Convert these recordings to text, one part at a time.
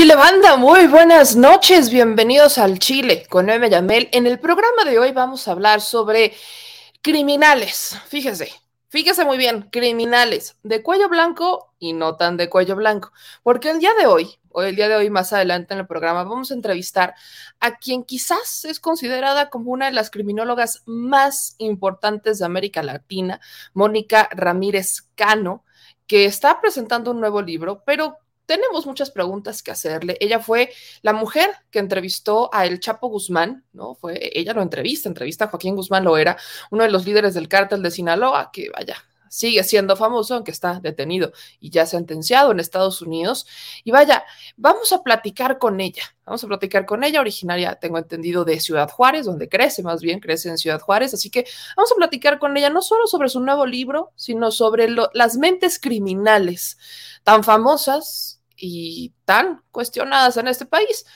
Chile Banda, muy buenas noches, bienvenidos al Chile con M. Yamel. En el programa de hoy vamos a hablar sobre criminales. Fíjese, fíjese muy bien, criminales de cuello blanco y no tan de cuello blanco, porque el día de hoy, o el día de hoy más adelante en el programa, vamos a entrevistar a quien quizás es considerada como una de las criminólogas más importantes de América Latina, Mónica Ramírez Cano, que está presentando un nuevo libro, pero tenemos muchas preguntas que hacerle. Ella fue la mujer que entrevistó a El Chapo Guzmán, ¿no? Fue, ella lo entrevista, entrevista a Joaquín Guzmán lo era, uno de los líderes del cártel de Sinaloa, que vaya, sigue siendo famoso, aunque está detenido y ya sentenciado en Estados Unidos. Y vaya, vamos a platicar con ella, vamos a platicar con ella, originaria, tengo entendido, de Ciudad Juárez, donde crece, más bien crece en Ciudad Juárez. Así que vamos a platicar con ella no solo sobre su nuevo libro, sino sobre las mentes criminales tan famosas y tan cuestionadas en este país.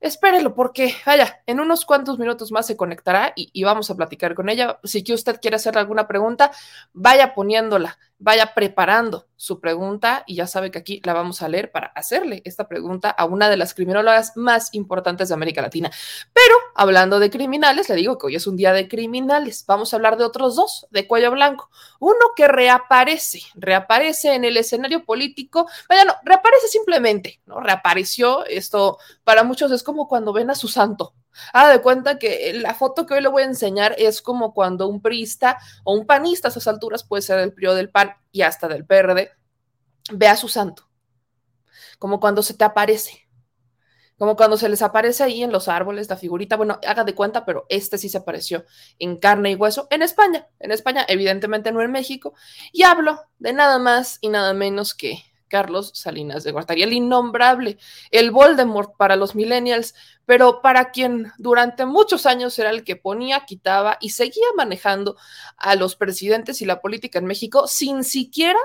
Espérelo porque, vaya, en unos cuantos minutos más se conectará y, vamos a platicar con ella. Si que usted quiere hacerle alguna pregunta, vaya poniéndola vaya preparando su pregunta y ya sabe que aquí la vamos a leer para hacerle esta pregunta a una de las criminólogas más importantes de América Latina. Pero hablando de criminales, le digo que hoy es un día de criminales. Vamos a hablar de otros dos, de cuello blanco. Uno que reaparece, reaparece en el escenario político. Vaya, no, reaparece simplemente, ¿no? Reapareció. Esto para muchos es como cuando ven a su santo, Haga de cuenta que la foto que hoy le voy a enseñar es como cuando un priista o un panista a esas alturas, puede ser del PRI del PAN y hasta del PRD, ve a su santo. Como cuando se te aparece. Como cuando se les aparece ahí en los árboles la figurita. Bueno, haga de cuenta, pero este sí se apareció en carne y hueso en España. En España, evidentemente no en México. Y hablo de nada más y nada menos que Carlos Salinas de Gortari, el innombrable, el Voldemort para los millennials, pero para quien durante muchos años era el que ponía, quitaba y seguía manejando a los presidentes y la política en México sin siquiera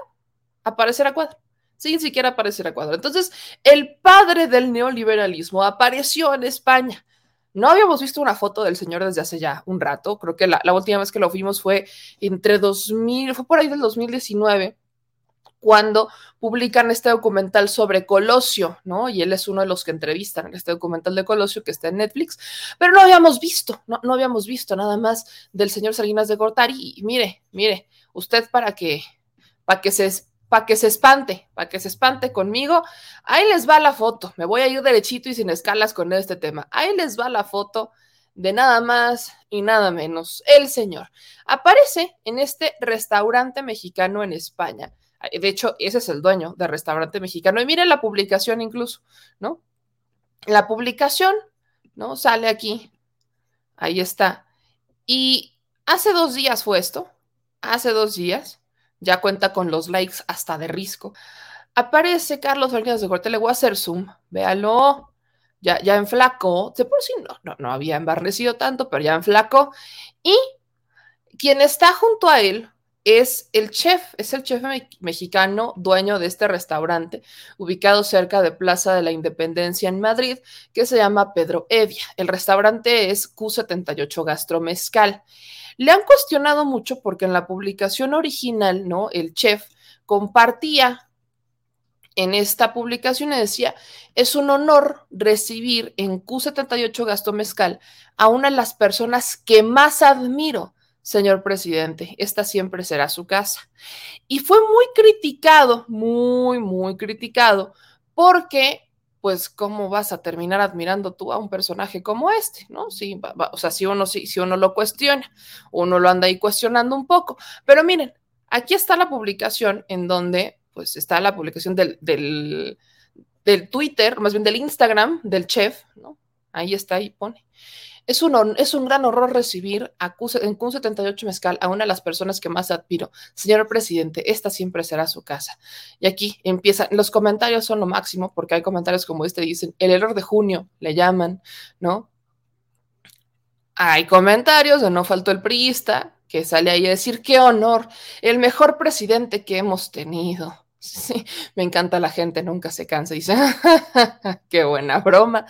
aparecer a cuadro sin siquiera aparecer a cuadro. Entonces, el padre del neoliberalismo apareció en España. No habíamos visto una foto del señor desde hace ya un rato. Creo que la, última vez que lo vimos fue entre 2000, fue por ahí del 2019 cuando publican este documental sobre Colosio, ¿no? Y él es uno de los que entrevistan en este documental de Colosio que está en Netflix, pero no habíamos visto, no, no habíamos visto nada más del señor Salinas de Gortari. Y mire, mire, usted para que, para que se para que se espante, para que se espante conmigo. Ahí les va la foto. Me voy a ir derechito y sin escalas con este tema. Ahí les va la foto de nada más y nada menos. El señor aparece en este restaurante mexicano en España de hecho, ese es el dueño del restaurante mexicano. Y miren la publicación incluso, ¿no? La publicación, ¿no? Sale aquí. Ahí está. Y hace dos días fue esto. Hace dos días. Ya cuenta con los likes hasta de risco. Aparece Carlos Salinas de Corte. Le voy a hacer zoom. Véalo. Ya, ya enflacó. De por sí no, no, no había embarnecido tanto, pero ya enflacó. Y quien está junto a él, es el chef, es el chef mexicano dueño de este restaurante ubicado cerca de Plaza de la Independencia en Madrid, que se llama Pedro Evia. El restaurante es Q78 Gastromezcal. Le han cuestionado mucho porque en la publicación original, ¿no? El chef compartía en esta publicación decía, es un honor recibir en Q78 Gastromezcal a una de las personas que más admiro señor presidente, esta siempre será su casa. Y fue muy criticado, muy, muy criticado, porque, pues, ¿cómo vas a terminar admirando tú a un personaje como este? ¿No? Sí, o sea, si uno, si, si uno lo cuestiona, uno lo anda ahí cuestionando un poco. Pero miren, aquí está la publicación en donde, pues, está la publicación del, del, del Twitter, más bien del Instagram del chef, ¿no? Ahí está, ahí pone. Es un, es un gran horror recibir a Q, en Q78 Mezcal a una de las personas que más admiro. Señor presidente, esta siempre será su casa. Y aquí empiezan, los comentarios son lo máximo, porque hay comentarios como este, dicen, el error de junio, le llaman, ¿no? Hay comentarios de no faltó el priista, que sale ahí a decir, qué honor, el mejor presidente que hemos tenido. Sí, me encanta la gente, nunca se cansa. Dice, qué buena broma.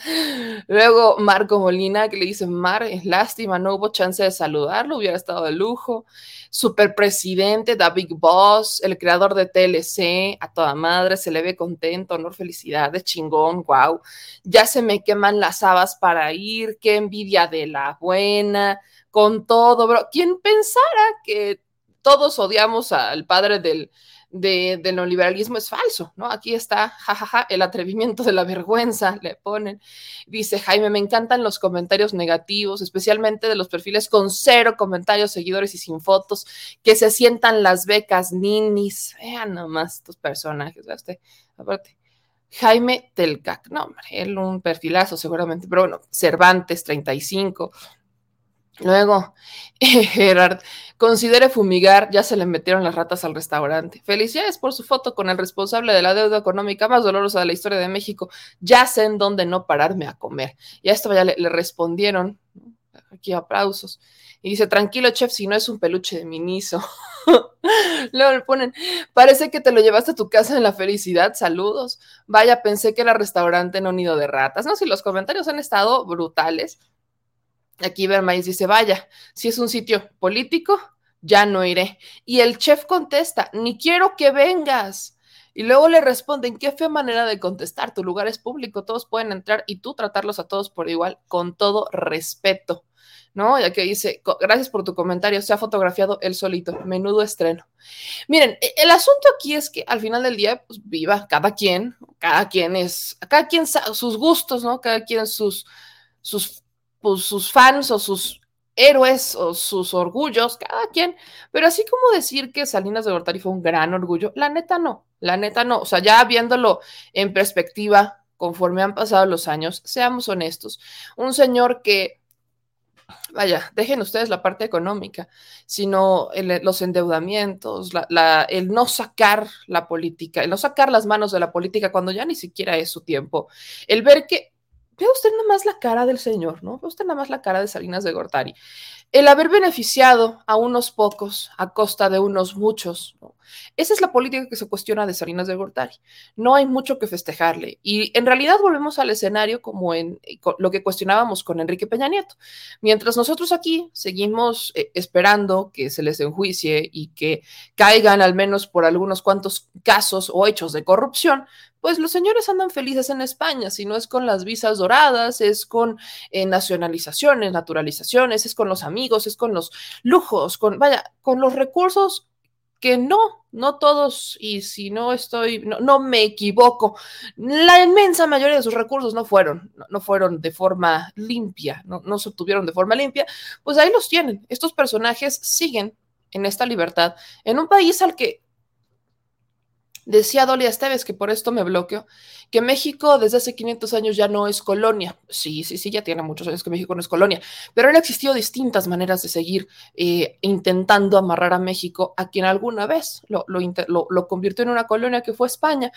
Luego Marco Molina, que le dice, Mar, es lástima, no hubo chance de saludarlo, hubiera estado de lujo. Superpresidente, David Boss, el creador de TLC, a toda madre, se le ve contento, honor, felicidades, chingón, wow. Ya se me queman las habas para ir, qué envidia de la buena, con todo, bro. ¿Quién pensara que todos odiamos al padre del de, del neoliberalismo es falso, ¿no? Aquí está, jajaja, el atrevimiento de la vergüenza, le ponen. Dice Jaime, me encantan los comentarios negativos, especialmente de los perfiles con cero comentarios, seguidores y sin fotos, que se sientan las becas ninis. Vean nomás estos personajes, este, aparte. Jaime Telcac, no, hombre, él un perfilazo seguramente, pero bueno, Cervantes 35, Luego, Gerard, considere fumigar, ya se le metieron las ratas al restaurante. Felicidades por su foto con el responsable de la deuda económica más dolorosa de la historia de México. Ya sé en dónde no pararme a comer. Y a esto ya le, le respondieron, aquí aplausos. Y dice, tranquilo, chef, si no es un peluche de miniso. Luego le ponen, parece que te lo llevaste a tu casa en la felicidad, saludos. Vaya, pensé que era restaurante no nido de ratas. No, si los comentarios han estado brutales. Aquí Vermaís dice, vaya, si es un sitio político, ya no iré. Y el chef contesta, ni quiero que vengas. Y luego le responden, qué fea manera de contestar, tu lugar es público, todos pueden entrar y tú tratarlos a todos por igual, con todo respeto. ¿No? Ya que dice, gracias por tu comentario, se ha fotografiado él solito, menudo estreno. Miren, e, el asunto aquí es que al final del día, pues viva cada quien, cada quien es, cada quien sus gustos, ¿no? Cada quien sus, sus pues, sus fans o sus héroes o sus orgullos, cada quien, pero así como decir que Salinas de Gortari fue un gran orgullo, la neta no, la neta no, o sea, ya viéndolo en perspectiva, conforme han pasado los años, seamos honestos, un señor que, vaya, dejen ustedes la parte económica, sino los endeudamientos, el no sacar la política, el no sacar las manos de la política cuando ya ni siquiera es su tiempo, el ver que Vea usted nada más la cara del señor, ¿no? Ve usted nada más la cara de Salinas de Gortari. El haber beneficiado a unos pocos a costa de unos muchos. Esa es la política que se cuestiona de Salinas de Gortari. No hay mucho que festejarle. Y en realidad volvemos al escenario como en lo que cuestionábamos con Enrique Peña Nieto. Mientras nosotros aquí seguimos eh, esperando que se les enjuicie y que caigan al menos por algunos cuantos casos o hechos de corrupción, pues los señores andan felices en España, si no es con las visas doradas, es con eh, nacionalizaciones, naturalizaciones, es con los amigos, es con los lujos, con, vaya, con los recursos que no, no todos, y si no estoy, no, me equivoco, la inmensa mayoría de sus recursos no fueron, no, fueron de forma limpia, no, no se obtuvieron de forma limpia, pues ahí los tienen. Estos personajes siguen en esta libertad, en un país al que Decía Dolia Esteves, que por esto me bloqueo, que México desde hace 500 años ya no es colonia. Sí, sí, sí, ya tiene muchos años que México no es colonia, pero han existido distintas maneras de seguir eh, intentando amarrar a México a quien alguna vez lo, lo, convirtió en una colonia que fue España.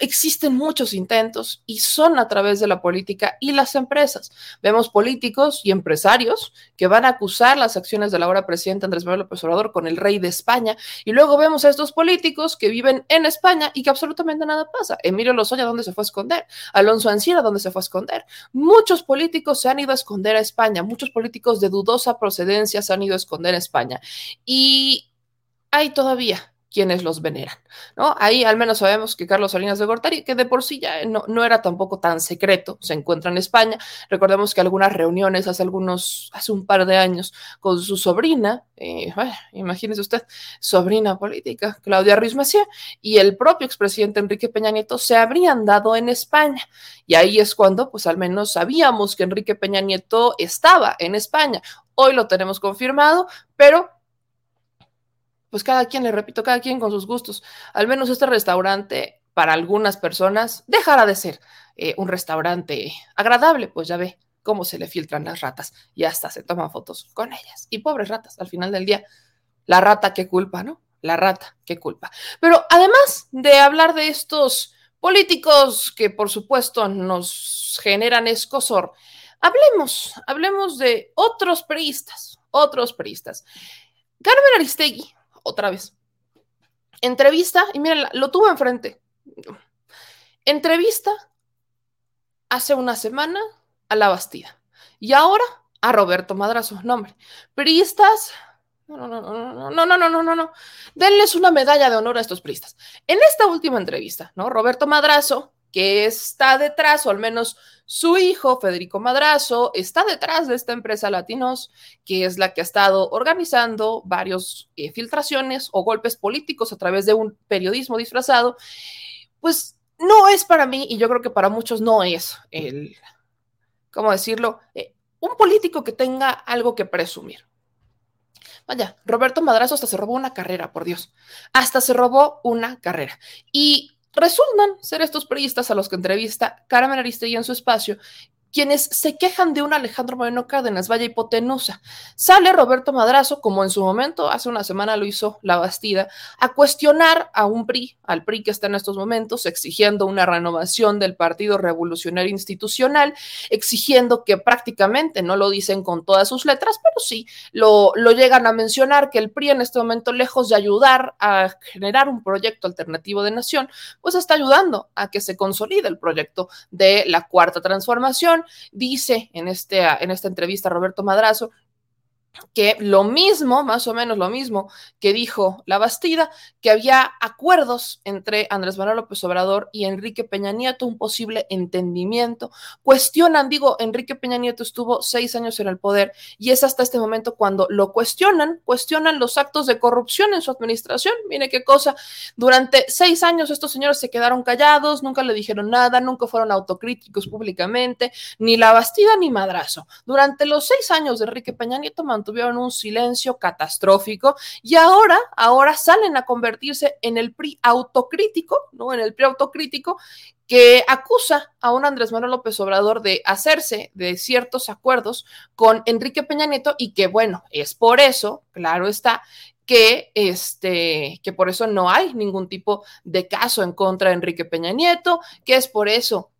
Existen muchos intentos y son a través de la política y las empresas. Vemos políticos y empresarios que van a acusar las acciones del ahora presidente Andrés Manuel López Obrador con el rey de España y luego vemos a estos políticos que viven en España España y que absolutamente nada pasa. Emilio Lozoya, ¿dónde se fue a esconder? Alonso Ancira, ¿dónde se fue a esconder? Muchos políticos se han ido a esconder a España, muchos políticos de dudosa procedencia se han ido a esconder a España. Y hay todavía quienes los veneran, ¿no? Ahí al menos sabemos que Carlos Salinas de Gortari, que de por sí ya no, no, era tampoco tan secreto, se encuentra en España. Recordemos que algunas reuniones hace algunos, hace un par de años con su sobrina, eh, imagínese usted, sobrina política, Claudia Ruiz y el propio expresidente Enrique Peña Nieto se habrían dado en España. Y ahí es cuando, pues al menos sabíamos que Enrique Peña Nieto estaba en España. Hoy lo tenemos confirmado, pero pues cada quien, le repito, cada quien con sus gustos. Al menos este restaurante, para algunas personas, dejará de ser eh, un restaurante agradable, pues ya ve cómo se le filtran las ratas y hasta se toman fotos con ellas. Y pobres ratas, al final del día, la rata, qué culpa, ¿no? La rata, qué culpa. Pero además de hablar de estos políticos que por supuesto nos generan escosor, hablemos, hablemos de otros periodistas, otros periodistas. Carmen Aristegui otra vez. Entrevista, y miren, lo tuvo enfrente. Entrevista hace una semana a la Bastida. Y ahora a Roberto Madrazo. Nombre. Priistas. No, no, no, no, no, no, no, no, no, no. Denles una medalla de honor a estos priistas. En esta última entrevista, ¿no? Roberto Madrazo, que está detrás, o al menos su hijo, Federico Madrazo, está detrás de esta empresa Latinos, que es la que ha estado organizando varios eh, filtraciones o golpes políticos a través de un periodismo disfrazado. Pues no es para mí, y yo creo que para muchos no es el, ¿cómo decirlo? Eh, un político que tenga algo que presumir. Vaya, Roberto Madrazo hasta se robó una carrera, por Dios. Hasta se robó una carrera. Y resultan ser estos periodistas a los que entrevista Carmen Aristegui en su espacio quienes se quejan de un Alejandro Moreno Cárdenas, vaya hipotenusa. Sale Roberto Madrazo, como en su momento, hace una semana lo hizo La Bastida, a cuestionar a un PRI, al PRI que está en estos momentos, exigiendo una renovación del Partido Revolucionario Institucional, exigiendo que prácticamente, no lo dicen con todas sus letras, pero sí lo, lo llegan a mencionar, que el PRI en este momento, lejos de ayudar a generar un proyecto alternativo de nación, pues está ayudando a que se consolide el proyecto de la cuarta transformación dice en, este, en esta entrevista Roberto Madrazo que lo mismo, más o menos lo mismo que dijo la Bastida, que había acuerdos entre Andrés Manuel López Obrador y Enrique Peña Nieto, un posible entendimiento. Cuestionan, digo, Enrique Peña Nieto estuvo seis años en el poder y es hasta este momento cuando lo cuestionan, cuestionan los actos de corrupción en su administración. Mire qué cosa, durante seis años estos señores se quedaron callados, nunca le dijeron nada, nunca fueron autocríticos públicamente, ni la Bastida ni Madrazo. Durante los seis años de Enrique Peña Nieto tuvieron un silencio catastrófico y ahora, ahora salen a convertirse en el PRI autocrítico, ¿no? En el PRI autocrítico que acusa a un Andrés Manuel López Obrador de hacerse de ciertos acuerdos con Enrique Peña Nieto y que bueno, es por eso, claro está, que este que por eso no hay ningún tipo de caso en contra de Enrique Peña Nieto, que es por eso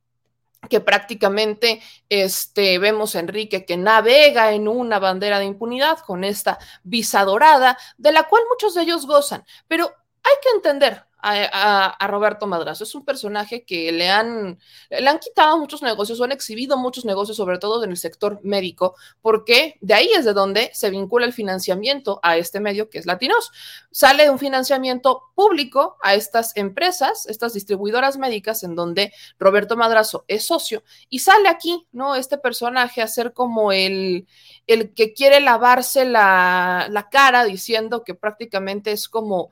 que prácticamente este, vemos a Enrique que navega en una bandera de impunidad con esta visa dorada, de la cual muchos de ellos gozan. Pero hay que entender, a, Roberto Madrazo. Es un personaje que le han, le han quitado muchos negocios o han exhibido muchos negocios, sobre todo en el sector médico, porque de ahí es de donde se vincula el financiamiento a este medio que es Latinos. Sale un financiamiento público a estas empresas, estas distribuidoras médicas, en donde Roberto Madrazo es socio, y sale aquí, ¿no? Este personaje a ser como el, el que quiere lavarse la, la cara diciendo que prácticamente es como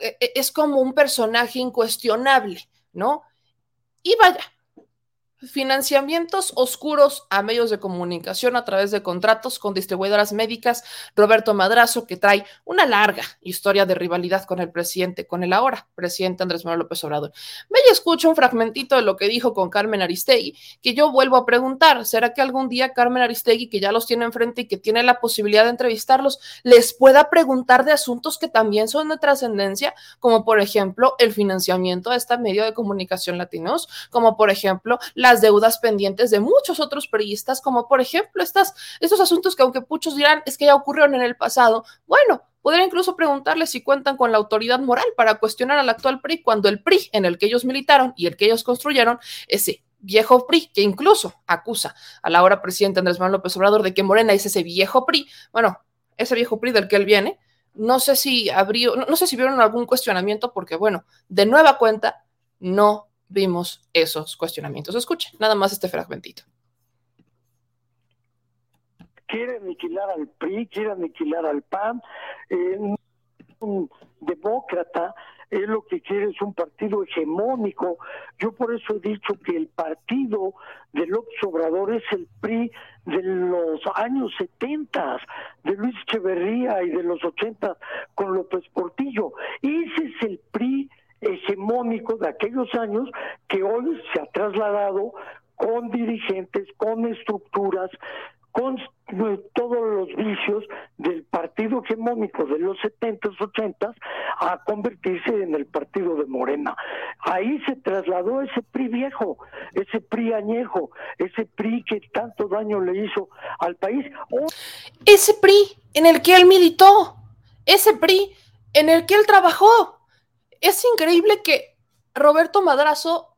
es como un personaje incuestionable, ¿no? Y vaya, Financiamientos oscuros a medios de comunicación a través de contratos con distribuidoras médicas. Roberto Madrazo, que trae una larga historia de rivalidad con el presidente, con el ahora presidente Andrés Manuel López Obrador. Ve y escucho un fragmentito de lo que dijo con Carmen Aristegui, que yo vuelvo a preguntar, ¿será que algún día Carmen Aristegui, que ya los tiene enfrente y que tiene la posibilidad de entrevistarlos, les pueda preguntar de asuntos que también son de trascendencia, como por ejemplo el financiamiento a este medio de comunicación latinos, como por ejemplo la las deudas pendientes de muchos otros periodistas, como por ejemplo estas, estos asuntos que aunque muchos dirán es que ya ocurrieron en el pasado, bueno, podría incluso preguntarles si cuentan con la autoridad moral para cuestionar al actual PRI cuando el PRI en el que ellos militaron y el que ellos construyeron, ese viejo PRI, que incluso acusa a la ahora presidente Andrés Manuel López Obrador de que Morena es ese viejo PRI, bueno, ese viejo PRI del que él viene, no sé si abrió, no, no sé si vieron algún cuestionamiento, porque bueno, de nueva cuenta, no vimos esos cuestionamientos. Escuchen, nada más este fragmentito. quiere aniquilar al PRI, quiere aniquilar al PAN, eh, un demócrata, él lo que quiere es un partido hegemónico. Yo por eso he dicho que el partido de López Obrador es el PRI de los años 70, de Luis Echeverría y de los 80 con López Portillo. Ese es el PRI hegemónico de aquellos años que hoy se ha trasladado con dirigentes, con estructuras, con todos los vicios del partido hegemónico de los 70s, 80s a convertirse en el partido de Morena. Ahí se trasladó ese PRI viejo, ese PRI añejo, ese PRI que tanto daño le hizo al país. Ese PRI en el que él militó, ese PRI en el que él trabajó. Es increíble que Roberto Madrazo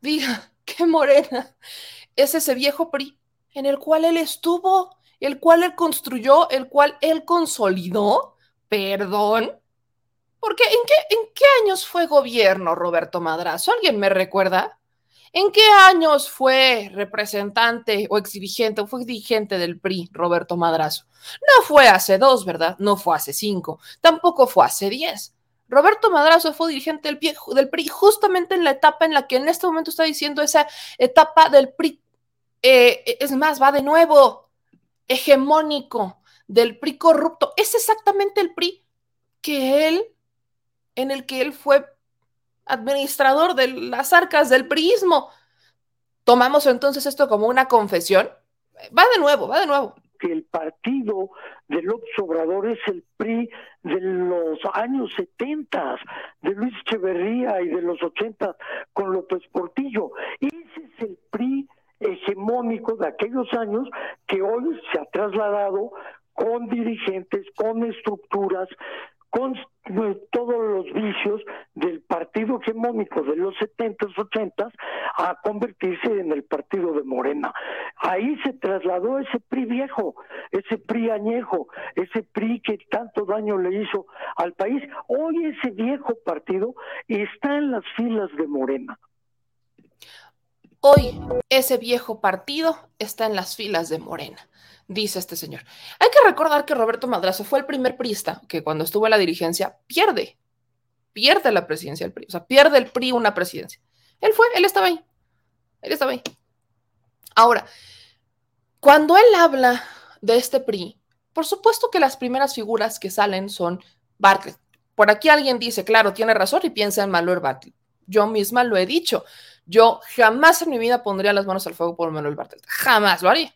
diga que Morena es ese viejo PRI en el cual él estuvo, el cual él construyó, el cual él consolidó. Perdón. Porque ¿en qué, ¿en qué años fue gobierno Roberto Madrazo? ¿Alguien me recuerda? ¿En qué años fue representante o exdirigente o fue dirigente del PRI Roberto Madrazo? No fue hace dos, ¿verdad? No fue hace cinco, tampoco fue hace diez. Roberto Madrazo fue dirigente del, PRI justamente en la etapa en la que en este momento está diciendo esa etapa del PRI eh, es más, va de nuevo, hegemónico, del PRI corrupto. Es exactamente el PRI que él, en el que él fue administrador de las arcas del priismo. Tomamos entonces esto como una confesión. Va de nuevo, va de nuevo. Que el partido de López Obrador es el PRI de los años 70, de Luis Echeverría y de los 80 con López Portillo. Ese es el PRI hegemónico de aquellos años que hoy se ha trasladado con dirigentes, con estructuras, con todos los vicios del partido hegemónico de los 70s, 80s a convertirse en el partido de Morena. Ahí se trasladó ese PRI viejo, ese PRI añejo, ese PRI que tanto daño le hizo al país. Hoy ese viejo partido está en las filas de Morena. Hoy ese viejo partido está en las filas de Morena, dice este señor. Hay que recordar que Roberto Madrazo fue el primer priista que cuando estuvo en la dirigencia pierde, pierde la presidencia del PRI, o sea, pierde el PRI una presidencia. Él fue, él estaba ahí, él estaba ahí. Ahora, cuando él habla de este PRI, por supuesto que las primeras figuras que salen son Bartlett. Por aquí alguien dice, claro, tiene razón y piensa en Manuel Bartlett. Yo misma lo he dicho. Yo jamás en mi vida pondría las manos al fuego por Manuel Bartlett. Jamás lo haría.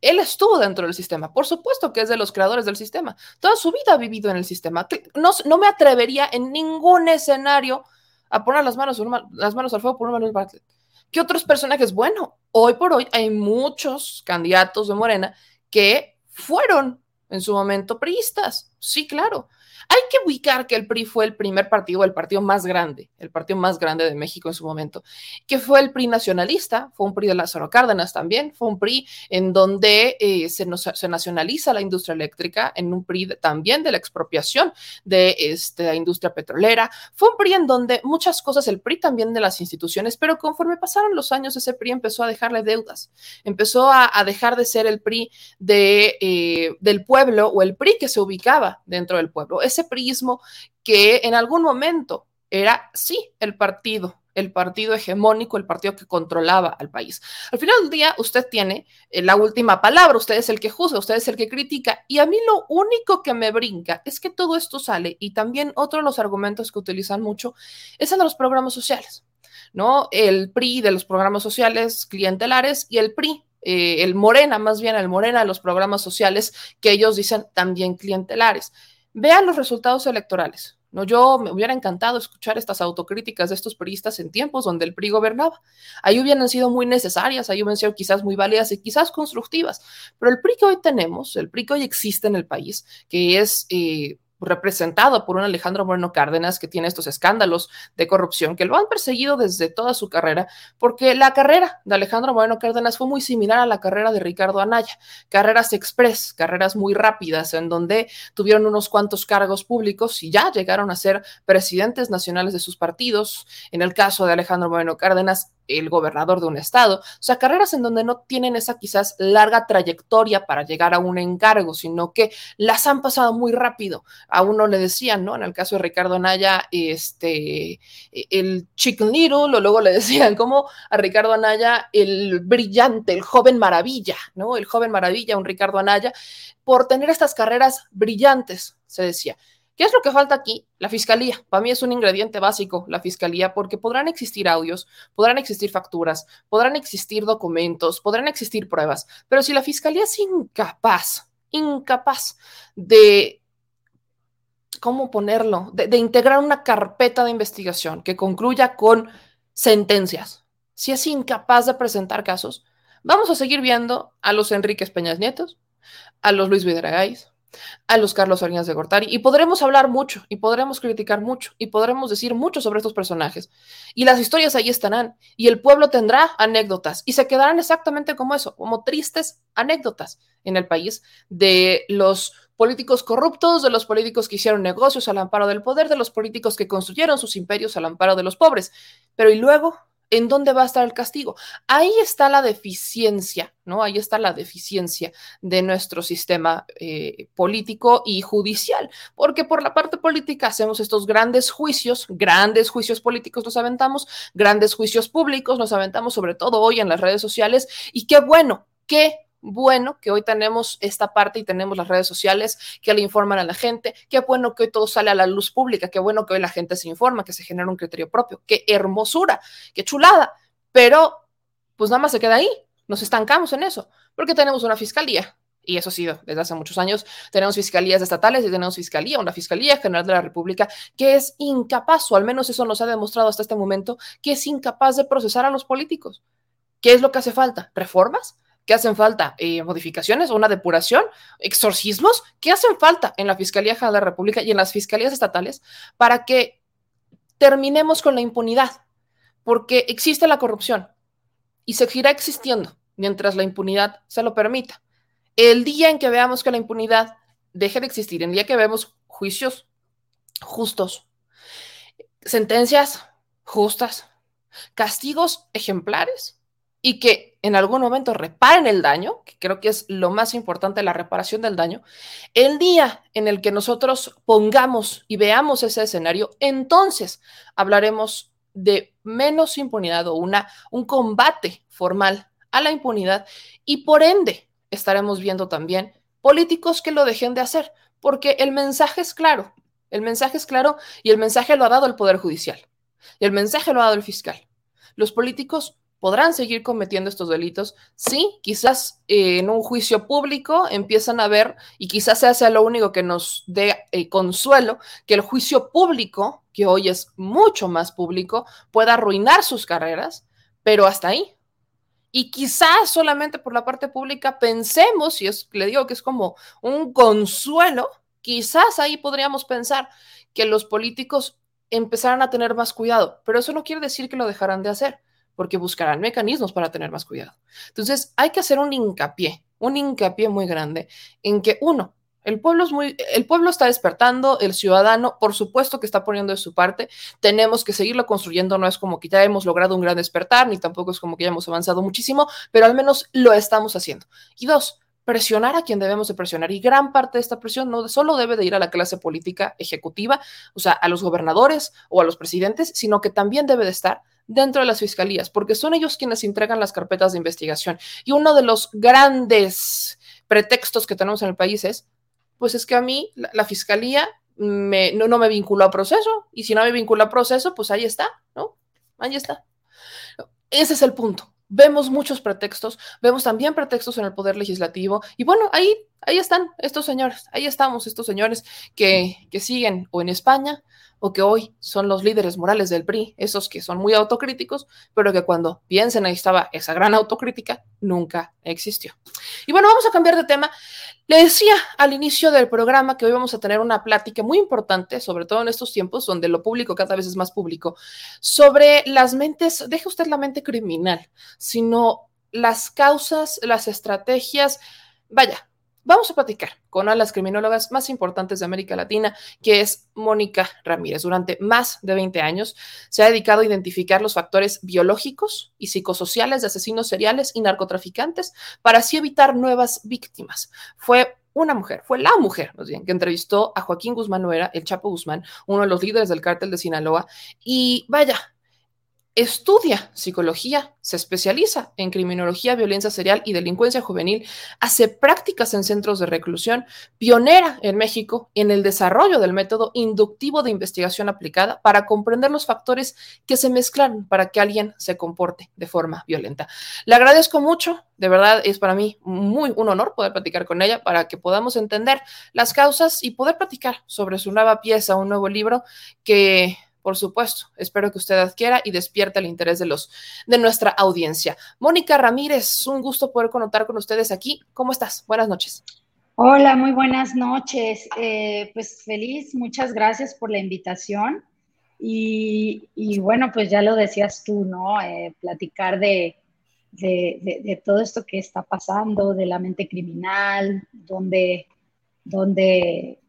Él estuvo dentro del sistema. Por supuesto que es de los creadores del sistema. Toda su vida ha vivido en el sistema. No, no me atrevería en ningún escenario a poner las manos, las manos al fuego por Manuel Bartlett. ¿Qué otros personajes? Bueno, hoy por hoy hay muchos candidatos de Morena que fueron en su momento priistas. Sí, claro. Hay que ubicar que el PRI fue el primer partido, el partido más grande, el partido más grande de México en su momento, que fue el PRI nacionalista, fue un PRI de Lázaro Cárdenas también, fue un PRI en donde eh, se, se, nacionaliza la industria eléctrica, en un PRI también de la expropiación de este, la industria petrolera, fue un PRI en donde muchas cosas, el PRI también de las instituciones, pero conforme pasaron los años, ese PRI empezó a dejarle deudas, empezó a, dejar de ser el PRI de, eh, del pueblo o el PRI que se ubicaba dentro del pueblo ese prismo que en algún momento era, sí, el partido, el partido hegemónico, el partido que controlaba al país. Al final del día, usted tiene eh, la última palabra, usted es el que juzga, usted es el que critica, y a mí lo único que me brinca es que todo esto sale, y también otro de los argumentos que utilizan mucho es el de los programas sociales, ¿no? El PRI de los programas sociales clientelares y el PRI eh, el Morena, más bien el Morena de los programas sociales que ellos dicen también clientelares. Vean los resultados electorales. ¿no? Yo me hubiera encantado escuchar estas autocríticas de estos periodistas en tiempos donde el PRI gobernaba. Ahí hubieran sido muy necesarias, ahí hubieran sido quizás muy válidas y quizás constructivas. Pero el PRI que hoy tenemos, el PRI que hoy existe en el país, que es... Eh, representado por un Alejandro Moreno Cárdenas que tiene estos escándalos de corrupción que lo han perseguido desde toda su carrera, porque la carrera de Alejandro Moreno Cárdenas fue muy similar a la carrera de Ricardo Anaya, carreras express, carreras muy rápidas, en donde tuvieron unos cuantos cargos públicos y ya llegaron a ser presidentes nacionales de sus partidos. En el caso de Alejandro Moreno Cárdenas, el gobernador de un estado, o sea, carreras en donde no tienen esa quizás larga trayectoria para llegar a un encargo, sino que las han pasado muy rápido. A uno le decían, ¿no? En el caso de Ricardo Anaya, este, el Chicken Little, o luego le decían como a Ricardo Anaya el brillante, el joven maravilla, ¿no? El joven maravilla, un Ricardo Anaya, por tener estas carreras brillantes, se decía. ¿Qué es lo que falta aquí? La fiscalía. Para mí es un ingrediente básico, la fiscalía, porque podrán existir audios, podrán existir facturas, podrán existir documentos, podrán existir pruebas, pero si la fiscalía es incapaz, incapaz de, ¿cómo ponerlo? De, integrar una carpeta de investigación que concluya con sentencias, si es incapaz de presentar casos, vamos a seguir viendo a los Enríquez Peñas Nietos, a los Luis Vidragáis, a los Carlos Salinas de Gortari y podremos hablar mucho y podremos criticar mucho y podremos decir mucho sobre estos personajes. Y las historias ahí estarán y el pueblo tendrá anécdotas y se quedarán exactamente como eso, como tristes anécdotas en el país de los políticos corruptos, de los políticos que hicieron negocios al amparo del poder, de los políticos que construyeron sus imperios al amparo de los pobres. Pero ¿y luego? ¿En dónde va a estar el castigo? Ahí está la deficiencia, ¿no? Ahí está la deficiencia de nuestro sistema eh, político y judicial, porque por la parte política hacemos estos grandes juicios, grandes juicios políticos nos aventamos, grandes juicios públicos nos aventamos, sobre todo hoy en las redes sociales, y qué bueno, qué bueno que hoy tenemos esta parte y tenemos las redes sociales que le informan a la gente, qué bueno que hoy todo sale a la luz pública, qué bueno que hoy la gente se informa, que se genera un criterio propio, qué hermosura, qué chulada, pero pues nada más se queda ahí, nos estancamos en eso, porque tenemos una fiscalía. Y eso ha sido desde hace muchos años. Tenemos fiscalías estatales y tenemos fiscalía, una fiscalía general de la República que es incapaz, o al menos eso nos ha demostrado hasta este momento, que es incapaz de procesar a los políticos. ¿Qué es lo que hace falta? ¿Reformas? ¿Qué hacen falta? Eh, ¿Modificaciones? ¿Una depuración? ¿Exorcismos? ¿Qué hacen falta en la Fiscalía General de la República y en las fiscalías estatales para que terminemos con la impunidad? Porque existe la corrupción y seguirá existiendo mientras la impunidad se lo permita. El día en que veamos que la impunidad deje de existir, el día que vemos juicios justos, sentencias justas, castigos ejemplares, y que en algún momento reparen el daño, que creo que es lo más importante, la reparación del daño, el día en el que nosotros pongamos y veamos ese escenario, entonces hablaremos de menos impunidad o una, un combate formal a la impunidad y por ende estaremos viendo también políticos que lo dejen de hacer, porque el mensaje es claro, el mensaje es claro y el mensaje lo ha dado el Poder Judicial, y el mensaje lo ha dado el fiscal. Los políticos podrán seguir cometiendo estos delitos. Sí, quizás eh, en un juicio público empiezan a ver, y quizás sea, sea lo único que nos dé eh, consuelo, que el juicio público, que hoy es mucho más público, pueda arruinar sus carreras, pero hasta ahí. Y quizás solamente por la parte pública pensemos, y es, le digo que es como un consuelo, quizás ahí podríamos pensar que los políticos empezaran a tener más cuidado, pero eso no quiere decir que lo dejarán de hacer porque buscarán mecanismos para tener más cuidado. Entonces, hay que hacer un hincapié, un hincapié muy grande en que uno, el pueblo, es muy, el pueblo está despertando, el ciudadano, por supuesto que está poniendo de su parte, tenemos que seguirlo construyendo, no es como que ya hemos logrado un gran despertar, ni tampoco es como que ya hemos avanzado muchísimo, pero al menos lo estamos haciendo. Y dos, presionar a quien debemos de presionar. Y gran parte de esta presión no solo debe de ir a la clase política ejecutiva, o sea, a los gobernadores o a los presidentes, sino que también debe de estar dentro de las fiscalías, porque son ellos quienes entregan las carpetas de investigación. Y uno de los grandes pretextos que tenemos en el país es, pues es que a mí la, fiscalía me, no, me vinculó a proceso, y si no me vinculó a proceso, pues ahí está, ¿no? Ahí está. Ese es el punto. Vemos muchos pretextos, vemos también pretextos en el poder legislativo, y bueno, ahí, ahí están estos señores, ahí estamos, estos señores que, que siguen o en España que hoy son los líderes morales del PRI, esos que son muy autocríticos, pero que cuando bien se necesitaba esa gran autocrítica, nunca existió. Y bueno, vamos a cambiar de tema. Le decía al inicio del programa que hoy vamos a tener una plática muy importante, sobre todo en estos tiempos donde lo público cada vez es más público, sobre las mentes, deje usted la mente criminal, sino las causas, las estrategias, vaya, Vamos a platicar con una de las criminólogas más importantes de América Latina, que es Mónica Ramírez. Durante más de 20 años se ha dedicado a identificar los factores biológicos y psicosociales de asesinos seriales y narcotraficantes para así evitar nuevas víctimas. Fue una mujer, fue la mujer, que entrevistó a Joaquín Guzmán Nuera, el Chapo Guzmán, uno de los líderes del cártel de Sinaloa, y vaya, estudia psicología, se especializa en criminología, violencia serial y delincuencia juvenil, hace prácticas en centros de reclusión, pionera en México en el desarrollo del método inductivo de investigación aplicada para comprender los factores que se mezclan para que alguien se comporte de forma violenta. Le agradezco mucho, de verdad es para mí muy un honor poder platicar con ella para que podamos entender las causas y poder platicar sobre su nueva pieza, un nuevo libro que por supuesto. Espero que usted adquiera y despierte el interés de los de nuestra audiencia. Mónica Ramírez, un gusto poder conectar con ustedes aquí. ¿Cómo estás? Buenas noches. Hola, muy buenas noches. Eh, pues feliz, muchas gracias por la invitación. Y, bueno, pues ya lo decías tú, ¿no? Eh, platicar de, de, todo esto que está pasando, de la mente criminal, donde, donde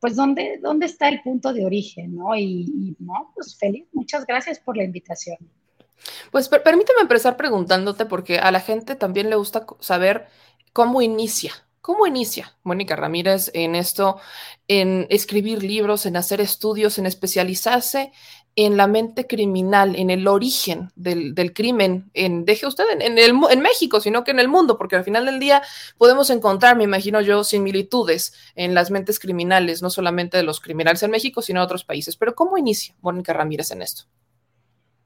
pues dónde, dónde está el punto de origen, ¿no? Y, no, pues feliz, muchas gracias por la invitación. Pues permíteme empezar preguntándote, porque a la gente también le gusta saber cómo inicia, ¿Cómo inicia Mónica Ramírez en esto, en escribir libros, en hacer estudios, en especializarse en la mente criminal, en el origen del, crimen, en, deje usted en, el, en México, sino que en el mundo, porque al final del día podemos encontrar, me imagino yo, similitudes en las mentes criminales, no solamente de los criminales en México, sino en otros países. Pero ¿cómo inicia Mónica Ramírez en esto?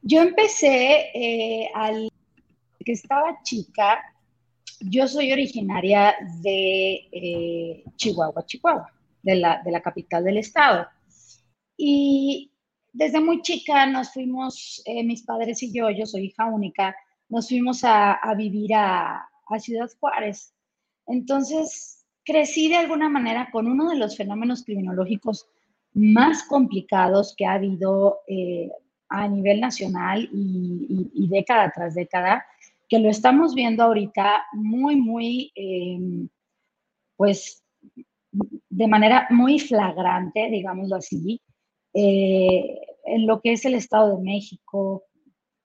Yo empecé eh, al que estaba chica, yo soy originaria de eh, Chihuahua, Chihuahua, de la, de la capital del estado. Y desde muy chica nos fuimos, eh, mis padres y yo, yo soy hija única, nos fuimos a, vivir a, Ciudad Juárez. Entonces, crecí de alguna manera con uno de los fenómenos criminológicos más complicados que ha habido eh, a nivel nacional y, década tras década, que lo estamos viendo ahorita muy, muy, em, pues, de manera muy flagrante, digámoslo así, eh, en lo que es el Estado de México,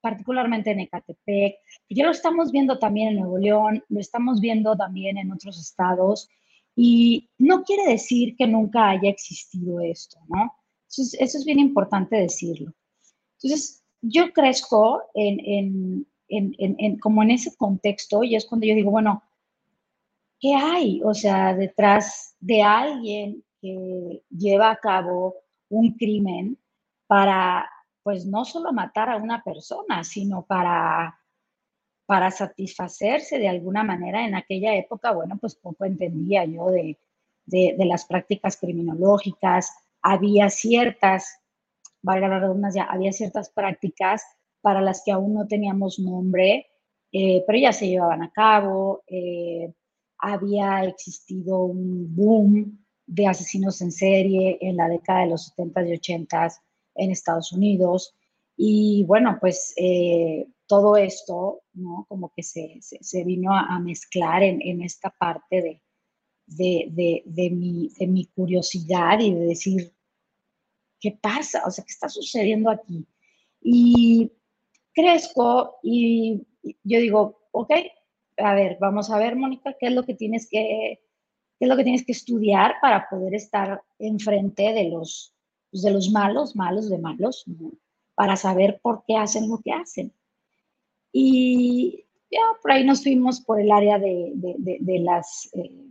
particularmente en Ecatepec. Ya lo estamos viendo también en Nuevo León, lo estamos viendo también en otros estados. Y no quiere decir que nunca haya existido esto, ¿no? Eso es, bien importante decirlo. Entonces, yo crezco en, en, en, como en ese contexto y es cuando yo digo, bueno, ¿qué hay? O sea, detrás de alguien que lleva a cabo un crimen para, pues no solo matar a una persona, sino para, para satisfacerse de alguna manera. En aquella época, bueno, pues poco entendía yo de, las prácticas criminológicas. Había ciertas, valga la redundancia, había ciertas prácticas para las que aún no teníamos nombre, eh, pero ya se llevaban a cabo. Eh, había existido un boom de asesinos en serie en la década de los 70 y 80 en Estados Unidos. Y bueno, pues eh, todo esto, ¿no? Como que se, se, vino a, mezclar en, en, esta parte de, de, de, mi, de mi curiosidad y de decir, ¿qué pasa? O sea, ¿qué está sucediendo aquí? Y crezco y yo digo, ok, a ver, vamos a ver, Mónica, ¿qué es lo que tienes que qué es lo que tienes que estudiar para poder estar enfrente de los, pues, de los malos, malos de malos, para saber por qué hacen lo que hacen. Y ya por ahí nos fuimos por el área de, de, las, eh,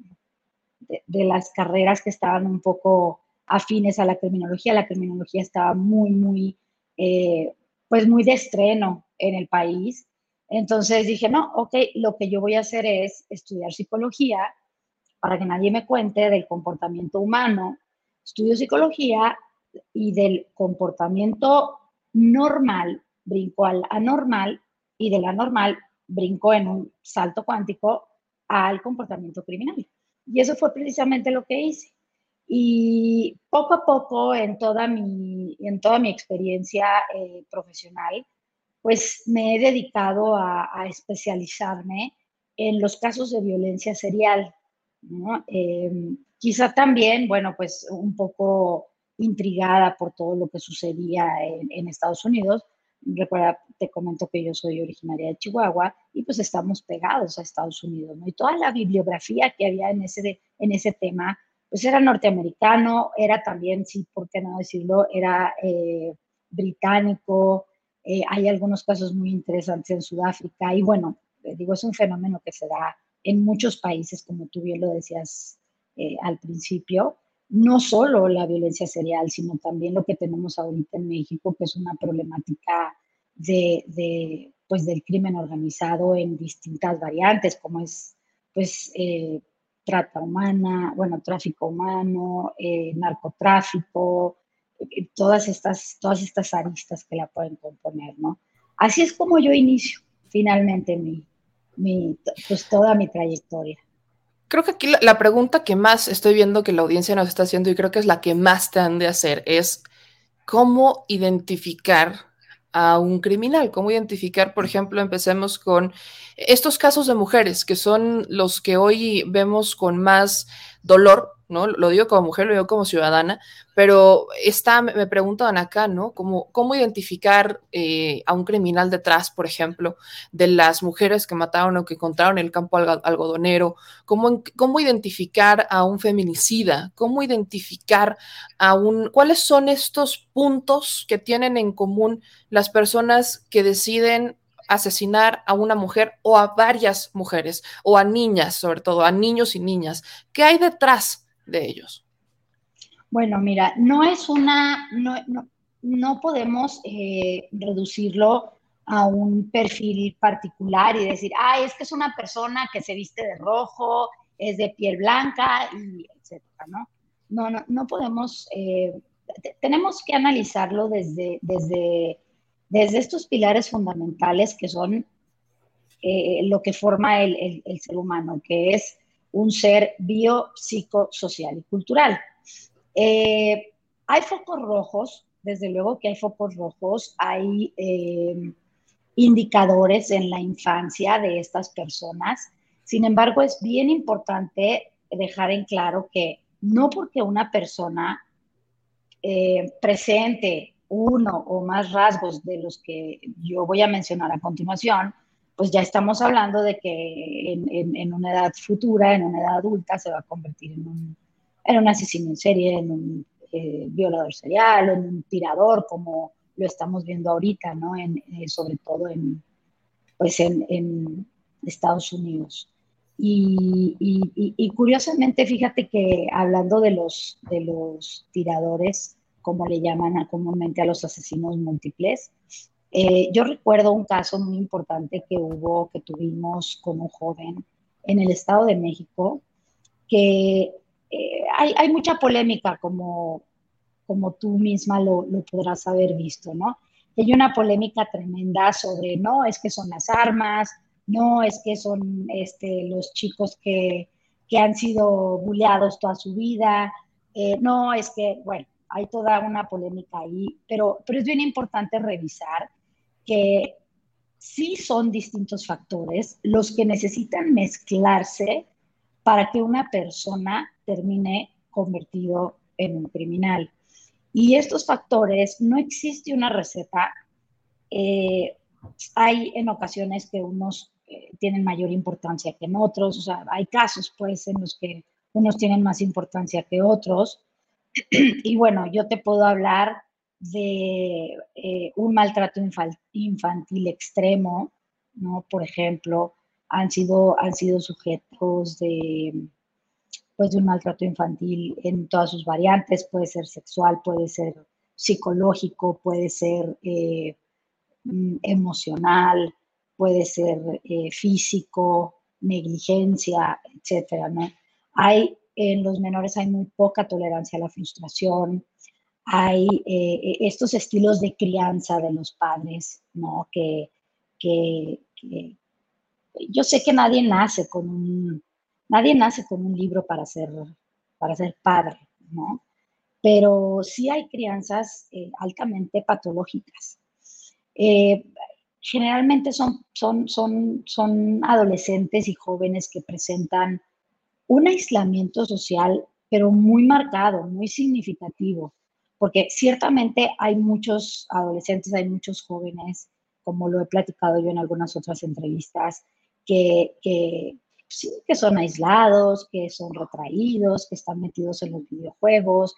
de, las carreras que estaban un poco afines a la criminología. La criminología estaba muy, muy, eh, pues muy de estreno en el país. Entonces dije, no, ok, lo que yo voy a hacer es estudiar psicología para que nadie me cuente del comportamiento humano, estudio psicología y del comportamiento normal brincó al anormal y del anormal brincó en un salto cuántico al comportamiento criminal. Y eso fue precisamente lo que hice. Y poco a poco en toda mi, en toda mi experiencia eh, profesional, pues me he dedicado a, especializarme en los casos de violencia serial. Em, quizá también, bueno, pues un poco intrigada por todo lo que sucedía en, Estados Unidos. Recuerda, te comento que yo soy originaria de Chihuahua y pues estamos pegados a Estados Unidos, ¿no? Y toda la bibliografía que había en ese, en ese tema, pues era norteamericano, era también, sí, por qué no decirlo, era eh, británico, eh, hay algunos casos muy interesantes en Sudáfrica y bueno, digo, es un fenómeno que se da en muchos países, como tú bien lo decías eh, al principio, no solo la violencia serial, sino también lo que tenemos ahorita en México, que es una problemática de, pues, del crimen organizado en distintas variantes, como es pues, eh, trata humana, bueno, tráfico humano, eh, narcotráfico, eh, todas, estas, todas estas aristas que la pueden componer, ¿no? Así es como yo inicio finalmente mi, mi pues, toda mi trayectoria. Creo que aquí la, pregunta que más estoy viendo que la audiencia nos está haciendo y creo que es la que más te han de hacer es cómo identificar a un criminal, cómo identificar, por ejemplo, empecemos con estos casos de mujeres que son los que hoy vemos con más dolor ¿no? Lo digo como mujer, lo digo como ciudadana, pero está, me preguntan acá, ¿no? ¿Cómo, cómo identificar eh, a un criminal detrás, por ejemplo, de las mujeres que mataron o que encontraron en el campo algodonero? ¿Cómo, ¿Cómo identificar a un feminicida? ¿Cómo identificar a un... ¿Cuáles son estos puntos que tienen en común las personas que deciden asesinar a una mujer o a varias mujeres o a niñas, sobre todo a niños y niñas. ¿Qué hay detrás de ellos? Bueno, mira, no es una, no, podemos eh, reducirlo a un perfil particular y decir, ah, es que es una persona que se viste de rojo, es de piel blanca, y etcétera, ¿no? No, no, no podemos, eh, tenemos que analizarlo desde, desde, desde estos pilares fundamentales que son eh, lo que forma el, el ser humano, que es un ser biopsicosocial y cultural. Eh, hay focos rojos, desde luego que hay focos rojos, hay eh, indicadores en la infancia de estas personas. Sin embargo, es bien importante dejar en claro que no porque una persona eh, presente uno o más rasgos de los que yo voy a mencionar a continuación, pues ya estamos hablando de que en, una edad futura, en una edad adulta, se va a convertir en un, asesino en serie, en un eh, violador serial, en un tirador, como lo estamos viendo ahorita, ¿no? Eh, sobre todo en, pues Estados Unidos. Y, curiosamente, fíjate que hablando de los tiradores, como le llaman comúnmente a los asesinos múltiples, eh, yo recuerdo un caso muy importante que hubo, que tuvimos con un joven en el Estado de México, que eh, hay, mucha polémica, como, como tú misma lo, podrás haber visto, ¿no? Hay una polémica tremenda sobre, no, es que son las armas, no, es que son este, los chicos que, que han sido bulleados toda su vida, eh, no, es que, bueno, hay toda una polémica ahí, pero, pero es bien importante revisar que sí son distintos factores los que necesitan mezclarse para que una persona termine convertido en un criminal. Y estos factores, no existe una receta. Eh, hay en ocasiones que unos eh, tienen mayor importancia que en otros, o sea, hay casos pues en los que unos tienen más importancia que otros. y bueno, yo te puedo hablar de eh, un maltrato infantil extremo, ¿no? Por ejemplo, han sido, han sido sujetos de, pues, de un maltrato infantil en todas sus variantes, puede ser sexual, puede ser psicológico, puede ser eh, mm, emocional, puede ser eh, físico, negligencia, etcétera, ¿no? Hay, en los menores hay muy poca tolerancia a la frustración, hay eh, estos estilos de crianza de los padres, ¿no? Que, que, yo sé que nadie nace con un, nadie nace con un libro para ser, para ser padre, ¿no? Pero sí hay crianzas eh, altamente patológicas. Eh, generalmente son, son, son, son adolescentes y jóvenes que presentan un aislamiento social, pero muy marcado, muy significativo, porque ciertamente hay muchos adolescentes, hay muchos jóvenes, como lo he platicado yo en algunas otras entrevistas, que, que, que son aislados, que son retraídos, que están metidos en los videojuegos,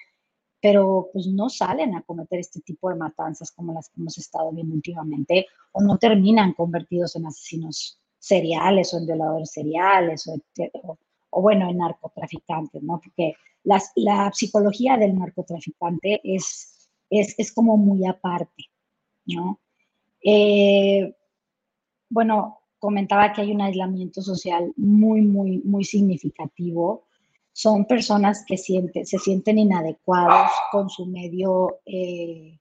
pero pues no salen a cometer este tipo de matanzas como las que hemos estado viendo últimamente, o no terminan convertidos en asesinos seriales o en violadores seriales o, o, bueno, en narcotraficantes, ¿no? Porque las, la psicología del narcotraficante es, es, es como muy aparte, ¿no? Eh, bueno, comentaba que hay un aislamiento social muy, muy, muy significativo son personas que se sienten inadecuados con su medio, eh,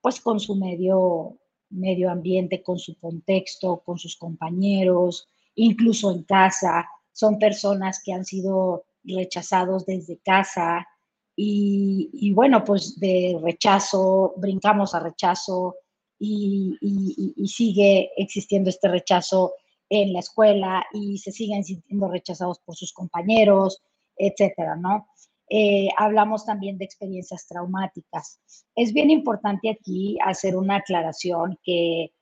pues con su medio, medio ambiente, con su contexto, con sus compañeros, incluso en casa. Son personas que han sido rechazados desde casa y, bueno, pues de rechazo, brincamos a rechazo y, sigue existiendo este rechazo en la escuela y se siguen sintiendo rechazados por sus compañeros etcétera, ¿no? Eh, hablamos también de experiencias traumáticas. Es bien importante aquí hacer una aclaración que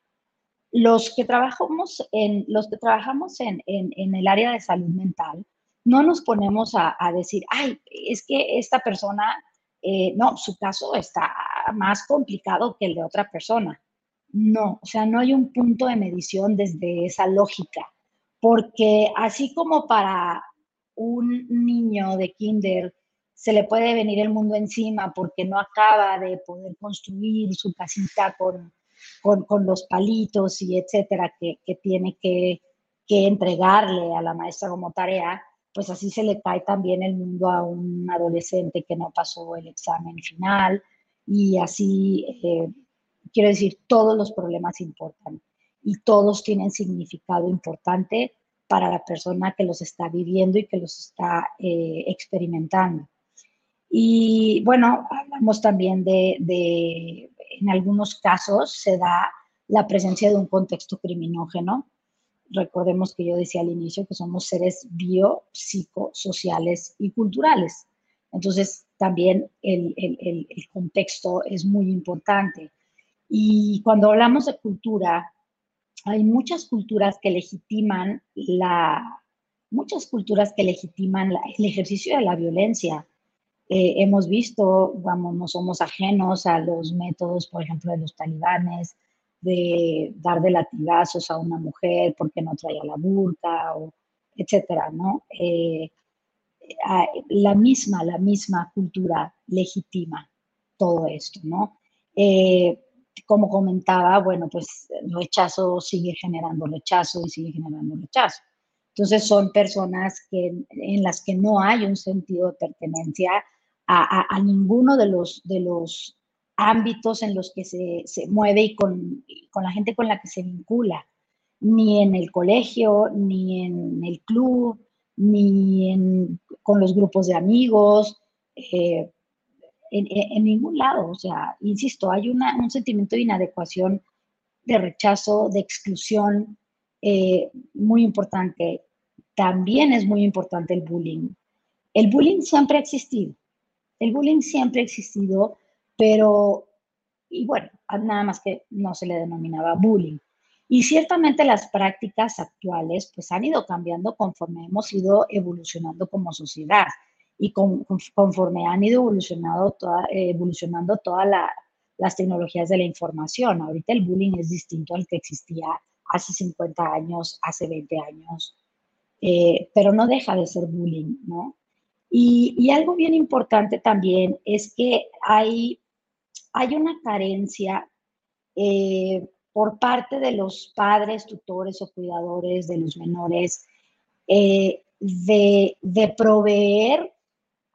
los que trabajamos en, los que trabajamos en, el área de salud mental, no nos ponemos a, decir, ay, es que esta persona, eh, no, su caso está más complicado que el de otra persona. No, o sea, no hay un punto de medición desde esa lógica, porque así como para un niño de kinder se le puede venir el mundo encima porque no acaba de poder construir su casita con, con, los palitos y etcétera que, tiene que, que, entregarle a la maestra como tarea, pues así se le cae también el mundo a un adolescente que no pasó el examen final y así, eh, quiero decir, todos los problemas importan y todos tienen significado importante para la persona que los está viviendo y que los está eh, experimentando. Y bueno, hablamos también de, en algunos casos se da la presencia de un contexto criminógeno. Recordemos que yo decía al inicio que somos seres bio, psicosociales y culturales. Entonces, también el, el, el contexto es muy importante. Y cuando hablamos de cultura, hay muchas culturas que legitiman la, muchas culturas que legitiman el ejercicio de la violencia. Eh, hemos visto, vamos, no somos ajenos a los métodos, por ejemplo, de los talibanes, de dar de latigazos a una mujer porque no traía la burka, o etcétera, ¿no? Eh, la misma, la misma cultura legitima todo esto, ¿no? Eh, como comentaba, bueno, pues rechazo sigue generando rechazo y sigue generando rechazo. Entonces son personas que, en las que no hay un sentido de pertenencia a, ninguno de los, de los ámbitos en los que se, se mueve y con, con, la gente con la que se vincula, ni en el colegio, ni en el club, ni en, con los grupos de amigos. Eh, en, ningún lado. O sea, insisto, hay una, un sentimiento de inadecuación, de rechazo, de exclusión eh, muy importante. También es muy importante el bullying. El bullying siempre ha existido. El bullying siempre ha existido, pero, y bueno, nada más que no se le denominaba bullying. Y ciertamente las prácticas actuales pues han ido cambiando conforme hemos ido evolucionando como sociedad y conforme han ido evolucionando, toda, eh, evolucionando todas las tecnologías de la información. Ahorita el bullying es distinto al que existía hace 50 años, hace 20 años, eh, pero no deja de ser bullying, ¿no? Y, algo bien importante también es que hay, hay una carencia eh, por parte de los padres, tutores o cuidadores de los menores de, de proveer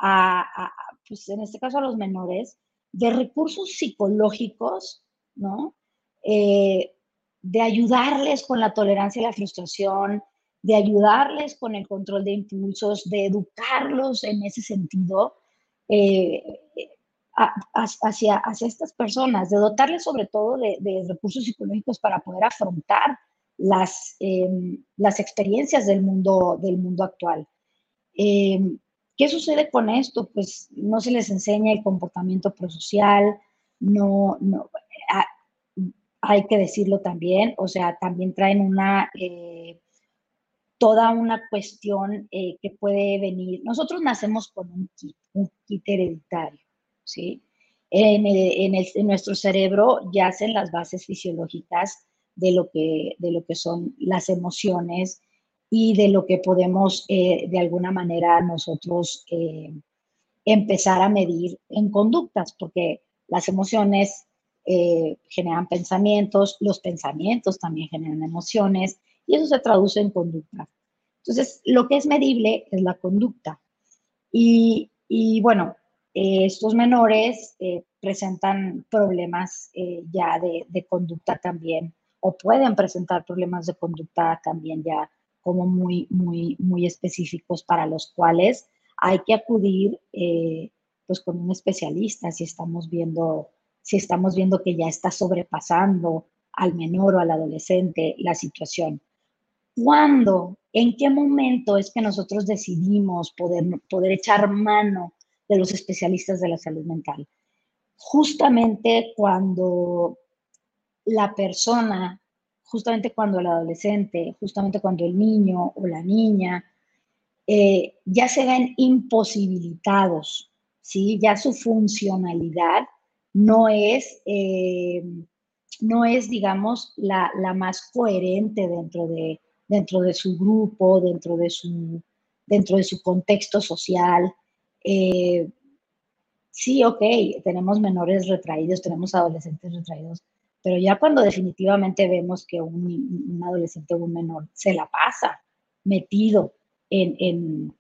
a, pues en este caso a los menores, de recursos psicológicos, ¿no? Eh, de ayudarles con la tolerancia y la frustración, de ayudarles con el control de impulsos, de educarlos en ese sentido eh, hacia, hacia estas personas, de dotarles sobre todo de, recursos psicológicos para poder afrontar las, em, las experiencias del mundo, del mundo actual. Em, ¿Qué sucede con esto? Pues no se les enseña el comportamiento prosocial, no, no hay que decirlo también, o sea, también traen una, eh, toda una cuestión eh, que puede venir. Nosotros nacemos con un kit, un kit hereditario, ¿sí? En, nuestro cerebro yacen las bases fisiológicas de lo que, de lo que son las emociones y de lo que podemos eh, de alguna manera nosotros empezar a medir en conductas, porque las emociones eh, generan pensamientos, los pensamientos también generan emociones y eso se traduce en conducta. Entonces, lo que es medible es la conducta. Y, bueno, eh, estos menores eh, presentan problemas ya de, de, conducta también o pueden presentar problemas de conducta también ya como muy, muy, muy específicos para los cuales hay que acudir pues con un especialista si estamos viendo si estamos viendo que ya está sobrepasando al menor o al adolescente la situación. ¿Cuándo? ¿En qué momento es que nosotros decidimos poder, poder echar mano de los especialistas de la salud mental? Justamente cuando la persona, justamente cuando el adolescente, justamente cuando el niño o la niña eh, ya se ven imposibilitados, ¿sí? ya su funcionalidad no es, eh, no es digamos, la, más coherente dentro de, dentro de su grupo, dentro de su, dentro de su contexto social. Eh, sí, ok, tenemos menores retraídos, tenemos adolescentes retraídos, pero ya cuando definitivamente vemos que un, adolescente o un menor se la pasa metido en, en,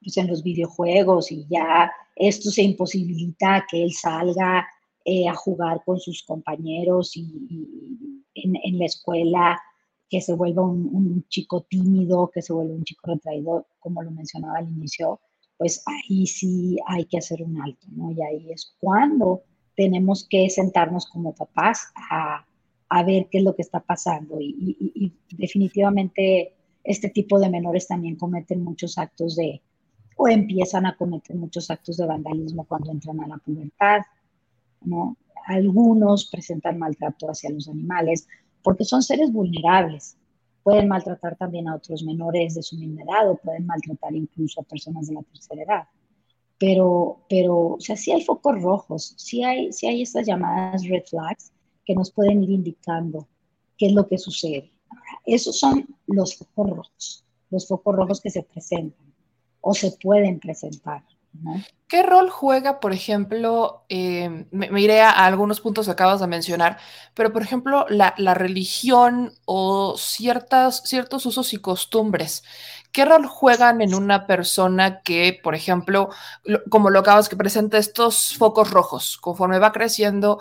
pues en los videojuegos y ya esto se imposibilita que él salga eh, a jugar con sus compañeros y, en, la escuela, que se vuelva un, chico tímido, que se vuelva un chico retraído, como lo mencionaba al inicio, pues ahí sí hay que hacer un alto, ¿no? Y ahí es cuando tenemos que sentarnos como papás a, a ver qué es lo que está pasando. Y, y, definitivamente este tipo de menores también cometen muchos actos de, o empiezan a cometer muchos actos de vandalismo cuando entran a la pubertad, ¿no? Algunos presentan maltrato hacia los animales porque son seres vulnerables. Pueden maltratar también a otros menores de su misma edad o pueden maltratar incluso a personas de la tercera edad. Pero, pero o sea, sí hay focos rojos, sí hay, sí hay estas llamadas red flags que nos pueden ir indicando qué es lo que sucede. esos son los focos rojos, los focos rojos que se presentan o se pueden presentar. ¿Qué rol juega, por ejemplo, eh, me, iré a, algunos puntos que acabas de mencionar, pero por ejemplo, la, religión o ciertas, ciertos usos y costumbres? ¿Qué rol juegan en una persona que, por ejemplo, como lo acabas que presenta estos focos rojos, conforme va creciendo,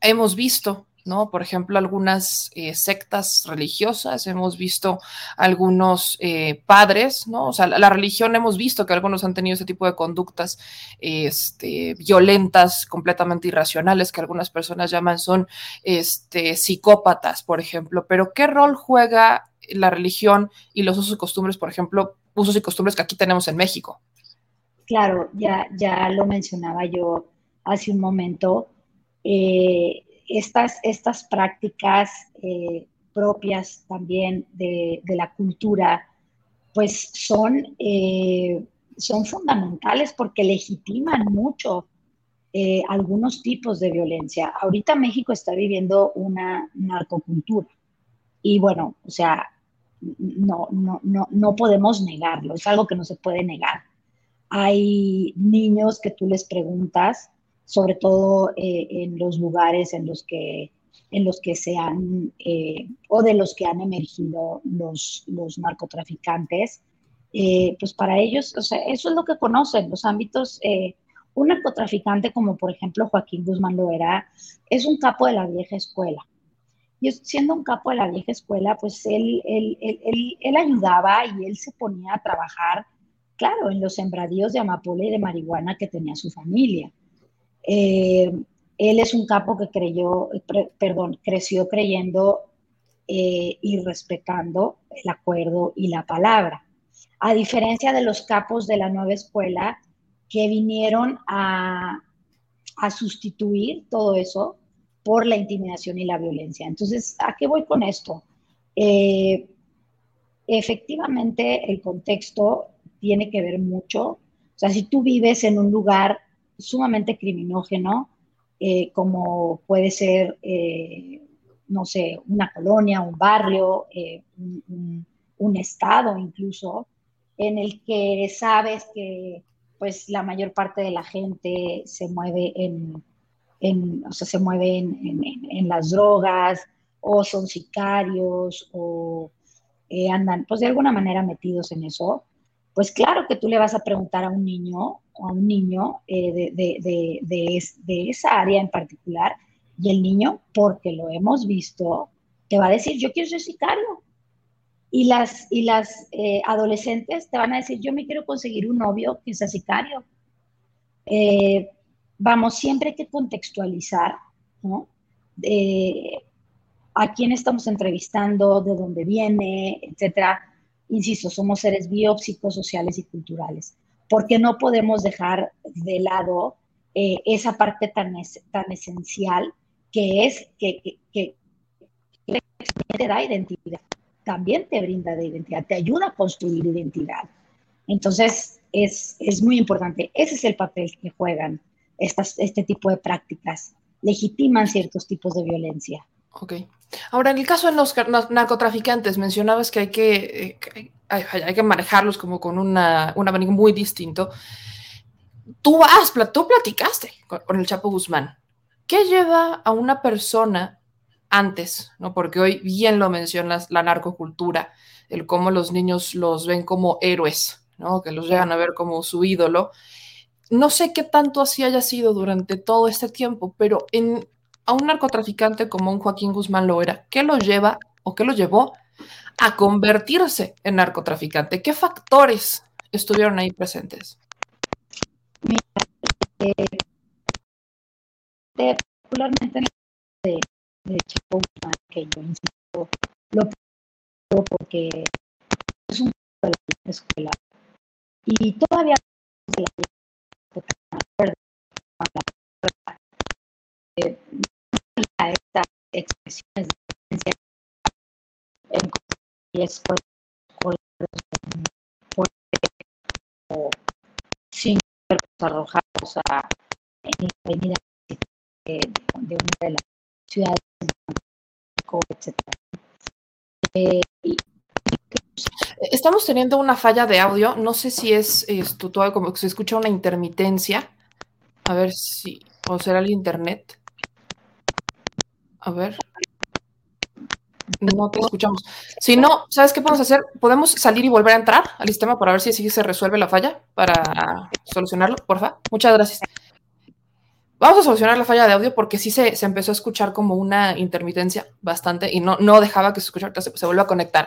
hemos visto ¿no? Por ejemplo, algunas eh, sectas religiosas, hemos visto algunos eh, padres, ¿no? O sea, la, religión hemos visto que algunos han tenido ese tipo de conductas este, violentas, completamente irracionales, que algunas personas llaman son este, psicópatas, por ejemplo. Pero, ¿qué rol juega la religión y los usos y costumbres, por ejemplo, usos y costumbres que aquí tenemos en México? Claro, ya, ya lo mencionaba yo hace un momento. Eh, estas, estas prácticas eh, propias también de, la cultura, pues son, eh, son fundamentales porque legitiman mucho eh, algunos tipos de violencia. Ahorita México está viviendo una narcocultura y bueno, o sea, no, no, no, no podemos negarlo, es algo que no se puede negar. Hay niños que tú les preguntas sobre todo eh, en los lugares en los que en los que se han eh, o de los que han emergido los, los narcotraficantes, eh, pues para ellos, o sea, eso es lo que conocen, los ámbitos Un narcotraficante como por ejemplo Joaquín Guzmán lo era, es un capo de la vieja escuela. Y siendo un capo de la vieja escuela, pues él, él, él, él ayudaba y él se ponía a trabajar, claro, en los sembradíos de amapola y de marihuana que tenía su familia. Eh, él es un capo que creyó, perdón, creció creyendo eh, y respetando el acuerdo y la palabra. A diferencia de los capos de la nueva escuela que vinieron a, sustituir todo eso por la intimidación y la violencia. Entonces, ¿a qué voy con esto? Eh, efectivamente, el contexto tiene que ver mucho. O sea, si tú vives en un lugar sumamente criminógeno, eh, como puede ser, eh, no sé, una colonia, un barrio, eh, un, estado incluso, en el que sabes que pues la mayor parte de la gente se mueve en, o sea, se mueve en, las drogas o son sicarios o andan pues de alguna manera metidos en eso, pues claro que tú le vas a preguntar a un niño o a un niño eh, de, esa área en particular y el niño, porque lo hemos visto, te va a decir, yo quiero ser sicario. Y las, y las eh, adolescentes te van a decir, yo me quiero conseguir un novio que sea sicario. Eh, vamos, siempre hay que contextualizar, ¿no? a quién estamos entrevistando, de dónde viene, etcétera insisto, somos seres biopsicosociales y culturales, porque no podemos dejar de lado eh, esa parte tan, tan esencial que es que, que, te da identidad, también te brinda de identidad, te ayuda a construir identidad. Entonces, es, es muy importante. Ese es el papel que juegan estas, este tipo de prácticas. Legitiman ciertos tipos de violencia. Ok. Ahora, en el caso de los narcotraficantes, mencionabas que hay que, eh, hay, que manejarlos como con una, un abanico muy distinto. Tú, has, tú platicaste con, el Chapo Guzmán. ¿Qué lleva a una persona antes? ¿no? Porque hoy bien lo mencionas, la narcocultura, el cómo los niños los ven como héroes, ¿no? que los llegan a ver como su ídolo. No sé qué tanto así haya sido durante todo este tiempo, pero en, a un narcotraficante como un Joaquín Guzmán lo era, ¿qué lo lleva o qué lo llevó a convertirse en narcotraficante? ¿Qué factores estuvieron ahí presentes? Mira, eh, particularmente en de, de Chapo Guzmán, que yo insisto, lo porque es un la escuela y todavía eh, expresiones de violencia en o sin arrojados a, en la avenida de, de una de las ciudades etc. Eh, Estamos teniendo una falla de audio. No sé si es esto, todo como que se escucha una intermitencia. A ver si, o será el internet. A ver. No te escuchamos. Si no, ¿sabes qué podemos hacer? Podemos salir y volver a entrar al sistema para ver si así se resuelve la falla para solucionarlo, porfa. Muchas gracias. Vamos a solucionar la falla de audio porque sí se, empezó a escuchar como una intermitencia bastante y no, no dejaba que se escuchara, se, se vuelva a conectar.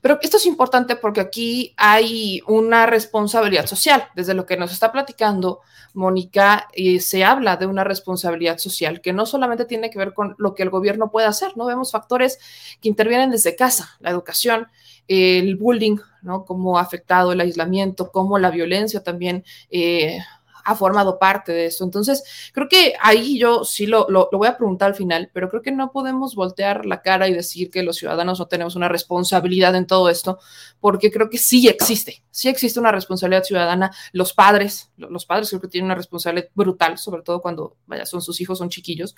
Pero esto es importante porque aquí hay una responsabilidad social. Desde lo que nos está platicando Mónica, eh, se habla de una responsabilidad social que no solamente tiene que ver con lo que el gobierno puede hacer, ¿no? Vemos factores que intervienen desde casa, la educación, el bullying, ¿no? Cómo ha afectado el aislamiento, cómo la violencia también eh, ha formado parte de esto. Entonces, creo que ahí yo sí lo, lo, voy a preguntar al final, pero creo que no podemos voltear la cara y decir que los ciudadanos no tenemos una responsabilidad en todo esto, porque creo que sí existe, sí existe una responsabilidad ciudadana. Los padres, los padres creo que tienen una responsabilidad brutal, sobre todo cuando, vaya, son sus hijos, son chiquillos,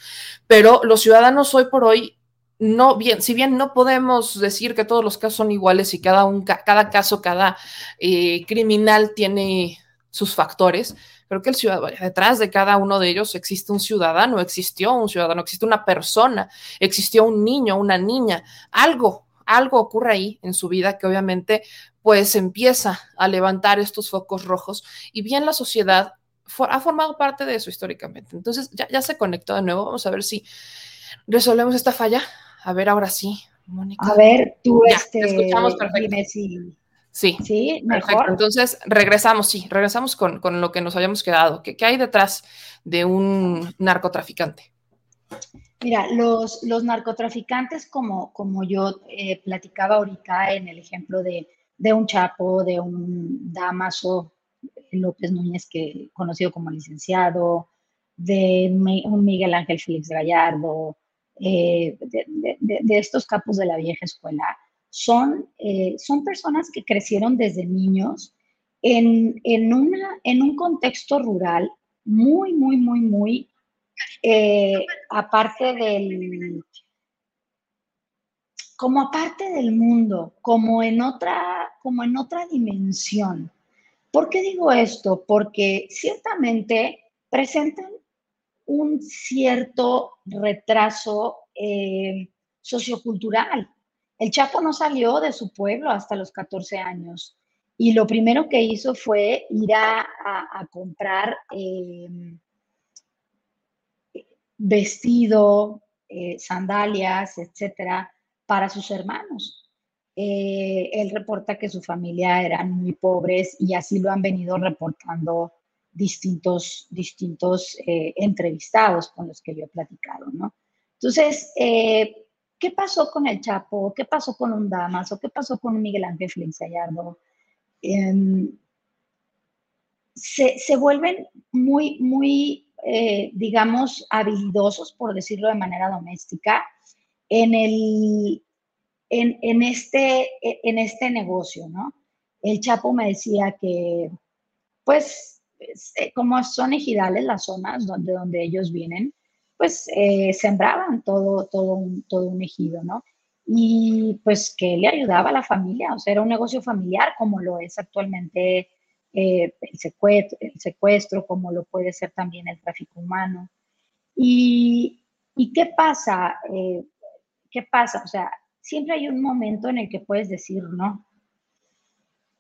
pero los ciudadanos hoy por hoy no bien, si bien no podemos decir que todos los casos son iguales y cada, un, cada caso, cada eh, criminal tiene sus factores, Creo que el ciudadano, detrás de cada uno de ellos existe un ciudadano, existió un ciudadano, existe una persona, existió un niño, una niña, algo, algo ocurre ahí en su vida que obviamente pues empieza a levantar estos focos rojos y bien la sociedad ha formado parte de eso históricamente. Entonces ya, ya se conectó de nuevo. Vamos a ver si resolvemos esta falla. A ver, ahora sí, Mónica. A ver, tú Ya, este, te escuchamos perfecto. dime si- Sí, sí, perfecto. mejor. Entonces regresamos, sí, regresamos con, con lo que nos habíamos quedado. ¿Qué, qué hay detrás de un narcotraficante? Mira, los, los narcotraficantes, como, como yo eh, platicaba ahorita en el ejemplo de, de un Chapo, de un Damaso López Núñez, que conocido como licenciado, de un Miguel Ángel Félix Gallardo, eh, de- de estos capos de la vieja escuela, son, eh, son personas que crecieron desde niños en, en, una, en un contexto rural muy, muy, muy, muy eh, aparte del, como aparte del mundo, como en otra, como en otra dimensión. ¿Por qué digo esto? Porque ciertamente presentan un cierto retraso eh, sociocultural. El Chapo no salió de su pueblo hasta los 14 años y lo primero que hizo fue ir a, comprar eh, vestido, eh, sandalias, etcétera, para sus hermanos. Eh, él reporta que su familia eran muy pobres y así lo han venido reportando distintos, distintos eh, entrevistados con los que yo he platicado, ¿no? Entonces, ¿qué pasó con el Chapo? ¿Qué pasó con un Damaso? ¿Qué pasó con un Miguel Ángel Félix Gallardo? Em, se, se vuelven muy, muy, eh, digamos, habilidosos, por decirlo de manera doméstica, en, el, en, en este, en este negocio, ¿no? El Chapo me decía que, pues, eh, como son ejidales las zonas donde, donde ellos vienen, pues eh, sembraban todo, todo, un, todo un ejido, ¿no? Y pues que le ayudaba a la familia, o sea, era un negocio familiar como lo es actualmente eh, el, secuestro, el secuestro, como lo puede ser también el tráfico humano. ¿Y, qué pasa? Eh, ¿Qué pasa? O sea, siempre hay un momento en el que puedes decir no,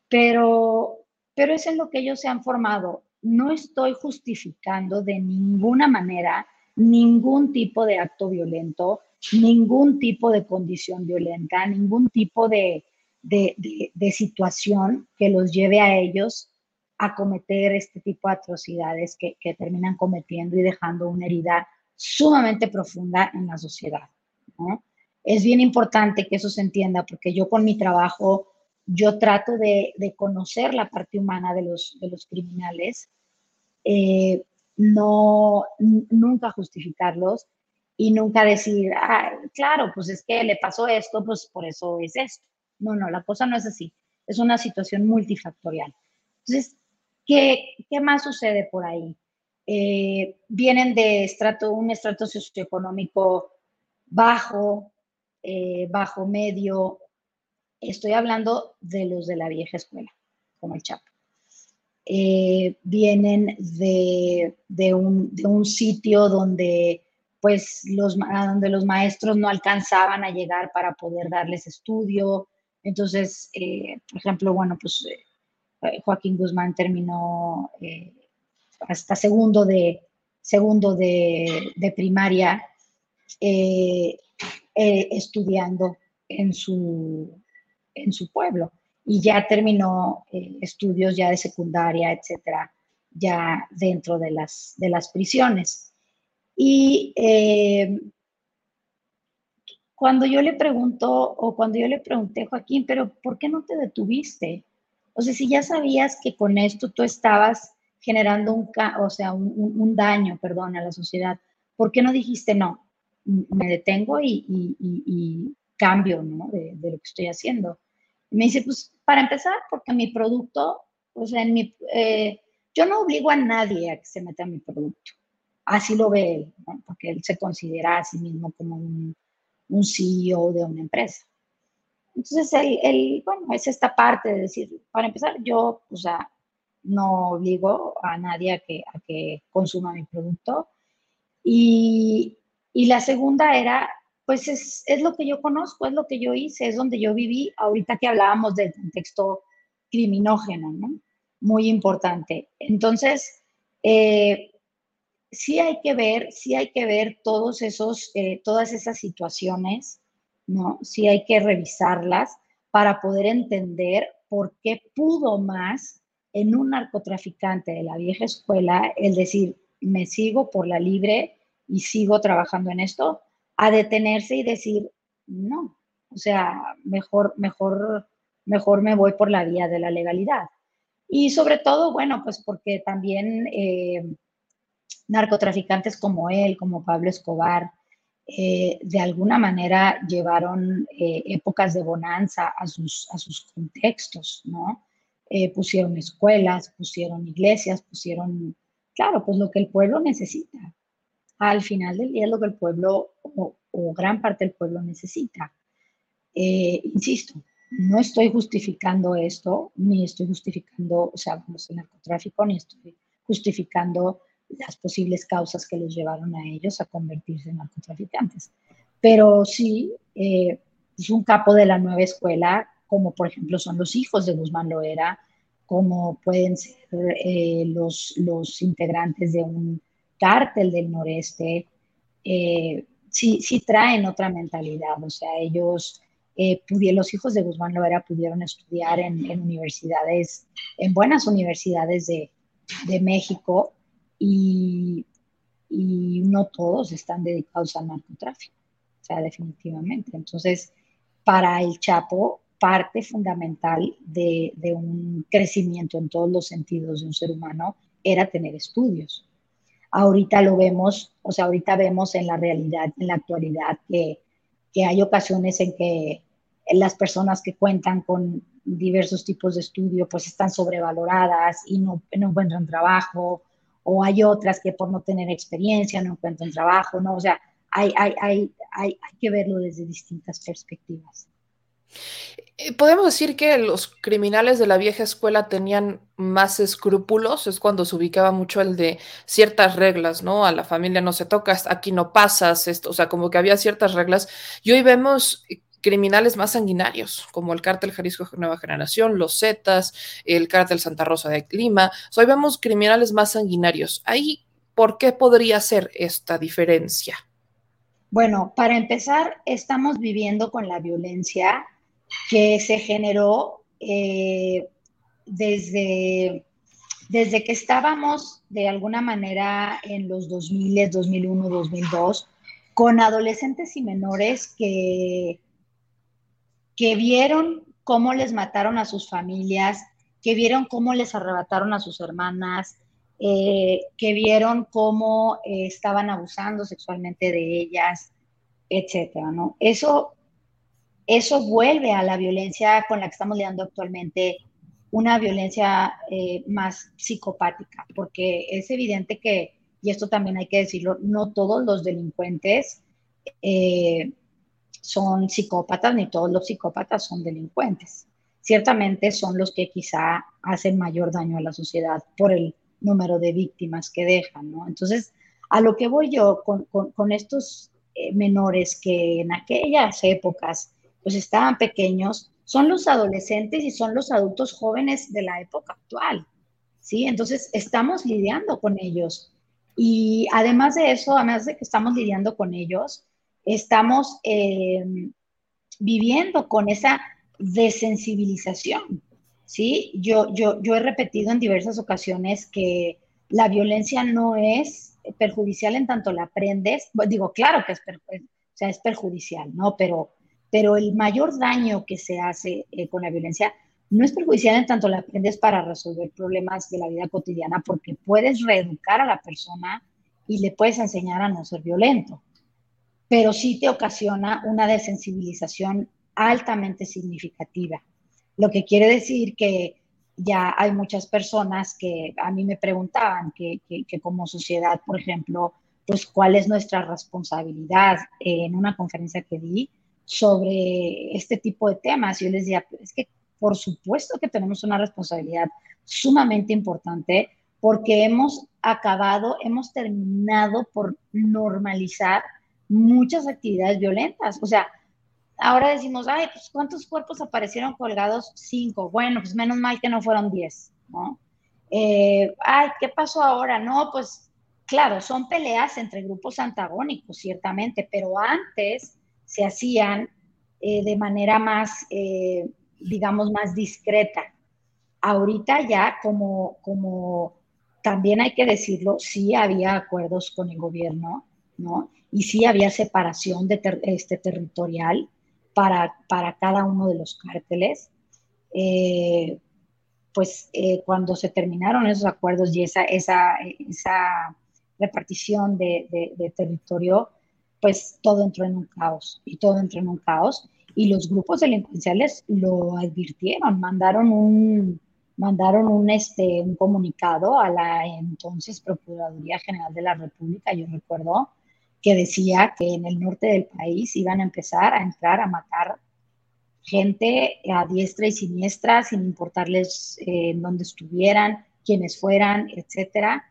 pero, pero es en lo que ellos se han formado. No estoy justificando de ninguna manera ningún tipo de acto violento, ningún tipo de condición violenta, ningún tipo de, de, situación que los lleve a ellos a cometer este tipo de atrocidades que, que, terminan cometiendo y dejando una herida sumamente profunda en la sociedad. Es bien importante que eso se entienda porque yo con mi trabajo, yo trato de, de conocer la parte humana de los, de los criminales, eh, no, nunca justificarlos y nunca decir, claro, pues es que le pasó esto, pues por eso es esto. No, no, la cosa no es así. Es una situación multifactorial. Entonces, ¿Qué, ¿Qué, más sucede por ahí? Eh, vienen de estrato, un estrato socioeconómico bajo, eh, bajo medio. Estoy hablando de los de la vieja escuela, como el Chapo. Eh, vienen de, de, un, de, un, sitio donde, pues, los, donde los maestros no alcanzaban a llegar para poder darles estudio. Entonces, eh, por ejemplo, bueno, pues Joaquín Guzmán terminó eh, hasta segundo de, segundo de, de primaria eh, eh, estudiando en su, en su pueblo y ya terminó estudios ya de secundaria, etcétera, ya dentro de las, de las prisiones. Y cuando yo le pregunto, o cuando yo le pregunté, Joaquín, pero ¿por qué no te detuviste? O sea, si ya sabías que con esto tú estabas generando un, o sea, un, un, un daño, perdón, a la sociedad, ¿por qué no dijiste no? Me detengo y, y, y, y cambio, ¿no? De, de, lo que estoy haciendo. Y me dice, pues, para empezar, porque mi producto, o sea, en mi, eh, yo no obligo a nadie a que se meta en mi producto. Así lo ve él. Porque él se considera a sí mismo como un, un CEO de una empresa. Entonces, el, bueno, es esta parte de decir, para empezar, yo, o sea, no obligo a nadie a que, a que consuma mi producto. Y, y la segunda era, pues es, es, lo que yo conozco, es lo que yo hice, es donde yo viví, ahorita que hablábamos del contexto criminógeno, ¿no? Muy importante. Entonces, Eh, sí hay que ver, sí hay que ver todos esos, eh, todas esas situaciones, ¿no? Sí hay que revisarlas para poder entender por qué pudo más en un narcotraficante de la vieja escuela el decir, me sigo por la libre y sigo trabajando en esto, a detenerse y decir, no, o sea, mejor, mejor, mejor me voy por la vía de la legalidad. Y sobre todo, bueno, pues porque también eh, narcotraficantes como él, como Pablo Escobar, eh, de alguna manera llevaron eh, épocas de bonanza a sus, a sus contextos, ¿no? pusieron escuelas, pusieron iglesias, pusieron, claro, pues lo que el pueblo necesita. Al final del día es lo que el pueblo o, gran parte del pueblo necesita. insisto, no estoy justificando esto, ni estoy justificando, o sea, el narcotráfico, ni estoy justificando las posibles causas que los llevaron a ellos a convertirse en narcotraficantes. Pero sí, eh, es un capo de la nueva escuela, como por ejemplo son los hijos de Guzmán Loera, como pueden ser eh, los, los integrantes de un cártel del noreste, eh, sí, sí traen otra mentalidad, o sea, ellos eh, los hijos de Guzmán Loera pudieron estudiar en, universidades, en buenas universidades de, México y, no todos están dedicados al narcotráfico, o sea, definitivamente. Entonces, para el Chapo, parte fundamental de, de un crecimiento en todos los sentidos de un ser humano era tener estudios. Ahorita lo vemos, o sea, ahorita vemos en la realidad, en la actualidad, que, que hay ocasiones en que las personas que cuentan con diversos tipos de estudio pues están sobrevaloradas y no, no encuentran trabajo, o hay otras que por no tener experiencia no encuentran trabajo, ¿no? O sea, hay, hay, hay, hay, que verlo desde distintas perspectivas. Eh, Podemos decir que los criminales de la vieja escuela tenían más escrúpulos, es cuando se ubicaba mucho el de ciertas reglas, ¿no? A la familia no se toca, aquí no pasas, esto, o sea, como que había ciertas reglas. Y hoy vemos criminales más sanguinarios, como el cártel Jalisco Nueva Generación, los Zetas, el cártel Santa Rosa de Clima. hoy vemos criminales más sanguinarios. Ahí, ¿por qué podría ser esta diferencia? Bueno, para empezar, estamos viviendo con la violencia que se generó eh, desde, desde que estábamos de alguna manera en los 2000, 2001, 2002, con adolescentes y menores que que vieron cómo les mataron a sus familias, que vieron cómo les arrebataron a sus hermanas, eh, que vieron cómo eh, estaban abusando sexualmente de ellas, etcétera, ¿no? Eso, eso vuelve a la violencia con la que estamos lidiando actualmente, una violencia eh, más psicopática, porque es evidente que, y esto también hay que decirlo, no todos los delincuentes son psicópatas, ni todos los psicópatas son delincuentes. Ciertamente son los que quizá hacen mayor daño a la sociedad por el número de víctimas que dejan. Entonces, a lo que voy yo con, estos eh, menores que en aquellas épocas pues estaban pequeños, son los adolescentes y son los adultos jóvenes de la época actual, ¿sí? Entonces, estamos lidiando con ellos. Y además de eso, además de que estamos lidiando con ellos, estamos eh, viviendo con esa desensibilización. ¿sí? Yo, yo, yo he repetido en diversas ocasiones que la violencia no es perjudicial en tanto la aprendes. Digo, claro que es, sea, es perjudicial, ¿no? Pero, pero el mayor daño que se hace eh, con la violencia no es perjudicial en tanto la aprendes para resolver problemas de la vida cotidiana, porque puedes reeducar a la persona y le puedes enseñar a no ser violento pero sí te ocasiona una desensibilización altamente significativa. Lo que quiere decir que ya hay muchas personas que a mí me preguntaban que, como sociedad, por ejemplo, pues cuál es nuestra responsabilidad en una conferencia que di sobre este tipo de temas. Yo les decía, es que por supuesto que tenemos una responsabilidad sumamente importante porque hemos acabado, hemos terminado por normalizar muchas actividades violentas. O sea, ahora decimos, ay, pues ¿cuántos cuerpos aparecieron colgados? Cinco. Bueno, pues menos mal que no fueron diez, ¿no? Eh, ay, ¿qué pasó ahora? No, pues claro, son peleas entre grupos antagónicos, ciertamente, pero antes se hacían eh, de manera más, eh, digamos, más discreta. Ahorita ya, como, como también hay que decirlo, sí había acuerdos con el gobierno, ¿no? Y sí había separación de este, territorial para, para cada uno de los cárteles. Eh, pues cuando se terminaron esos acuerdos y esa, esa, esa repartición de, de, territorio, pues todo entró en un caos y todo entró en un caos. Y los grupos delincuenciales lo advirtieron, mandaron un, mandaron un, este, un comunicado a la entonces Procuraduría General de la República, yo recuerdo, que decía que en el norte del país iban a empezar a entrar a matar gente a diestra y siniestra, sin importarles eh, dónde estuvieran, quiénes fueran, etcétera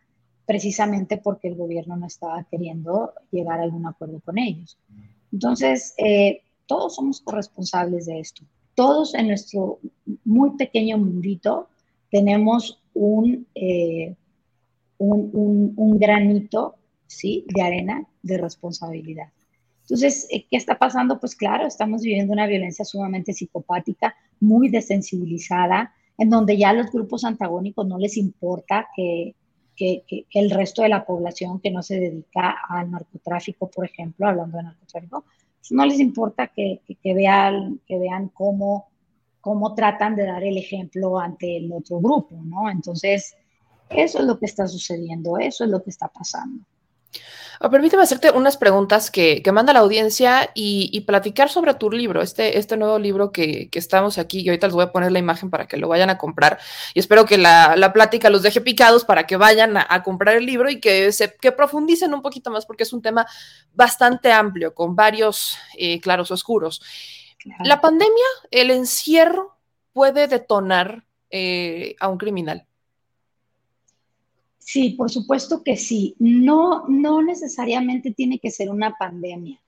precisamente porque el gobierno no estaba queriendo llegar a algún acuerdo con ellos. Entonces, eh, todos somos corresponsables de esto. Todos en nuestro muy pequeño mundito tenemos un, eh, un, granito ¿sí? de arena de responsabilidad. Entonces, eh, ¿qué está pasando? Pues claro, estamos viviendo una violencia sumamente psicopática, muy desensibilizada, en donde ya los grupos antagónicos no les importa que, que, el resto de la población que no se dedica al narcotráfico, por ejemplo, hablando de narcotráfico, pues no les importa que, vean, que vean cómo, cómo tratan de dar el ejemplo ante el otro grupo, ¿no? Entonces, eso es lo que está sucediendo, eso es lo que está pasando. Ah, permíteme hacerte unas preguntas que, manda la audiencia y, platicar sobre tu libro, este, este nuevo libro que, estamos aquí. Y ahorita les voy a poner la imagen para que lo vayan a comprar. Y espero que la, plática los deje picados para que vayan a, comprar el libro y que, se, que profundicen un poquito más, porque es un tema bastante amplio, con varios eh, claros oscuros. La pandemia, el encierro puede detonar eh, a un criminal. Sí, por supuesto que sí. No, no necesariamente tiene que ser una pandemia,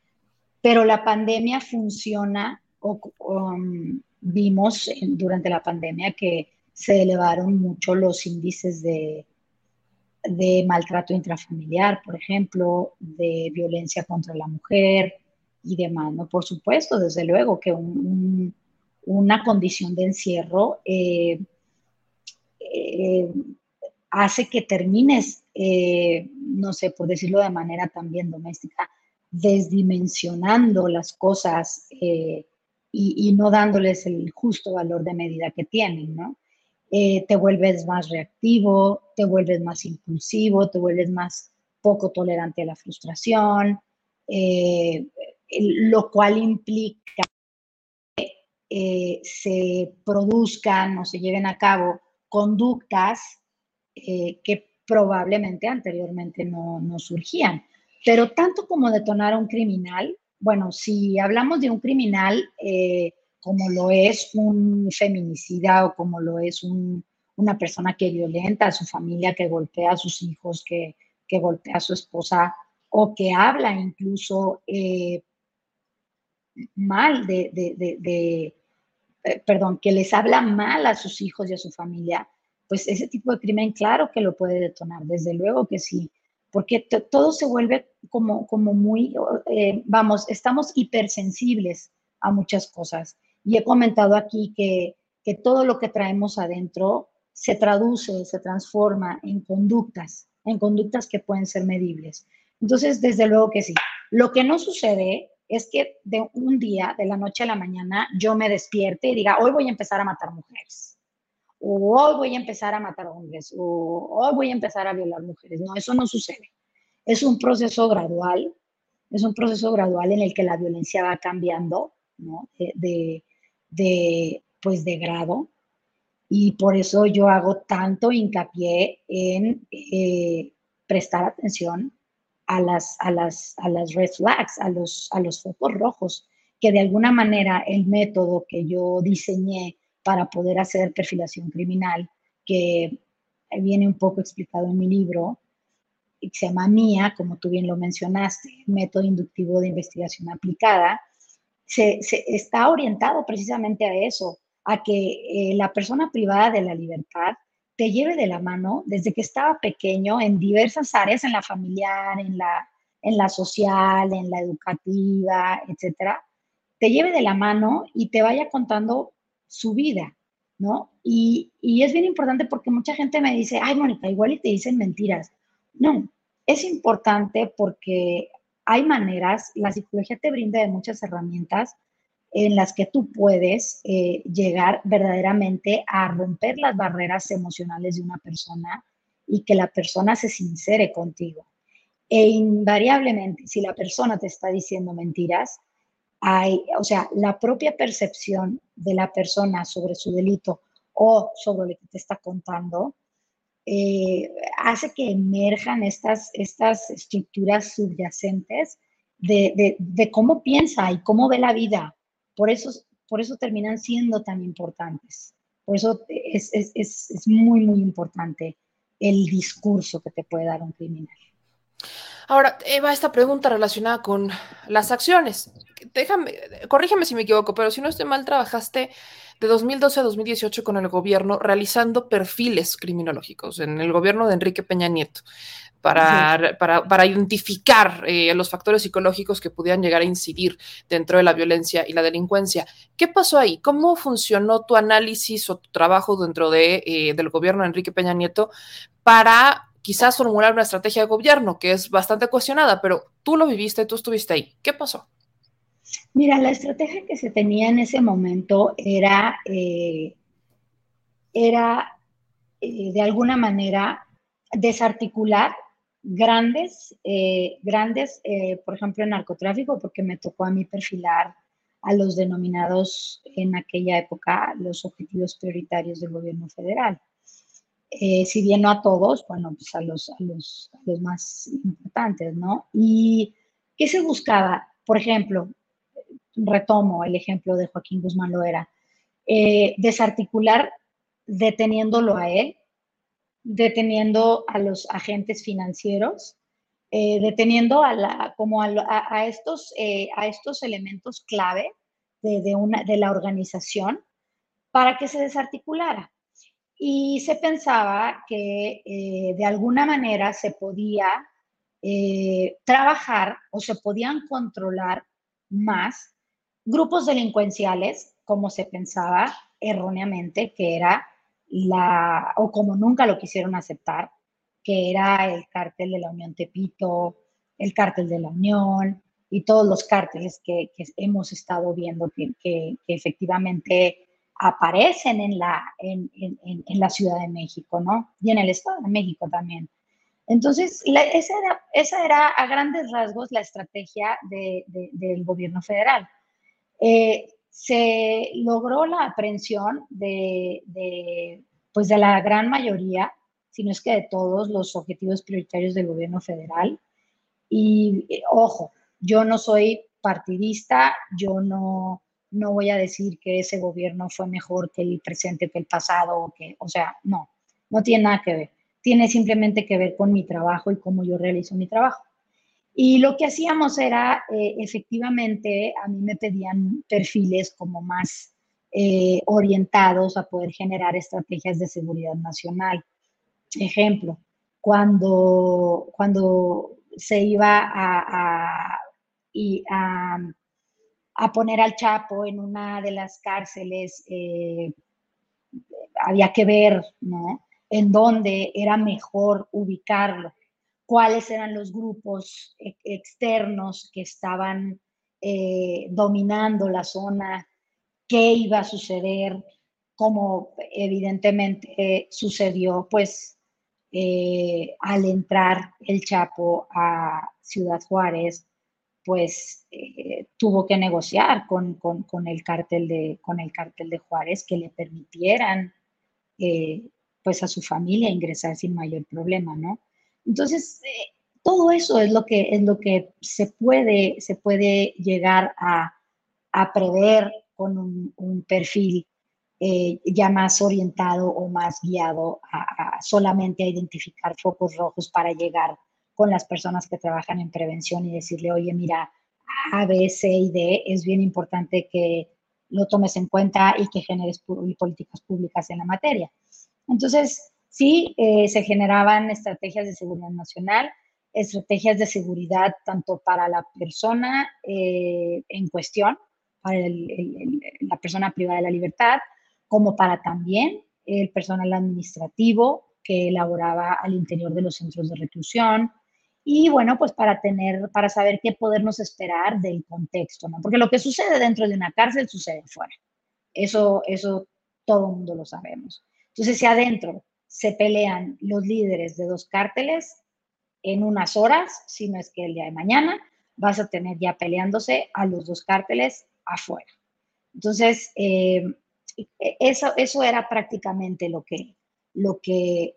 pero la pandemia funciona, o, um, vimos durante la pandemia que se elevaron mucho los índices de, maltrato intrafamiliar, por ejemplo, de violencia contra la mujer y demás, ¿no? Por supuesto, desde luego que una condición de encierro eh, eh, hace que termines, eh, no sé, por decirlo de manera también doméstica, desdimensionando las cosas eh, y, no dándoles el justo valor de medida que tienen, ¿no? Eh, te vuelves más reactivo, te vuelves más impulsivo, te vuelves más poco tolerante a la frustración, lo cual implica que se produzcan o se lleven a cabo conductas eh, que probablemente anteriormente no, no, surgían. Pero tanto como detonar a un criminal, bueno, si hablamos de un criminal eh, como lo es un feminicida o como lo es una persona que violenta a su familia, que golpea a sus hijos, que, que golpea a su esposa o que habla incluso eh, mal de, perdón, que les habla mal a sus hijos y a su familia, pues ese tipo de crimen, claro que lo puede detonar, desde luego que sí, porque todo se vuelve como, como muy, eh, vamos, estamos hipersensibles a muchas cosas. Y he comentado aquí que, que todo lo que traemos adentro se traduce, se transforma en conductas, en conductas que pueden ser medibles. Entonces, desde luego que sí. Lo que no sucede es que de un día, de la noche a la mañana, yo me despierte y diga, hoy voy a empezar a matar mujeres o hoy voy a empezar a matar hombres, o hoy voy a empezar a violar mujeres. No, eso no sucede. Es un proceso gradual, es un proceso gradual en el que la violencia va cambiando, ¿no? De, de, pues de grado. Y por eso yo hago tanto hincapié en eh, prestar atención a las, a, las, a las red flags, a los, a los focos rojos, que de alguna manera el método que yo diseñé para poder hacer perfilación criminal, que viene un poco explicado en mi libro, y se llama MIA, como tú bien lo mencionaste, método inductivo de investigación aplicada, se, está orientado precisamente a eso, a que eh, la persona privada de la libertad te lleve de la mano desde que estaba pequeño en diversas áreas, en la familiar, en la, en la social, en la educativa, etcétera, te lleve de la mano y te vaya contando su vida, ¿no? Y, y es bien importante porque mucha gente me dice, ay, Mónica, igual y te dicen mentiras. No, es importante porque hay maneras, la psicología te brinda de muchas herramientas en las que tú puedes eh, llegar verdaderamente a romper las barreras emocionales de una persona y que la persona se sincere contigo. E invariablemente, si la persona te está diciendo mentiras, hay, o sea, la propia percepción de la persona sobre su delito o sobre lo que te está contando, eh, hace que emerjan estas, estas estructuras subyacentes de, de, cómo piensa y cómo ve la vida. Por eso, por eso terminan siendo tan importantes. Por eso es, es, es muy, muy importante el discurso que te puede dar un criminal. Ahora, Eva, esta pregunta relacionada con las acciones. Déjame, corrígeme si me equivoco, pero si no estoy mal, trabajaste de 2012 a 2018 con el gobierno realizando perfiles criminológicos en el gobierno de Enrique Peña Nieto para, para, identificar eh, los factores psicológicos que pudieran llegar a incidir dentro de la violencia y la delincuencia. ¿Qué pasó ahí? ¿Cómo funcionó tu análisis o tu trabajo dentro de, eh, del gobierno de Enrique Peña Nieto para quizás formular una estrategia de gobierno que es bastante cuestionada, pero tú lo viviste, tú estuviste ahí. ¿Qué pasó? Mira, la estrategia que se tenía en ese momento era, eh, era eh, de alguna manera desarticular grandes, eh, grandes, por ejemplo, en narcotráfico, porque me tocó a mí perfilar a los denominados en aquella época los objetivos prioritarios del gobierno federal. Si bien no a todos, bueno, pues a los, a los, a los más importantes, ¿no? ¿Y qué se buscaba? Por ejemplo, retomo el ejemplo de Joaquín Guzmán Loera, eh, desarticular deteniéndolo a él, deteniendo a los agentes financieros, eh, deteniendo a, la, como a, estos, eh, a estos elementos clave de, una, de la organización para que se desarticulara. Y se pensaba que de alguna manera se podía trabajar o se podían controlar más grupos delincuenciales, como se pensaba erróneamente que era la, o como nunca lo quisieron aceptar, que era el cártel de la Unión Tepito, el cártel de la Unión y todos los cárteles que, hemos estado viendo que, efectivamente aparecen en la, en, la Ciudad de México, ¿no? Y en el Estado de México también. Entonces, esa, era, esa, era, a grandes rasgos la estrategia del gobierno federal. Eh, se logró la aprehensión de, pues de la gran mayoría, si no es que de todos los objetivos prioritarios del gobierno federal. Y eh, ojo, yo no soy partidista, yo no, no voy a decir que ese gobierno fue mejor que el presente, que el pasado, o, que, o sea, no, no tiene nada que ver. Tiene simplemente que ver con mi trabajo y cómo yo realizo mi trabajo. Y lo que hacíamos era, eh, efectivamente, a mí me pedían perfiles como más eh, orientados a poder generar estrategias de seguridad nacional. Ejemplo, cuando, cuando se iba a, poner al Chapo en una de las cárceles, eh, había que ver, ¿no? En dónde era mejor ubicarlo cuáles eran los grupos externos que estaban eh, dominando la zona, qué iba a suceder, como evidentemente sucedió, pues eh, al entrar el Chapo a Ciudad Juárez, pues tuvo que negociar con, el cártel de, con el cártel de Juárez que le permitieran pues a su familia ingresar sin mayor problema, ¿no? Entonces, eh, todo eso es lo que, es lo que se, puede, se puede llegar a, prever con un, perfil eh, ya más orientado o más guiado a, solamente a identificar focos rojos para llegar con las personas que trabajan en prevención y decirle, oye, mira, A, B, C y D es bien importante que lo tomes en cuenta y que generes políticas públicas en la materia. Entonces, Sí, eh, se generaban estrategias de seguridad nacional, estrategias de seguridad tanto para la persona eh, en cuestión, para la persona privada de la libertad, como para también el personal administrativo que elaboraba al interior de los centros de reclusión, y bueno, pues para tener, para saber qué podernos esperar del contexto, ¿no? Porque lo que sucede dentro de una cárcel sucede fuera. Eso, eso todo el mundo lo sabemos. Entonces, si adentro se pelean los líderes de dos cárteles en unas horas, si no es que el día de mañana, vas a tener ya peleándose a los dos cárteles afuera. Entonces, eh, eso, eso era prácticamente lo que, lo que,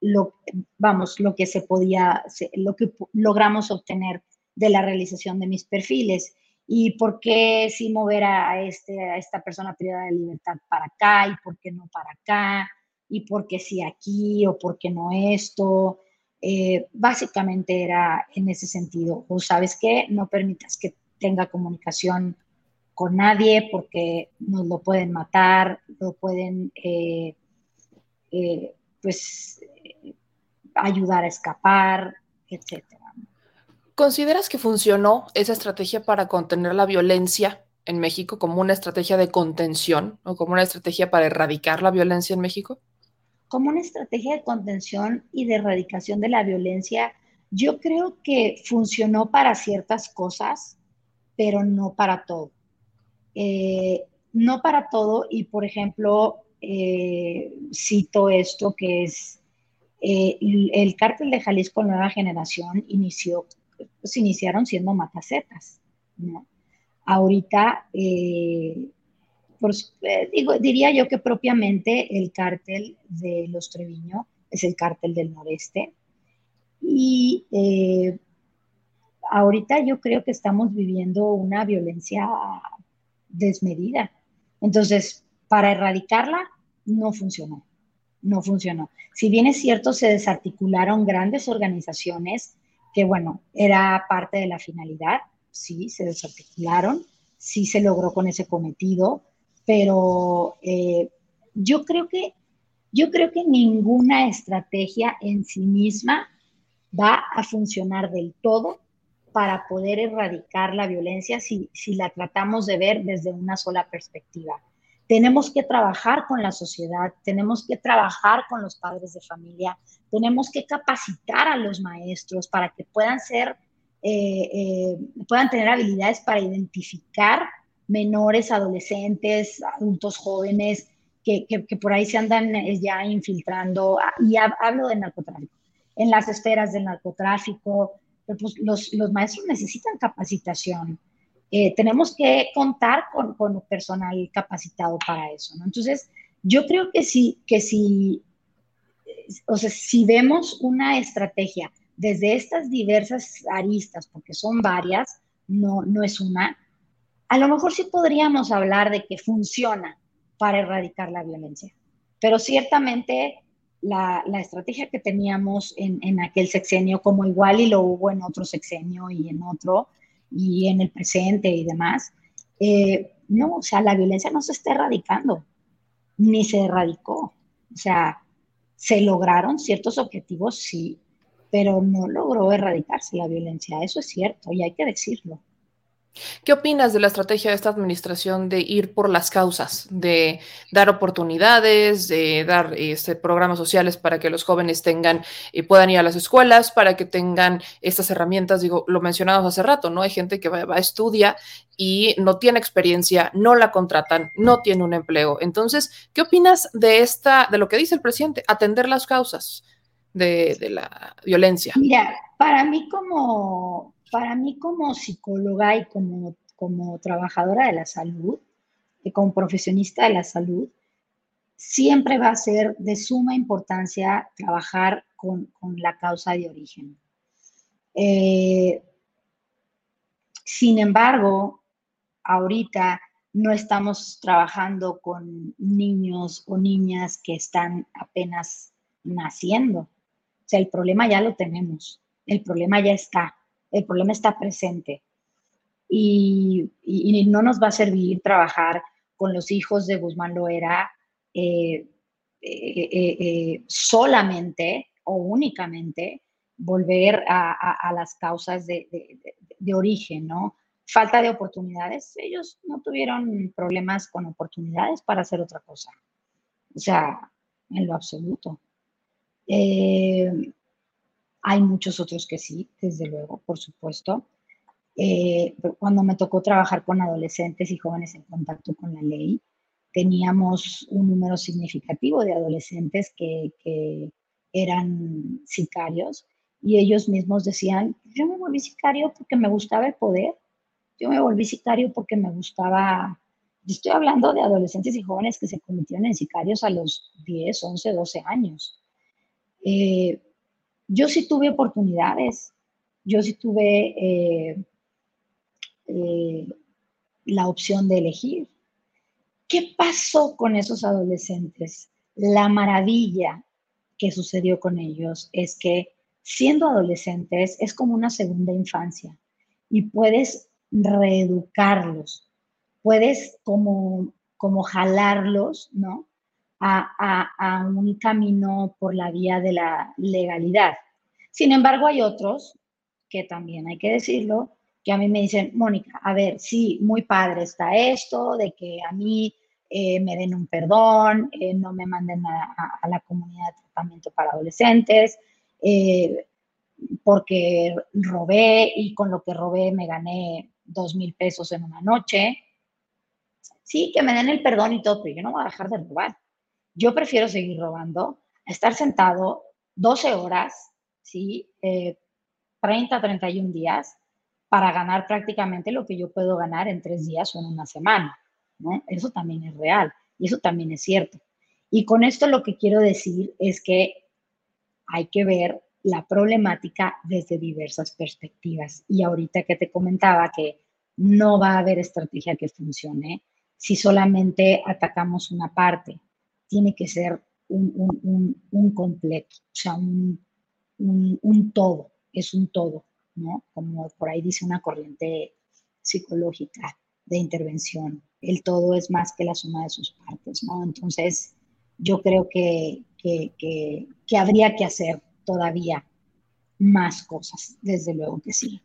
lo, vamos, lo que se podía, lo que logramos obtener de la realización de mis perfiles. Y por qué sí mover a, este, a esta persona privada de libertad para acá y por qué no para acá y por qué sí aquí o por qué no esto. Eh, básicamente era en ese sentido, o sabes qué, no permitas que tenga comunicación con nadie porque nos lo pueden matar, lo pueden, eh, eh, pues, ayudar a escapar, etcétera. ¿Consideras que funcionó esa estrategia para contener la violencia en México como una estrategia de contención o como una estrategia para erradicar la violencia en México? Como una estrategia de contención y de erradicación de la violencia, yo creo que funcionó para ciertas cosas, pero no para todo. Eh, no para todo y, por ejemplo, eh, cito esto que es eh, el, cártel de Jalisco Nueva Generación inició pues, iniciaron siendo matacetas. Ahorita, eh, eh, digo, diría yo que propiamente el cártel de los Treviño es el cártel del noreste. Y ahorita yo creo que estamos viviendo una violencia desmedida. Entonces, para erradicarla, no funcionó. No funcionó. Si bien es cierto, se desarticularon grandes organizaciones que bueno, era parte de la finalidad, sí, se desarticularon, sí se logró con ese cometido, pero eh, yo creo que yo creo que ninguna estrategia en sí misma va a funcionar del todo para poder erradicar la violencia si, si la tratamos de ver desde una sola perspectiva. Tenemos que trabajar con la sociedad, tenemos que trabajar con los padres de familia, tenemos que capacitar a los maestros para que puedan ser, eh, eh, puedan tener habilidades para identificar menores, adolescentes, adultos jóvenes que, que, por ahí se andan eh, ya infiltrando, ah, y hablo de narcotráfico, en las esferas del narcotráfico, pues los, los maestros necesitan capacitación. Eh, tenemos que contar con, con, personal capacitado para eso, ¿no? Entonces, yo creo que sí, que si, o sea, si vemos una estrategia desde estas diversas aristas, porque son varias, no, no es una, a lo mejor sí podríamos hablar de que funciona para erradicar la violencia, pero ciertamente la, la estrategia que teníamos en, en, aquel sexenio, como igual y lo hubo en otro sexenio y en otro, y en el presente y demás, eh, no, o sea, la violencia no se está erradicando, ni se erradicó. O sea, se lograron ciertos objetivos, sí, pero no logró erradicarse la violencia, eso es cierto y hay que decirlo. ¿Qué opinas de la estrategia de esta administración de ir por las causas, de dar oportunidades, de dar este, programas sociales para que los jóvenes tengan y puedan ir a las escuelas, para que tengan estas herramientas? Digo, lo mencionamos hace rato, ¿no? Hay gente que va, a estudiar y no tiene experiencia, no la contratan, no tiene un empleo. Entonces, ¿qué opinas de esta, de lo que dice el presidente, atender las causas de la violencia? Mira, para mí como para mí como psicóloga y como, como trabajadora de la salud, y como profesionista de la salud, siempre va a ser de suma importancia trabajar con, la causa de origen. Eh, sin embargo, ahorita no estamos trabajando con niños o niñas que están apenas naciendo. O sea, el problema ya lo tenemos, el problema ya está el problema está presente. Y, no nos va a servir trabajar con los hijos de Guzmán Loera, eh, solamente o únicamente volver a, las causas de, de, origen, ¿no? Falta de oportunidades. Ellos no tuvieron problemas con oportunidades para hacer otra cosa. O sea, en lo absoluto. Hay muchos otros que sí, desde luego, por supuesto. Eh, cuando me tocó trabajar con adolescentes y jóvenes en contacto con la ley, teníamos un número significativo de adolescentes que, que eran sicarios y ellos mismos decían, yo me volví sicario porque me gustaba el poder, yo me volví sicario porque me gustaba, yo estoy hablando de adolescentes y jóvenes que se convirtieron en sicarios a los 10, 11, 12 años. Eh, yo sí tuve oportunidades, yo sí tuve eh, eh, la opción de elegir. ¿Qué pasó con esos adolescentes? La maravilla que sucedió con ellos es que siendo adolescentes es como una segunda infancia y puedes reeducarlos, puedes como, como jalarlos, ¿no? A, a, un camino por la vía de la legalidad. Sin embargo, hay otros, que también hay que decirlo, que a mí me dicen, Mónica, a ver, sí, muy padre está esto, de que a mí eh, me den un perdón, eh, no me manden a, a, la comunidad de tratamiento para adolescentes, eh, porque robé y con lo que robé me gané dos mil pesos en una noche. Sí, que me den el perdón y todo, pero yo no voy a dejar de robar. Yo prefiero seguir robando, estar sentado 12 horas, ¿sí? 30, 31 días para ganar prácticamente lo que yo puedo ganar en tres días o en una semana. Eso también es real y eso también es cierto. Y con esto lo que quiero decir es que hay que ver la problemática desde diversas perspectivas. Y ahorita que te comentaba que no va a haber estrategia que funcione si solamente atacamos una parte. Tiene que ser un, completo, o sea, un, un, todo, es un todo, ¿no? Como por ahí dice una corriente psicológica de intervención. El todo es más que la suma de sus partes, ¿no? Entonces, yo creo que, que, habría que hacer todavía más cosas, desde luego que sí.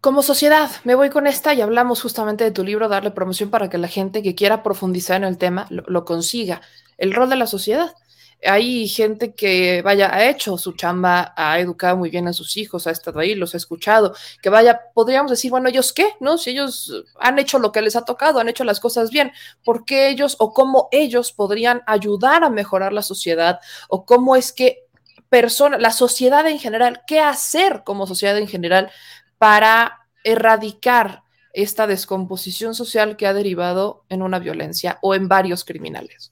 Como sociedad, me voy con esta y hablamos justamente de tu libro, darle promoción para que la gente que quiera profundizar en el tema lo consiga. El rol de la sociedad hay gente que, vaya, ha hecho su chamba, ha educado muy bien a sus hijos, ha estado ahí, los ha escuchado, que vaya, podríamos decir, bueno, ¿ellos qué? ¿No? Si ellos han hecho lo que les ha tocado, han hecho las cosas bien, ¿por qué ellos o cómo ellos podrían ayudar a mejorar la sociedad? ¿O cómo es que persona, la sociedad en general, qué hacer como sociedad en general para erradicar esta descomposición social que ha derivado en una violencia o en varios criminales?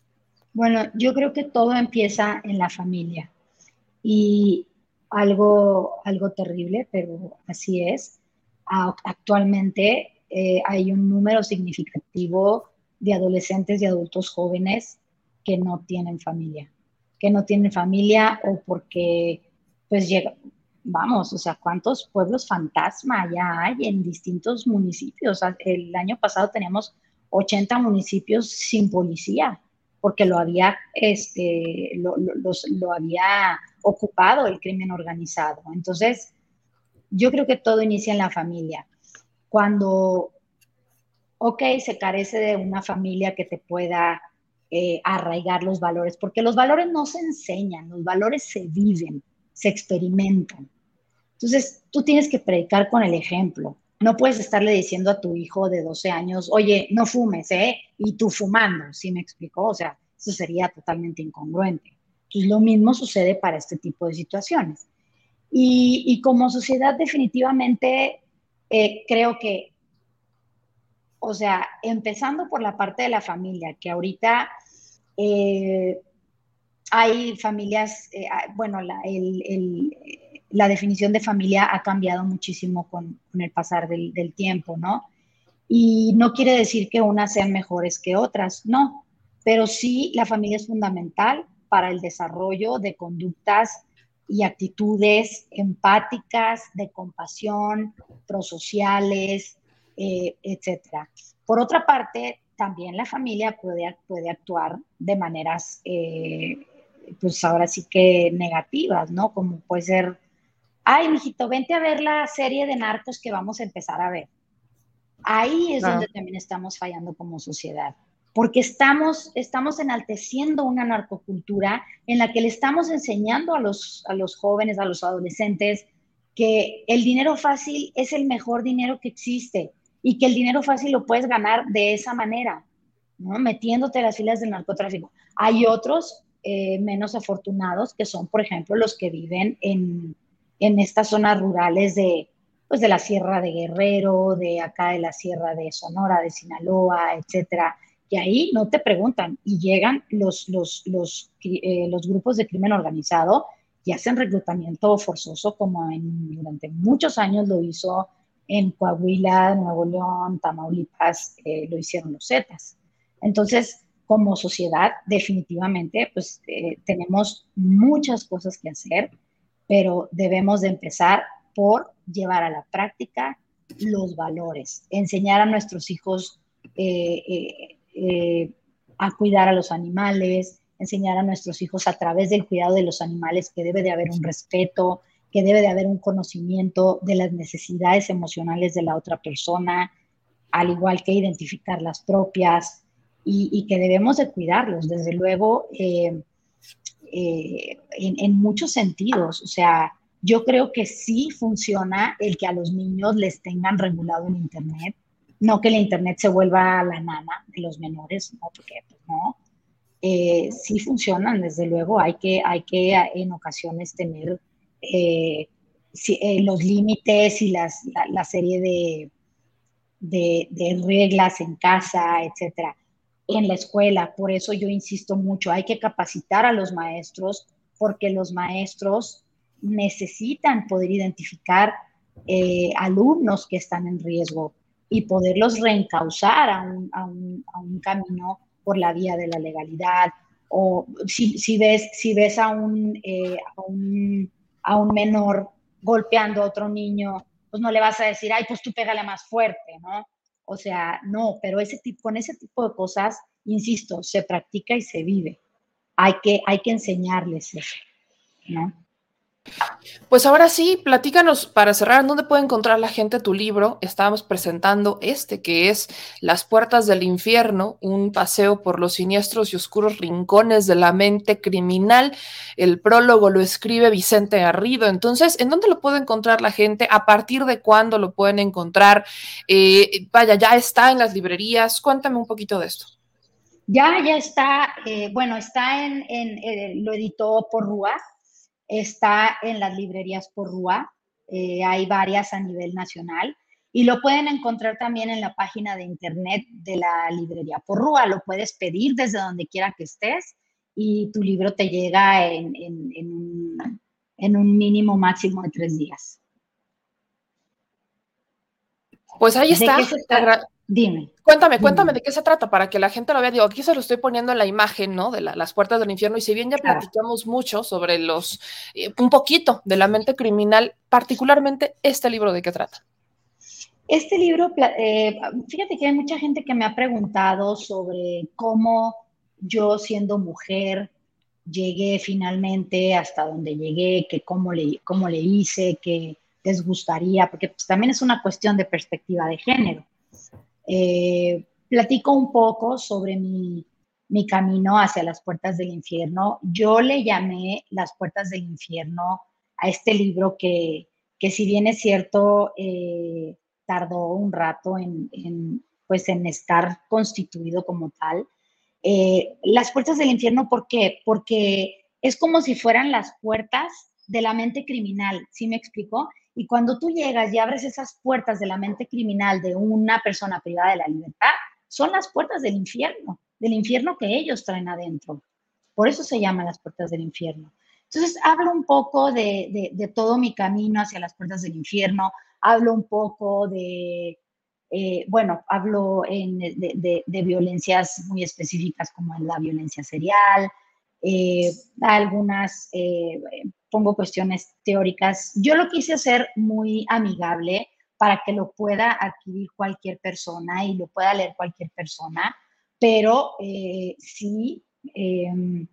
Bueno, yo creo que todo empieza en la familia y algo, algo terrible, pero así es. Actualmente eh, hay un número significativo de adolescentes y adultos jóvenes que no tienen familia, que no tienen familia o porque pues llega, vamos, o sea, ¿cuántos pueblos fantasma ya hay en distintos municipios? El año pasado teníamos 80 municipios sin policía porque lo había, este, lo, lo, había ocupado el crimen organizado. Entonces, yo creo que todo inicia en la familia. Cuando, ok, se carece de una familia que te pueda eh, arraigar los valores, porque los valores no se enseñan, los valores se viven, se experimentan. Entonces, tú tienes que predicar con el ejemplo. No puedes estarle diciendo a tu hijo de 12 años, oye, no fumes, ¿eh? Y tú fumando, ¿sí me explicó? O sea, eso sería totalmente incongruente. Entonces, lo mismo sucede para este tipo de situaciones. Y, como sociedad, definitivamente, eh, creo que, o sea, empezando por la parte de la familia, que ahorita eh, hay familias, eh, ah, bueno, la, el la definición de familia ha cambiado muchísimo con, el pasar del, tiempo, ¿no? Y no quiere decir que unas sean mejores que otras, no, pero sí la familia es fundamental para el desarrollo de conductas y actitudes empáticas, de compasión, prosociales, eh, etc. Por otra parte, también la familia puede, puede actuar de maneras, eh, pues ahora sí que negativas, ¿no? Como puede ser, ay, mijito, vente a ver la serie de narcos que vamos a empezar a ver. Ahí es donde también estamos fallando como sociedad, porque estamos, estamos enalteciendo una narcocultura en la que le estamos enseñando a los, a los jóvenes, a los adolescentes, que el dinero fácil es el mejor dinero que existe y que el dinero fácil lo puedes ganar de esa manera, ¿no? metiéndote en las filas del narcotráfico. Hay otros eh, menos afortunados que son, por ejemplo, los que viven en, en estas zonas rurales de, pues, de la Sierra de Guerrero, de acá de la Sierra de Sonora, de Sinaloa, etcétera, que ahí no te preguntan y llegan los, los, los, eh, los grupos de crimen organizado y hacen reclutamiento forzoso como en, durante muchos años lo hizo en Coahuila, Nuevo León, Tamaulipas, eh, lo hicieron los Zetas. Entonces, como sociedad, definitivamente, pues eh, tenemos muchas cosas que hacer, pero debemos de empezar por llevar a la práctica los valores, enseñar a nuestros hijos eh, a cuidar a los animales, enseñar a nuestros hijos a través del cuidado de los animales que debe de haber un respeto, que debe de haber un conocimiento de las necesidades emocionales de la otra persona, al igual que identificar las propias y, que debemos de cuidarlos, desde luego, eh, eh, en, muchos sentidos. O sea, yo creo que sí funciona el que a los niños les tengan regulado en Internet, no que el Internet se vuelva la nana de los menores, no, porque pues, no. Eh, sí funcionan, desde luego, hay que, hay que en ocasiones tener eh, eh, los límites y las, la, serie de, de, reglas en casa, etcétera, en la escuela. Por eso yo insisto mucho, hay que capacitar a los maestros porque los maestros necesitan poder identificar eh, alumnos que están en riesgo y poderlos reencauzar a un, camino por la vía de la legalidad. O si, ves, si ves a un, a un a un menor golpeando a otro niño, pues no le vas a decir, ay, pues tú pégale más fuerte, ¿no? O sea, no, pero ese tipo, con ese tipo de cosas, insisto, se practica y se vive. Hay que, hay que enseñarles eso, ¿no? Pues ahora sí, platícanos para cerrar, ¿dónde puede encontrar la gente tu libro? Estábamos presentando este que es Las puertas del infierno, un paseo por los siniestros y oscuros rincones de la mente criminal. El prólogo lo escribe Vicente Garrido. Entonces, ¿en dónde lo puede encontrar la gente? ¿A partir de cuándo lo pueden encontrar? Eh, vaya, ya está en las librerías. Cuéntame un poquito de esto. Ya, ya está, eh, bueno, está en, eh, lo editó por Rúa, está en las librerías por Rúa, eh, hay varias a nivel nacional y lo pueden encontrar también en la página de internet de la librería por Rúa. Lo puedes pedir desde donde quiera que estés y tu libro te llega en, un, mínimo máximo de tres días. Pues ahí está. Dime. Cuéntame, cuéntame de qué se trata para que la gente lo vea. Digo, aquí se lo estoy poniendo en la imagen, ¿no? De las puertas del infierno. Y si bien ya platicamos mucho sobre los, eh, un poquito de la mente criminal, particularmente este libro, ¿de qué trata? Este libro, eh, fíjate que hay mucha gente que me ha preguntado sobre cómo yo siendo mujer llegué finalmente hasta donde llegué, que cómo le, cómo le hice, que les gustaría, porque pues, también es una cuestión de perspectiva de género. Eh, platico un poco sobre mi, camino hacia las puertas del infierno. Yo le llamé Las puertas del infierno a este libro que, si bien es cierto, eh, tardó un rato en, pues en estar constituido como tal. Eh, las puertas del infierno, ¿por qué? Porque es como si fueran las puertas de la mente criminal, ¿sí me explico? Y cuando tú llegas y abres esas puertas de la mente criminal de una persona privada de la libertad, son las puertas del infierno, del infierno que ellos traen adentro. Por eso se llaman las puertas del infierno. Entonces, hablo un poco de, todo mi camino hacia las puertas del infierno, hablo un poco de, eh, bueno, hablo de, violencias muy específicas como la violencia serial, eh, algunas eh, pongo cuestiones teóricas. Yo lo quise hacer muy amigable para que lo pueda adquirir cualquier persona y lo pueda leer cualquier persona, pero eh, sí, em,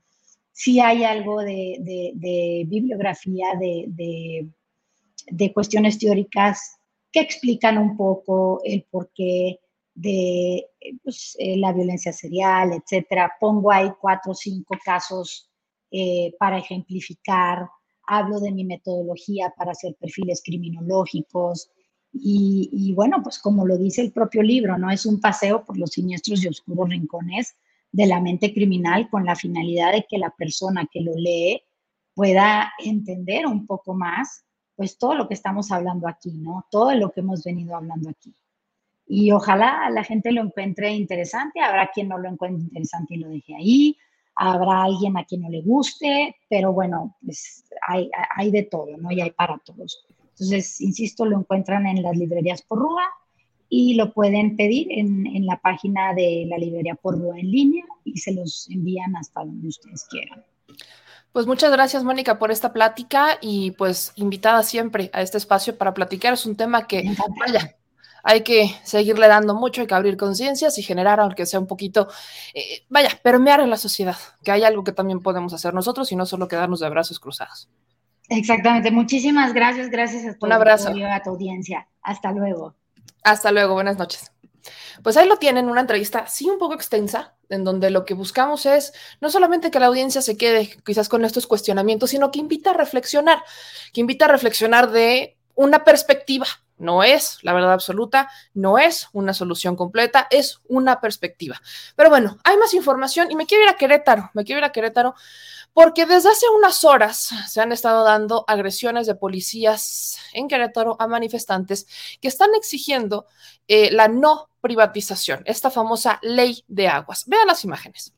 sí hay algo de, bibliografía, de, de, cuestiones teóricas que explican un poco el porqué de pues, eh, la violencia serial, etcétera. Pongo ahí cuatro o cinco casos eh, para ejemplificar, hablo de mi metodología para hacer perfiles criminológicos y, y, bueno, pues como lo dice el propio libro, ¿no? Es un paseo por los siniestros y oscuros rincones de la mente criminal con la finalidad de que la persona que lo lee pueda entender un poco más, pues todo lo que estamos hablando aquí, ¿no? Todo lo que hemos venido hablando aquí. Y ojalá la gente lo encuentre interesante, habrá quien no lo encuentre interesante y lo deje ahí, habrá alguien a quien no le guste, pero bueno, pues hay, hay de todo, ¿no? Y hay para todos. Entonces, insisto, lo encuentran en las librerías por Rúa y lo pueden pedir en, en la página de la librería por Rúa en línea y se los envían hasta donde ustedes quieran. Pues muchas gracias, Mónica, por esta plática y pues invitada siempre a este espacio para platicar. Es un tema que, vaya, hay que seguirle dando mucho, hay que abrir conciencias y generar, aunque sea un poquito, eh, vaya, permear en la sociedad, que hay algo que también podemos hacer nosotros y no solo quedarnos de brazos cruzados. Exactamente, muchísimas gracias, gracias a, un abrazo. a tu audiencia. Hasta luego. Hasta luego, buenas noches. Pues ahí lo tienen, una entrevista, sí, un poco extensa, en donde lo que buscamos es no solamente que la audiencia se quede quizás con estos cuestionamientos, sino que invita a reflexionar, que invita a reflexionar de una perspectiva, no es la verdad absoluta, no es una solución completa, es una perspectiva. Pero bueno, hay más información y me quiero ir a Querétaro, me quiero ir a Querétaro porque desde hace unas horas se han estado dando agresiones de policías en Querétaro a manifestantes que están exigiendo eh, la no privatización, esta famosa ley de aguas. Vean las imágenes.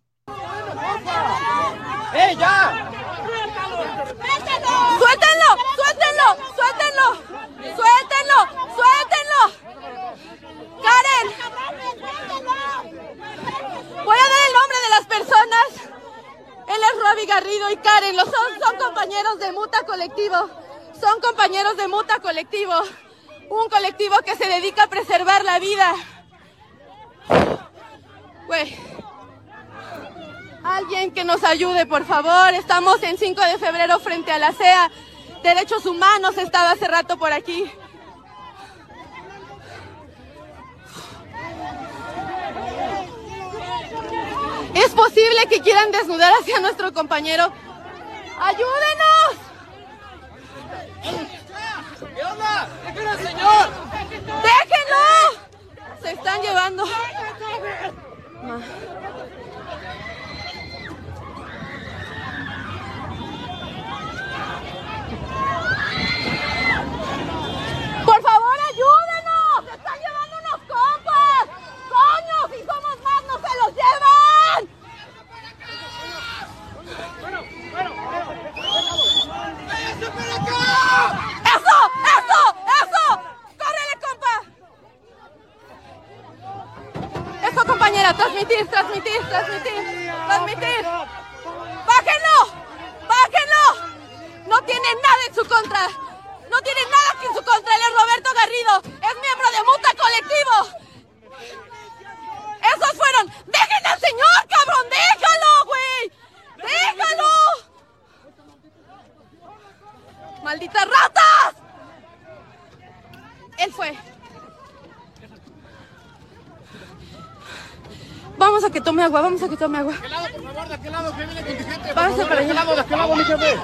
¡Eh, ya! ¡Suéltenlo! ¡Suéltenlo! ¡Suéltenlo! ¡Suéltenlo! ¡Karen! Voy a dar el nombre de las personas. Él es Robbie Garrido y Karen. Los son, son compañeros de Muta Colectivo. Son compañeros de Muta Colectivo. Un colectivo que se dedica a preservar la vida. Güey. Alguien que nos ayude, por favor. Estamos en 5 de febrero frente a la CEA. Derechos Humanos estaba hace rato por aquí. ¿Es posible que quieran desnudar hacia nuestro compañero? ¡Ayúdenos! ¿Qué onda? señor! ¡Déjenlo! Se están llevando. ¡Por favor, ayúdenos! ¡Se están llevando unos compas! ¡Coño! ¡Si somos más, no se los llevan! ¡Bueno, bueno! ¡Eso! ¡Eso! ¡Eso! ¡Córrele, compa! Eso, compañera, transmitir, transmitir, transmitir, transmitir. ¡Bájenlo! ¡Bájenlo! No tiene nada en su contra. No tiene nada en su contra. Él es Roberto Garrido. Es miembro de Muta Colectivo. Esos fueron. ¡Dejen al señor, cabrón! ¡Déjalo, güey! ¡Déjalo! ¡Malditas ratas! Él fue. Vamos a que tome agua, vamos a que tome agua. ¿De qué lado, por favor? ¿De qué lado? ¿Qué viene contingente? Vamos para allá. ¿De qué lado? ¿De qué lado, mi jefe?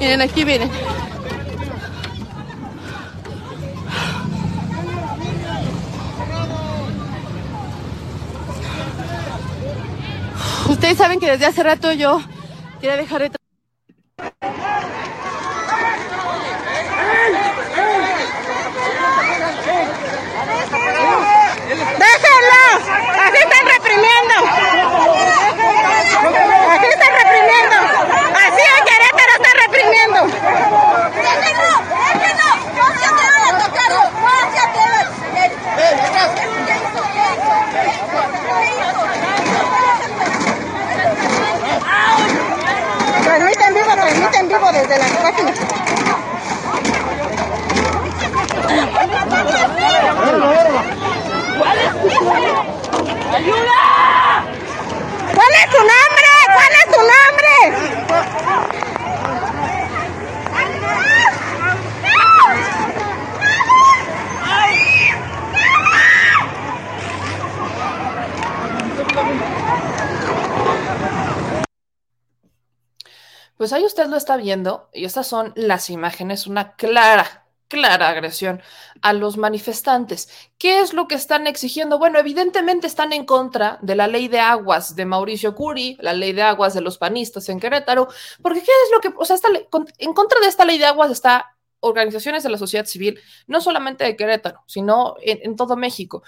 Miren, aquí vienen. Ustedes saben que desde hace rato yo quería dejar de Transmite en vivo, transmite en vivo desde la página. ¿Cuál es tu nombre? Pues ahí usted lo está viendo y estas son las imágenes, una clara, clara agresión a los manifestantes. ¿Qué es lo que están exigiendo? Bueno, evidentemente están en contra de la ley de aguas de Mauricio Curi, la ley de aguas de los panistas en Querétaro, porque ¿qué es lo que, o sea, en contra de esta ley de aguas está organizaciones de la sociedad civil, no solamente de Querétaro, sino en, todo México.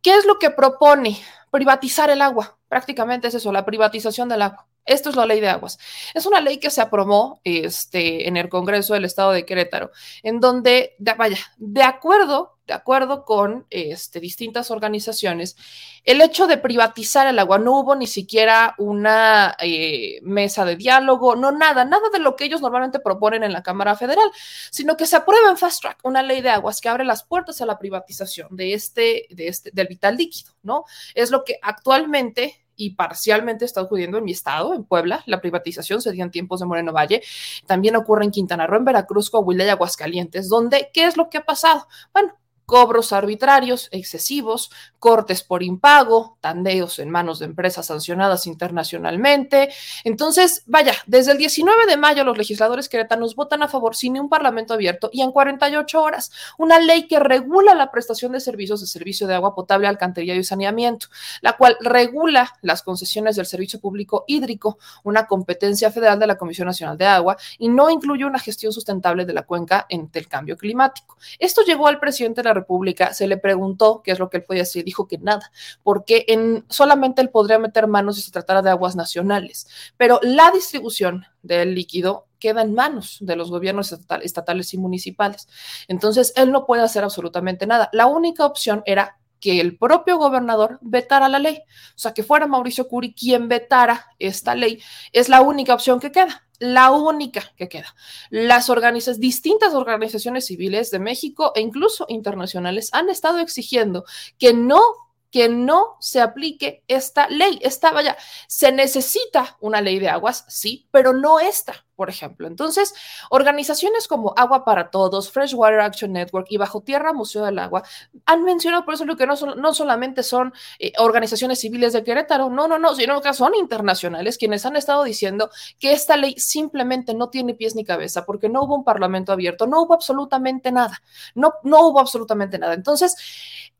¿Qué es lo que propone? Privatizar el agua. Prácticamente es eso, la privatización del agua. Esto es la ley de aguas. Es una ley que se aprobó este, en el Congreso del Estado de Querétaro, en donde, vaya, de acuerdo, de acuerdo con este, distintas organizaciones, el hecho de privatizar el agua, no hubo ni siquiera una eh, mesa de diálogo, no nada, nada de lo que ellos normalmente proponen en la Cámara Federal, sino que se aprueba en fast track una ley de aguas que abre las puertas a la privatización de este, de este, del vital líquido, ¿no? Es lo que actualmente y parcialmente está ocurriendo en mi estado, en Puebla. La privatización se dio en tiempos de Moreno Valle. También ocurre en Quintana Roo, en Veracruz, Coahuila y Aguascalientes, donde, ¿qué es lo que ha pasado? Bueno, cobros arbitrarios, excesivos, cortes por impago, tandeos en manos de empresas sancionadas internacionalmente. Entonces, vaya, desde el 19 de mayo los legisladores queretanos votan a favor sin un parlamento abierto y en 48 horas una ley que regula la prestación de servicios de servicio de agua potable, alcantarillado y saneamiento, la cual regula las concesiones del servicio público hídrico, una competencia federal de la Comisión Nacional de Agua y no incluye una gestión sustentable de la cuenca ante el cambio climático. Esto llegó al presidente de la República, se le preguntó qué es lo que él podía hacer, dijo que nada, porque en, solamente él podría meter manos si se tratara de aguas nacionales, pero la distribución del líquido queda en manos de los gobiernos estatales y municipales. Entonces, él no puede hacer absolutamente nada. La única opción era que el propio gobernador vetara la ley, o sea, que fuera Mauricio Curi quien vetara esta ley, es la única opción que queda la única que queda. Las organizaciones, distintas organizaciones civiles de México e incluso internacionales han estado exigiendo que no que no se aplique esta ley. Esta, vaya, se necesita una ley de aguas, sí, pero no esta, por ejemplo. Entonces, organizaciones como Agua para Todos, Freshwater Action Network y Bajo Tierra Museo del Agua han mencionado por eso lo que no, son, no solamente son eh, organizaciones civiles de Querétaro, no, no, no, sino que son internacionales quienes han estado diciendo que esta ley simplemente no tiene pies ni cabeza porque no hubo un parlamento abierto, no hubo absolutamente nada, no, no hubo absolutamente nada. Entonces,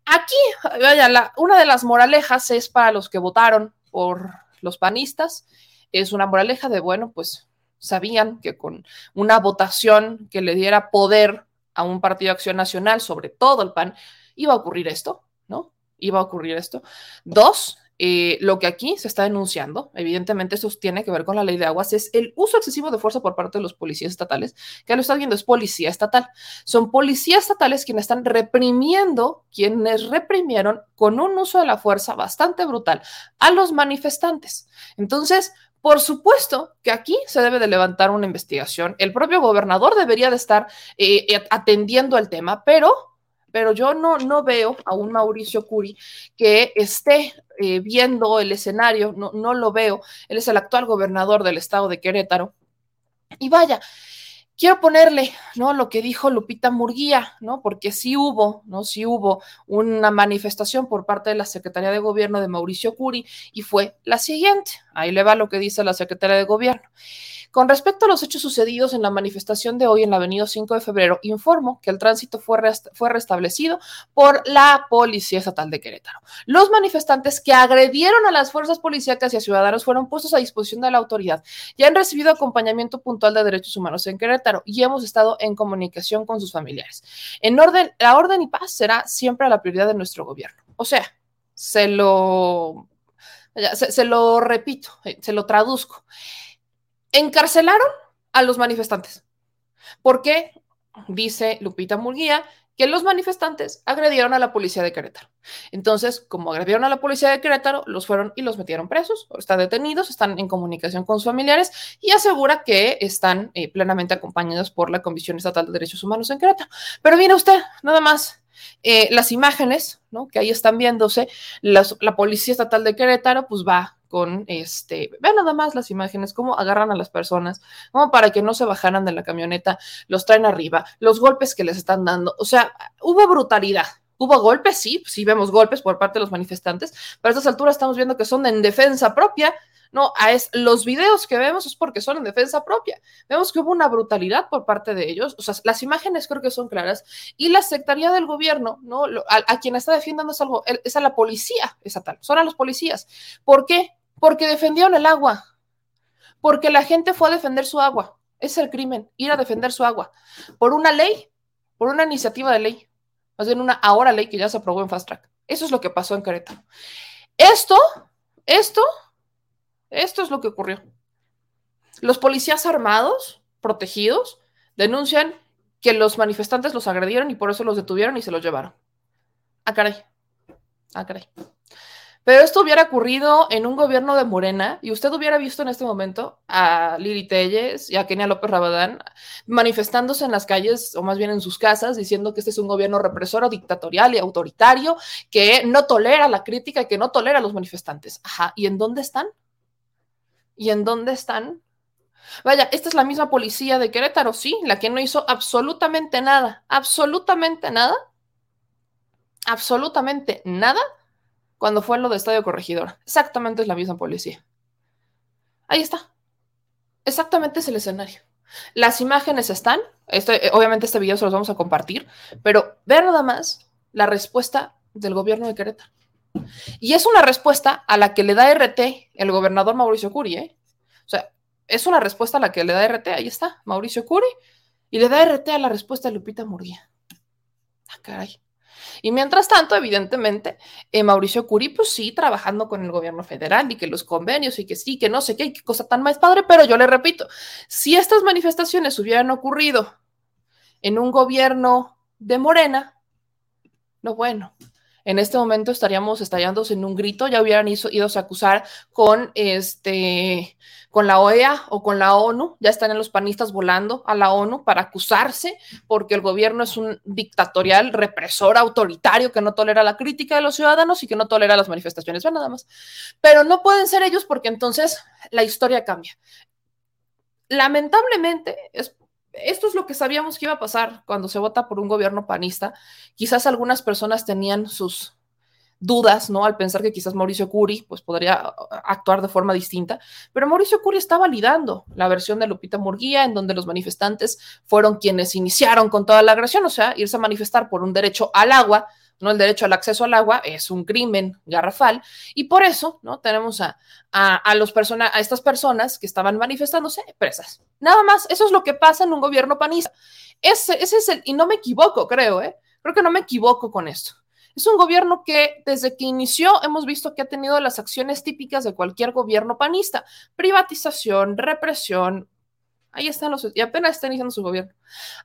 Aquí, vaya, una de las moralejas es para los que votaron por los panistas, es una moraleja de, bueno, pues sabían que con una votación que le diera poder a un partido de acción nacional, sobre todo el PAN, iba a ocurrir esto, ¿no? Iba a ocurrir esto. Dos, eh, lo que aquí se está denunciando, evidentemente eso tiene que ver con la ley de aguas, es el uso excesivo de fuerza por parte de los policías estatales, que lo está viendo es policía estatal. Son policías estatales quienes están reprimiendo, quienes reprimieron con un uso de la fuerza bastante brutal a los manifestantes. Entonces, por supuesto que aquí se debe de levantar una investigación. El propio gobernador debería de estar eh, atendiendo el tema, pero pero yo no, no veo a un Mauricio Curi que esté eh, viendo el escenario, no, no lo veo. Él es el actual gobernador del estado de Querétaro. Y vaya, quiero ponerle, ¿no? Lo que dijo Lupita Murguía, ¿no? Porque sí hubo, ¿no? Sí hubo una manifestación por parte de la Secretaría de Gobierno de Mauricio Curi y fue la siguiente. Ahí le va lo que dice la Secretaría de Gobierno. Con respecto a los hechos sucedidos en la manifestación de hoy en la avenida 5 de febrero, informo que el tránsito fue, fue restablecido por la Policía Estatal de Querétaro. Los manifestantes que agredieron a las fuerzas policíacas y a ciudadanos fueron puestos a disposición de la autoridad y han recibido acompañamiento puntual de derechos humanos en Querétaro y hemos estado en comunicación con sus familiares. En orden, la orden y paz será siempre la prioridad de nuestro gobierno. O sea, se lo, se lo repito, eh, se lo traduzco encarcelaron a los manifestantes. ¿Por qué? Dice Lupita Murguía que los manifestantes agredieron a la policía de Querétaro. Entonces, como agredieron a la policía de Querétaro, los fueron y los metieron presos, están detenidos, están en comunicación con sus familiares y asegura que están eh, plenamente acompañados por la Comisión Estatal de Derechos Humanos en Querétaro. Pero mire usted, nada más, eh, las imágenes, ¿no? Que ahí están viéndose, la Policía Estatal de Querétaro, pues va con este, vean nada más las imágenes, cómo agarran a las personas, como para que no se bajaran de la camioneta, los traen arriba, los golpes que les están dando, o sea, hubo brutalidad. Hubo golpes, sí, sí vemos golpes por parte de los manifestantes, pero a estas alturas estamos viendo que son en defensa propia, No, es, los videos que vemos es porque son en defensa propia. Vemos que hubo una brutalidad por parte de ellos. O sea, las imágenes creo que son claras. Y la sectaría del gobierno, ¿no? A, a quien está defendiendo es, algo, es a la policía estatal, son a los policías. ¿Por qué? Porque defendieron el agua. Porque la gente fue a defender su agua. Es el crimen, ir a defender su agua. Por una ley, por una iniciativa de ley. Más bien una ahora ley que ya se aprobó en Fast Track. Eso es lo que pasó en Querétaro. Esto, esto, esto es lo que ocurrió. Los policías armados, protegidos, denuncian que los manifestantes los agredieron y por eso los detuvieron y se los llevaron. Ah, caray. Ah, caray. Pero esto hubiera ocurrido en un gobierno de Morena y usted hubiera visto en este momento a Lili Telles y a Kenia López Rabadán manifestándose en las calles o más bien en sus casas diciendo que este es un gobierno represor, dictatorial y autoritario que no tolera la crítica y que no tolera a los manifestantes. Ajá, ¿y en dónde están? ¿Y en dónde están? Vaya, esta es la misma policía de Querétaro, sí, la que no hizo absolutamente nada, absolutamente nada, absolutamente nada cuando fue lo de Estadio Corregidor. Exactamente es la misma policía. Ahí está. Exactamente es el escenario. Las imágenes están, este, obviamente este video se los vamos a compartir, pero vean nada más la respuesta del gobierno de Querétaro. Y es una respuesta a la que le da RT el gobernador Mauricio Curi, ¿eh? O sea, es una respuesta a la que le da RT, ahí está, Mauricio Curi, y le da RT a la respuesta de Lupita Murguía. Ah, caray. Y mientras tanto, evidentemente, eh, Mauricio Curi, pues sí, trabajando con el gobierno federal y que los convenios y que sí, que no sé qué, qué cosa tan más padre, pero yo le repito, si estas manifestaciones hubieran ocurrido en un gobierno de Morena, no bueno, en este momento estaríamos estallándose en un grito, ya hubieran ido a acusar con este con la OEA o con la ONU, ya están los panistas volando a la ONU para acusarse porque el gobierno es un dictatorial, represor, autoritario que no tolera la crítica de los ciudadanos y que no tolera las manifestaciones, nada más. Pero no pueden ser ellos porque entonces la historia cambia. Lamentablemente, es esto es lo que sabíamos que iba a pasar cuando se vota por un gobierno panista. Quizás algunas personas tenían sus dudas, ¿no? Al pensar que quizás Mauricio Curi pues podría actuar de forma distinta, pero Mauricio Curi está validando la versión de Lupita Murguía en donde los manifestantes fueron quienes iniciaron con toda la agresión, o sea, irse a manifestar por un derecho al agua ¿no? El derecho al acceso al agua es un crimen garrafal y por eso, ¿no? Tenemos a, a, los a estas personas que estaban manifestándose presas. Nada más, eso es lo que pasa en un gobierno panista. Ese, ese es el, y no me equivoco, creo, ¿eh? Creo que no me equivoco con esto. Es un gobierno que desde que inició hemos visto que ha tenido las acciones típicas de cualquier gobierno panista. Privatización, represión. Ahí están los... Y apenas está iniciando su gobierno.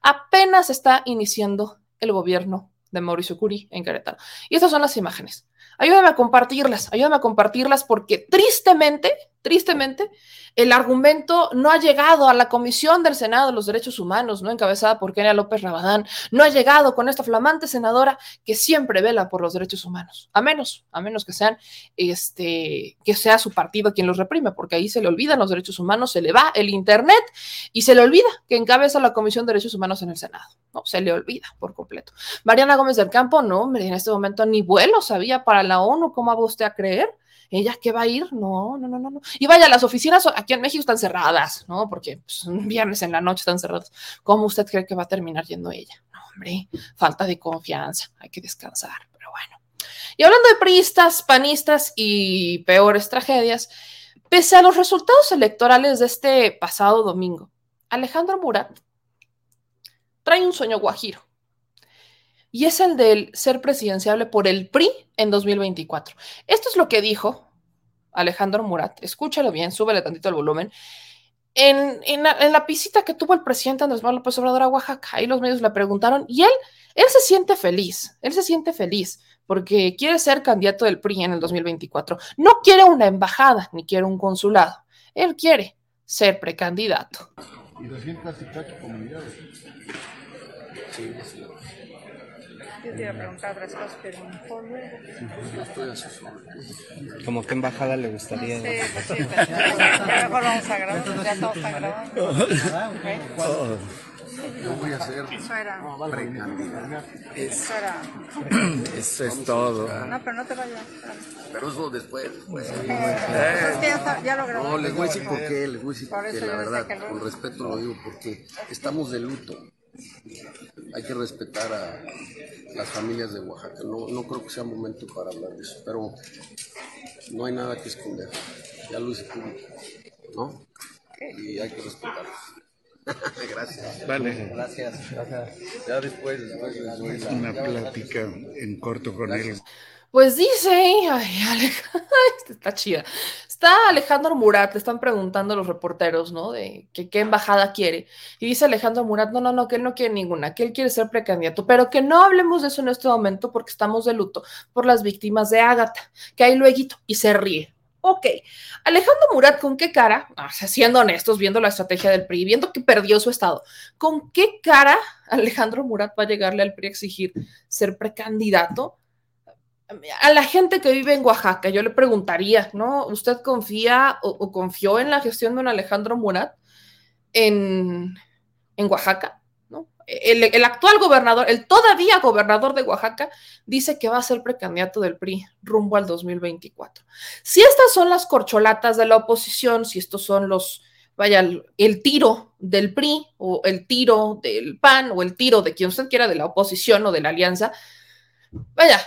Apenas está iniciando el gobierno de Mauricio Curi en Querétaro. Y estas son las imágenes. Ayúdame a compartirlas, ayúdame a compartirlas porque tristemente, tristemente, el argumento no ha llegado a la Comisión del Senado de los Derechos Humanos, no encabezada por Kenia López Rabadán, no ha llegado con esta flamante senadora que siempre vela por los derechos humanos, a menos, a menos que sean, este, que sea su partido quien los reprime, porque ahí se le olvidan los derechos humanos, se le va el Internet y se le olvida que encabeza la Comisión de Derechos Humanos en el Senado, no, se le olvida por completo. Mariana Gómez del Campo, no, hombre, en este momento ni vuelo sabía para la ONU, ¿cómo va usted a creer? Ella que va a ir, no, no, no, no, no. Y vaya, las oficinas aquí en México están cerradas, ¿no? Porque pues, un viernes en la noche están cerradas. ¿Cómo usted cree que va a terminar yendo ella? No, hombre, falta de confianza, hay que descansar, pero bueno. Y hablando de priistas, panistas y peores tragedias, pese a los resultados electorales de este pasado domingo, Alejandro Murat trae un sueño guajiro y es el del ser presidenciable por el PRI en 2024. Esto es lo que dijo Alejandro Murat. Escúchalo bien, súbele tantito el volumen. En, la, visita que tuvo el presidente Andrés Manuel López Obrador a Oaxaca, ahí los medios le preguntaron y él, él se siente feliz, él se siente feliz porque quiere ser candidato del PRI en el 2024. No quiere una embajada ni quiere un consulado, él quiere ser precandidato. Y comunidades. Sí, sí. Yo te iba a preguntar otras cosas, pero mejor luego. ¿Cómo qué embajada le gustaría? Sí, pues sí, ya mejor vamos a grabar, ya todos están grabando. Yo voy a ser Eso era. precandidato. Eso era. Eso es todo. No, pero no te vayas. Pero eso después. Pues es que ya, está- ya lo grabé. No, les voy a decir por qué, les voy a decir Por qué, la yo verdad, con respeto lo digo, porque estamos de luto. Hay que respetar a las familias de Oaxaca. No, no creo que sea momento para hablar de eso, pero no hay nada que esconder. Ya lo hice público, ¿no? Y hay que respetarlos. Gracias. Vale. Gracias. Ya después, después la- Una plática en corto con él. Pues dice, ay, Alej- esta está chida. Está Alejandro Murat, le están preguntando los reporteros, ¿no? De qué embajada quiere. Y dice Alejandro Murat, no, no, no, que él no quiere ninguna, que él quiere ser precandidato, pero que no hablemos de eso en este momento porque estamos de luto por las víctimas de Ágata, que ahí luego y se ríe. Ok, Alejandro Murat, ¿con qué cara? Sea, siendo honestos, viendo la estrategia del PRI, viendo que perdió su estado, ¿con qué cara Alejandro Murat va a llegarle al PRI a exigir ser precandidato? A la gente que vive en Oaxaca, yo le preguntaría, ¿no? ¿Usted confía o, confió en la gestión de un Alejandro Murat en, en Oaxaca? el actual gobernador, el todavía gobernador de Oaxaca, dice que va a ser precandidato del PRI rumbo al 2024. Si estas son las corcholatas de la oposición, si estos son los, vaya, el, el tiro del PRI o el tiro del PAN o el tiro de quien usted quiera de la oposición o de la alianza, vaya,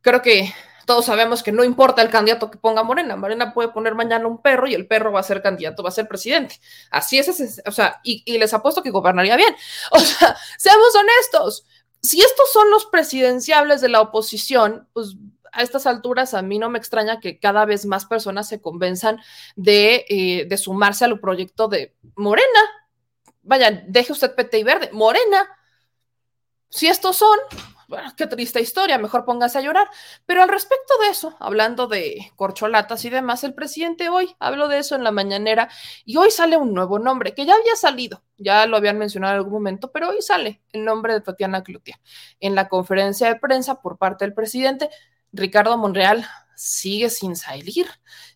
creo que todos sabemos que no importa el candidato que ponga Morena, Morena puede poner mañana un perro y el perro va a ser candidato, va a ser presidente. Así es, o sea, y, y, les apuesto que gobernaría bien. O sea, seamos honestos, si estos son los presidenciables de la oposición, pues a estas alturas a mí no me extraña que cada vez más personas se convenzan de, eh, de sumarse al proyecto de Morena. Vaya, deje usted PT y verde, Morena. Si estos son, bueno, qué triste historia, mejor póngase a llorar. Pero al respecto de eso, hablando de corcholatas y demás, el presidente hoy habló de eso en la mañanera y hoy sale un nuevo nombre que ya había salido, ya lo habían mencionado en algún momento, pero hoy sale el nombre de Tatiana Cloutier. En la conferencia de prensa por parte del presidente, Ricardo Monreal sigue sin salir,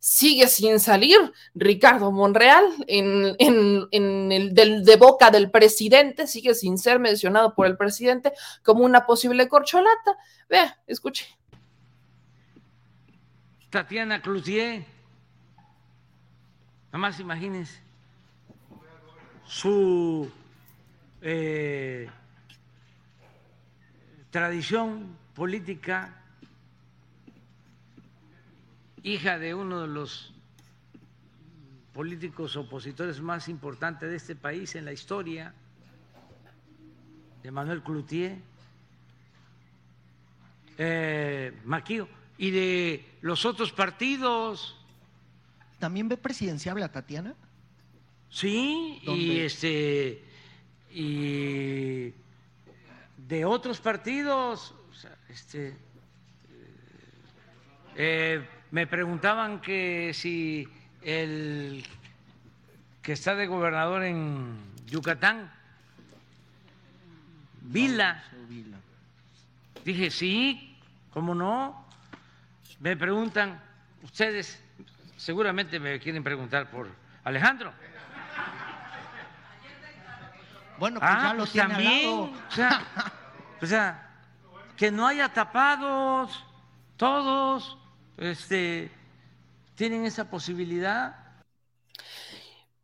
sigue sin salir Ricardo Monreal en, en, en el del, de boca del presidente, sigue sin ser mencionado por el presidente como una posible corcholata. Vea, escuche. Tatiana Cloutier, nada más imagínense su eh, tradición política hija de uno de los políticos opositores más importantes de este país en la historia, de Manuel Cloutier, eh, Maquío, y de los otros partidos. ¿También ve presidenciable a Tatiana? Sí, ¿Dónde? y este y de otros partidos, o sea, este eh, me preguntaban que si el que está de gobernador en Yucatán, Vila. Dije, sí, ¿cómo no? Me preguntan, ustedes seguramente me quieren preguntar por Alejandro. Bueno, pues ah, ya lo pues tiene también, al lado. O sea, o sea, que no haya tapados, todos este, tienen esa posibilidad.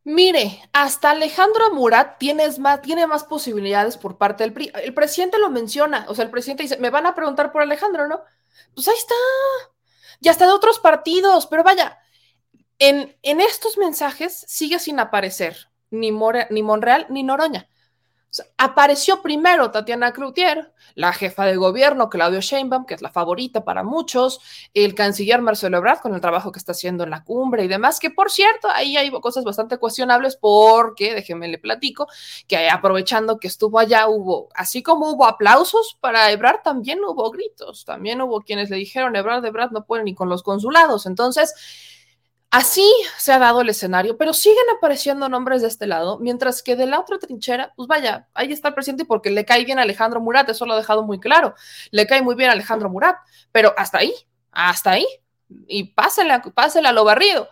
Mire, hasta Alejandro Murat tiene más, tiene más posibilidades por parte del PRI. El presidente lo menciona, o sea, el presidente dice, me van a preguntar por Alejandro, ¿no? Pues ahí está. Y hasta de otros partidos, pero vaya, en, en estos mensajes sigue sin aparecer ni, ni Monreal ni Noroña. Apareció primero Tatiana Cloutier, la jefa de gobierno Claudio Sheinbaum, que es la favorita para muchos, el canciller Marcelo Ebrard con el trabajo que está haciendo en la cumbre y demás, que por cierto, ahí hay cosas bastante cuestionables porque, déjenme le platico, que aprovechando que estuvo allá hubo, así como hubo aplausos para Ebrard, también hubo gritos, también hubo quienes le dijeron, Ebrard, Ebrard no puede ni con los consulados, entonces... Así se ha dado el escenario, pero siguen apareciendo nombres de este lado, mientras que de la otra trinchera, pues vaya, ahí está el presidente porque le cae bien a Alejandro Murat, eso lo ha dejado muy claro, le cae muy bien a Alejandro Murat, pero hasta ahí, hasta ahí, y pásela, pásela a lo barrido,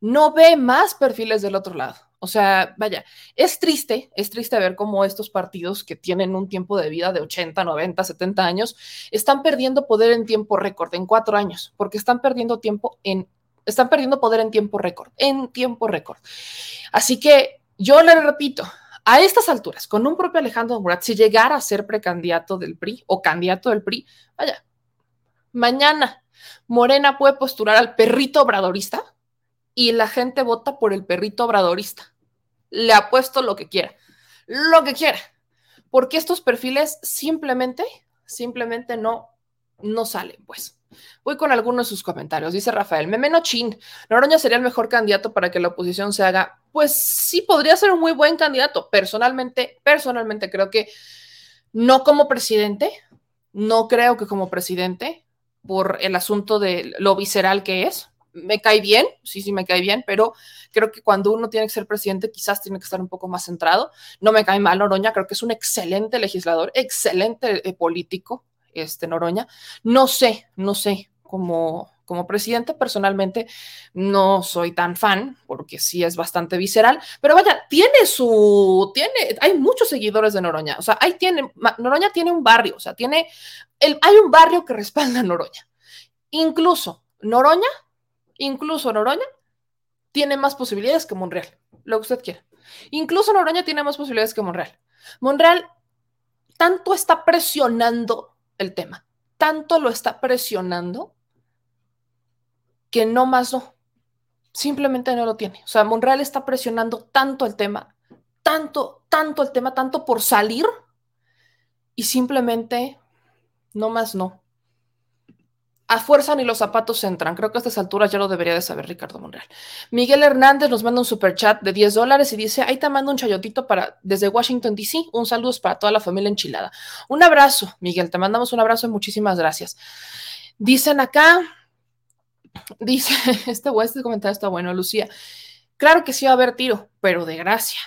no ve más perfiles del otro lado. O sea, vaya, es triste, es triste ver cómo estos partidos que tienen un tiempo de vida de 80, 90, 70 años, están perdiendo poder en tiempo récord, en cuatro años, porque están perdiendo tiempo en, están perdiendo poder en tiempo récord, en tiempo récord. Así que yo le repito, a estas alturas, con un propio Alejandro Murat, si llegara a ser precandidato del PRI o candidato del PRI, vaya, mañana Morena puede postular al perrito obradorista y la gente vota por el perrito obradorista le apuesto lo que quiera, lo que quiera, porque estos perfiles simplemente, simplemente no, no salen, pues. Voy con algunos de sus comentarios. Dice Rafael, Memeno Chin, Noroña sería el mejor candidato para que la oposición se haga. Pues sí, podría ser un muy buen candidato. Personalmente, personalmente creo que no como presidente, no creo que como presidente, por el asunto de lo visceral que es, me cae bien, sí, sí me cae bien, pero creo que cuando uno tiene que ser presidente quizás tiene que estar un poco más centrado. No me cae mal Noroña, creo que es un excelente legislador, excelente eh, político, este Noroña. No sé, no sé, como, como presidente personalmente no soy tan fan porque sí es bastante visceral, pero vaya, tiene su, tiene, hay muchos seguidores de Noroña, o sea, ahí tiene, Noroña tiene un barrio, o sea, tiene, el, hay un barrio que respalda a Noroña. Incluso Noroña Incluso Noroña tiene más posibilidades que Monreal, lo que usted quiera. Incluso Noroña tiene más posibilidades que Monreal. Monreal tanto está presionando el tema, tanto lo está presionando que no más no. Simplemente no lo tiene. O sea, Monreal está presionando tanto el tema, tanto, tanto el tema, tanto por salir y simplemente no más no a fuerza ni los zapatos entran. Creo que a estas alturas ya lo debería de saber Ricardo Monreal. Miguel Hernández nos manda un super chat de 10 dólares y dice, ahí te mando un chayotito para, desde Washington, D.C. Un saludo para toda la familia enchilada. Un abrazo, Miguel, te mandamos un abrazo y muchísimas gracias. Dicen acá, dice, este, este comentario está bueno, Lucía. Claro que sí va a haber tiro, pero de gracia.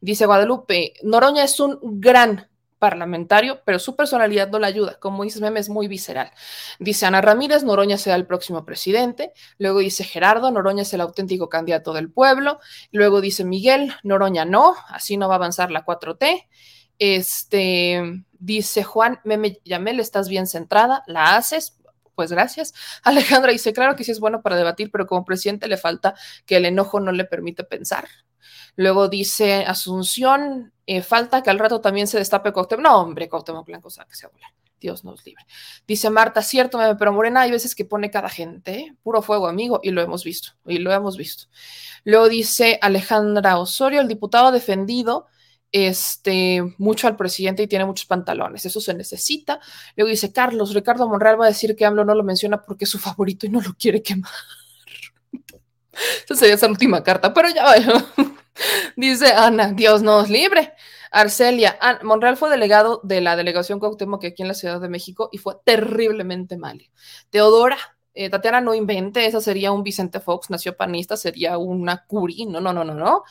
Dice Guadalupe, Noroña es un gran parlamentario, pero su personalidad no la ayuda. Como dices, Meme es muy visceral. Dice Ana Ramírez, Noroña será el próximo presidente. Luego dice Gerardo, Noroña es el auténtico candidato del pueblo. Luego dice Miguel, Noroña no, así no va a avanzar la 4T. Este, dice Juan, Meme Yamel, estás bien centrada, la haces, pues gracias. Alejandra dice, claro que sí es bueno para debatir, pero como presidente le falta que el enojo no le permite pensar. Luego dice Asunción, eh, falta que al rato también se destape Cuauhtémoc. No, hombre, Cuauhtémoc Blanco, que se volar. Dios nos libre. Dice Marta, cierto, pero Morena hay veces que pone cada gente, ¿eh? puro fuego, amigo, y lo hemos visto, y lo hemos visto. Luego dice Alejandra Osorio, el diputado defendido este, mucho al presidente y tiene muchos pantalones, eso se necesita. Luego dice Carlos, Ricardo Monreal va a decir que AMLO no lo menciona porque es su favorito y no lo quiere quemar. Esa sería esa última carta, pero ya vaya. Dice Ana, Dios nos libre. Arcelia, Monreal fue delegado de la delegación Cuauhtémoc aquí en la Ciudad de México y fue terriblemente mal. Teodora, eh, Tatiana no invente, esa sería un Vicente Fox, nació panista, sería una Curi, no, no, no, no, no.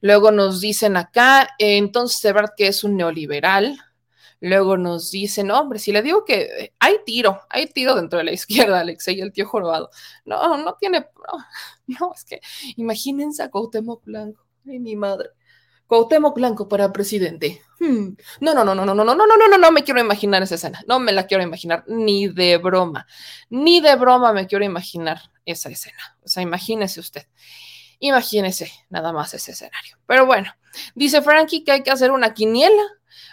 Luego nos dicen acá, eh, entonces Sebart que es un neoliberal. Luego nos dicen, hombre, si le digo que eh, hay tiro, hay tiro dentro de la izquierda, Alexei, el tío jorobado. No, no tiene, no, es que imagínense a Cuauhtémoc Blanco Ay, mi madre. Cuauhtémoc Blanco para presidente. No, no, no, no, no, no, no, no, no, no, no, no me quiero imaginar esa escena. No me la quiero imaginar ni de broma. Ni de broma me quiero imaginar esa escena. O sea, imagínese usted. Imagínese nada más ese escenario. Pero bueno, dice Frankie que hay que hacer una quiniela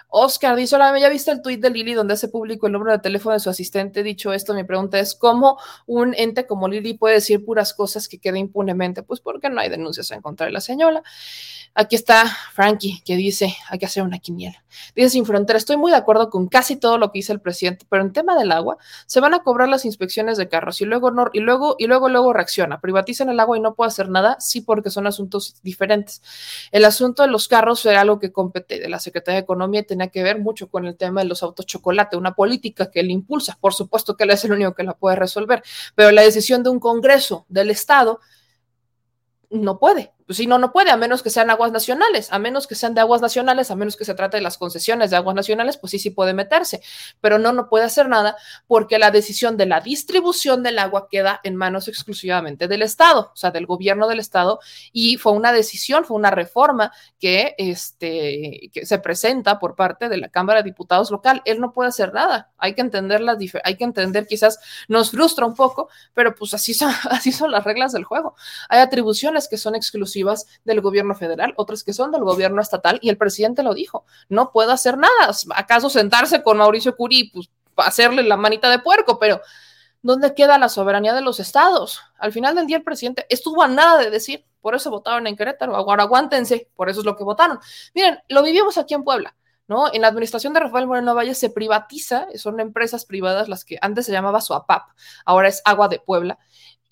Oscar dice, hola, ¿ya viste el tuit de Lili donde hace público el número de teléfono de su asistente? Dicho esto, mi pregunta es, ¿cómo un ente como Lili puede decir puras cosas que queden impunemente? Pues porque no hay denuncias en contra de la señora. Aquí está Frankie, que dice, hay que hacer una quiniela. Dice Sin Frontera, estoy muy de acuerdo con casi todo lo que dice el presidente, pero en tema del agua, se van a cobrar las inspecciones de carros y luego, y luego, y luego, luego reacciona. Privatizan el agua y no puedo hacer nada, sí, porque son asuntos diferentes. El asunto de los carros era algo que compete de la Secretaría de Economía y tenía que ver mucho con el tema de los autos chocolate, una política que él impulsa. Por supuesto que él es el único que la puede resolver, pero la decisión de un Congreso del Estado no puede Pues si no, no puede, a menos que sean aguas nacionales, a menos que sean de aguas nacionales, a menos que se trate de las concesiones de aguas nacionales, pues sí, sí puede meterse, pero no, no puede hacer nada porque la decisión de la distribución del agua queda en manos exclusivamente del Estado, o sea, del gobierno del Estado, y fue una decisión, fue una reforma que, este, que se presenta por parte de la Cámara de Diputados local. Él no puede hacer nada, hay que entender las hay que entender, quizás nos frustra un poco, pero pues así son, así son las reglas del juego. Hay atribuciones que son exclusivas del gobierno federal, otras que son del gobierno estatal, y el presidente lo dijo, no puedo hacer nada. ¿Acaso sentarse con Mauricio Curi, pues hacerle la manita de puerco? Pero ¿dónde queda la soberanía de los estados? Al final del día el presidente estuvo a nada de decir, por eso votaron en Querétaro, ahora aguántense, por eso es lo que votaron. Miren, lo vivimos aquí en Puebla. ¿No? En la administración de Rafael Moreno Valle se privatiza, son empresas privadas las que antes se llamaba SUAPAP, ahora es Agua de Puebla,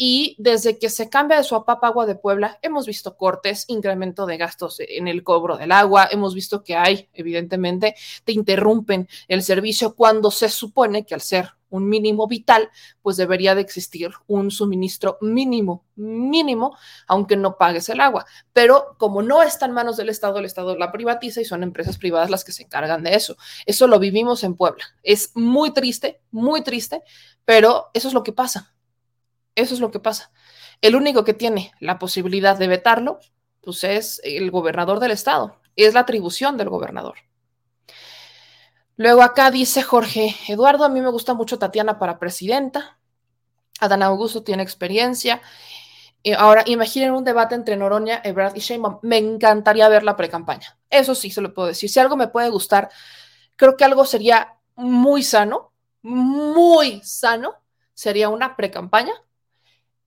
y desde que se cambia de su apapa Agua de Puebla, hemos visto cortes, incremento de gastos en el cobro del agua, hemos visto que hay, evidentemente, te interrumpen el servicio cuando se supone que al ser un mínimo vital, pues debería de existir un suministro mínimo, mínimo, aunque no pagues el agua. Pero como no está en manos del Estado, el Estado la privatiza y son empresas privadas las que se encargan de eso. Eso lo vivimos en Puebla. Es muy triste, muy triste, pero eso es lo que pasa. Eso es lo que pasa. El único que tiene la posibilidad de vetarlo, pues es el gobernador del estado. Es la atribución del gobernador. Luego acá dice Jorge Eduardo, a mí me gusta mucho Tatiana para presidenta. Adán Augusto tiene experiencia. ahora, imaginen un debate entre Noroña, Ebrard y Sheinbaum. Me encantaría ver la precampaña. Eso sí se lo puedo decir. Si algo me puede gustar, creo que algo sería muy sano, muy sano, sería una precampaña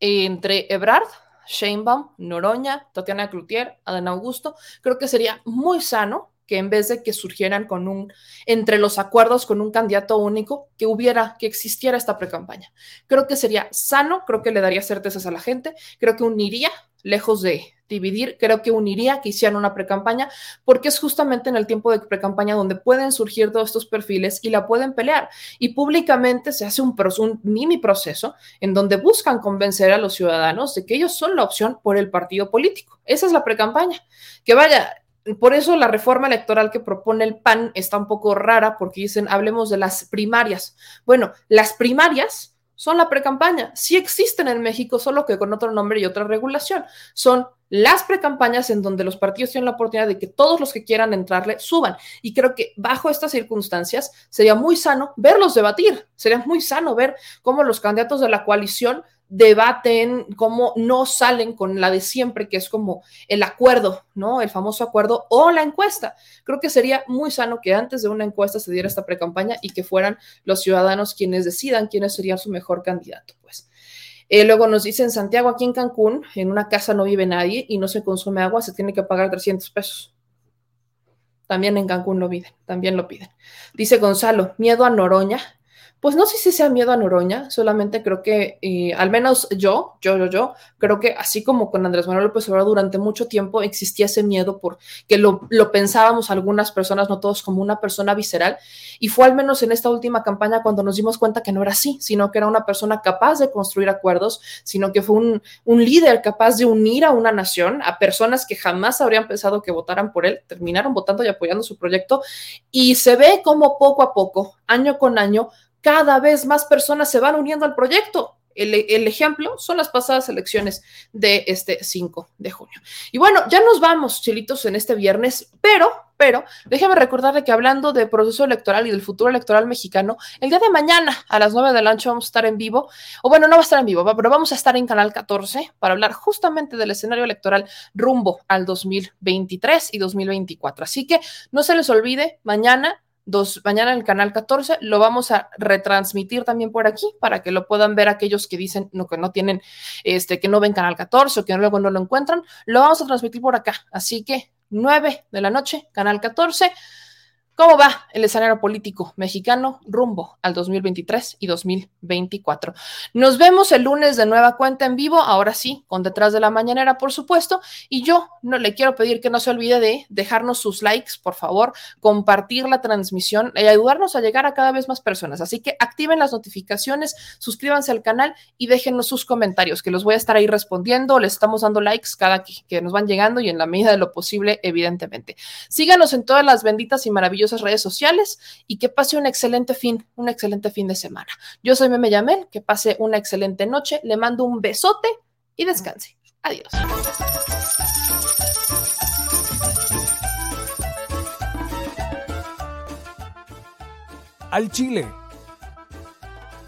entre Ebrard, Sheinbaum, Noroña, Tatiana Cloutier, Adán Augusto, creo que sería muy sano que en vez de que surgieran con un, entre los acuerdos con un candidato único, que hubiera, que existiera esta precampaña. Creo que sería sano, creo que le daría certezas a la gente, creo que uniría, lejos de dividir, creo que uniría que hicieran una precampaña, porque es justamente en el tiempo de precampaña donde pueden surgir todos estos perfiles y la pueden pelear. Y públicamente se hace un, mini proceso en donde buscan convencer a los ciudadanos de que ellos son la opción por el partido político. Esa es la precampaña. Que vaya, por eso la reforma electoral que propone el PAN está un poco rara porque dicen, hablemos de las primarias. Bueno, las primarias son la precampaña. Sí existen en México, solo que con otro nombre y otra regulación. Son las precampañas en donde los partidos tienen la oportunidad de que todos los que quieran entrarle suban. Y creo que bajo estas circunstancias sería muy sano verlos debatir, sería muy sano ver cómo los candidatos de la coalición debaten, cómo no salen con la de siempre, que es como el acuerdo, ¿no? El famoso acuerdo o la encuesta. Creo que sería muy sano que antes de una encuesta se diera esta precampaña y que fueran los ciudadanos quienes decidan quiénes serían su mejor candidato, pues. Eh, luego nos dicen Santiago, aquí en Cancún, en una casa no vive nadie y no se consume agua, se tiene que pagar 300 pesos. También en Cancún lo piden, también lo piden. Dice Gonzalo, miedo a Noroña pues no sé si sea miedo a Noroña, solamente creo que, eh, al menos yo, yo, yo, yo, creo que así como con Andrés Manuel López Obrador durante mucho tiempo existía ese miedo porque lo, lo pensábamos algunas personas, no todos, como una persona visceral, y fue al menos en esta última campaña cuando nos dimos cuenta que no era así, sino que era una persona capaz de construir acuerdos, sino que fue un, un líder capaz de unir a una nación, a personas que jamás habrían pensado que votaran por él, terminaron votando y apoyando su proyecto, y se ve como poco a poco, año con año, cada vez más personas se van uniendo al proyecto. El, ejemplo son las pasadas elecciones de este 5 de junio. Y bueno, ya nos vamos, chilitos, en este viernes, pero, pero, déjeme recordarle que hablando de proceso electoral y del futuro electoral mexicano, el día de mañana a las 9 de la noche vamos a estar en vivo, o bueno, no va a estar en vivo, pero vamos a estar en Canal 14 para hablar justamente del escenario electoral rumbo al 2023 y 2024. Así que no se les olvide, mañana dos, mañana en el canal 14 lo vamos a retransmitir también por aquí para que lo puedan ver aquellos que dicen no, que no tienen, este, que no ven canal 14 o que luego no lo encuentran, lo vamos a transmitir por acá. Así que 9 de la noche, canal 14. ¿Cómo va el escenario político mexicano rumbo al 2023 y 2024? Nos vemos el lunes de nueva cuenta en vivo, ahora sí, con detrás de la mañanera, por supuesto. Y yo no le quiero pedir que no se olvide de dejarnos sus likes, por favor, compartir la transmisión y ayudarnos a llegar a cada vez más personas. Así que activen las notificaciones, suscríbanse al canal y déjenos sus comentarios, que los voy a estar ahí respondiendo. Les estamos dando likes cada que, que nos van llegando y en la medida de lo posible, evidentemente. Síganos en todas las benditas y maravillosas redes sociales y que pase un excelente fin, un excelente fin de semana. Yo soy Meme Yamel, que pase una excelente noche, le mando un besote y descanse. Adiós. Al Chile.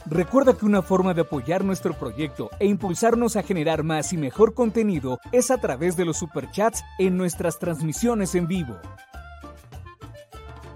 Recuerda que una forma de apoyar nuestro proyecto e impulsarnos a generar más y mejor contenido es a través de los superchats en nuestras transmisiones en vivo.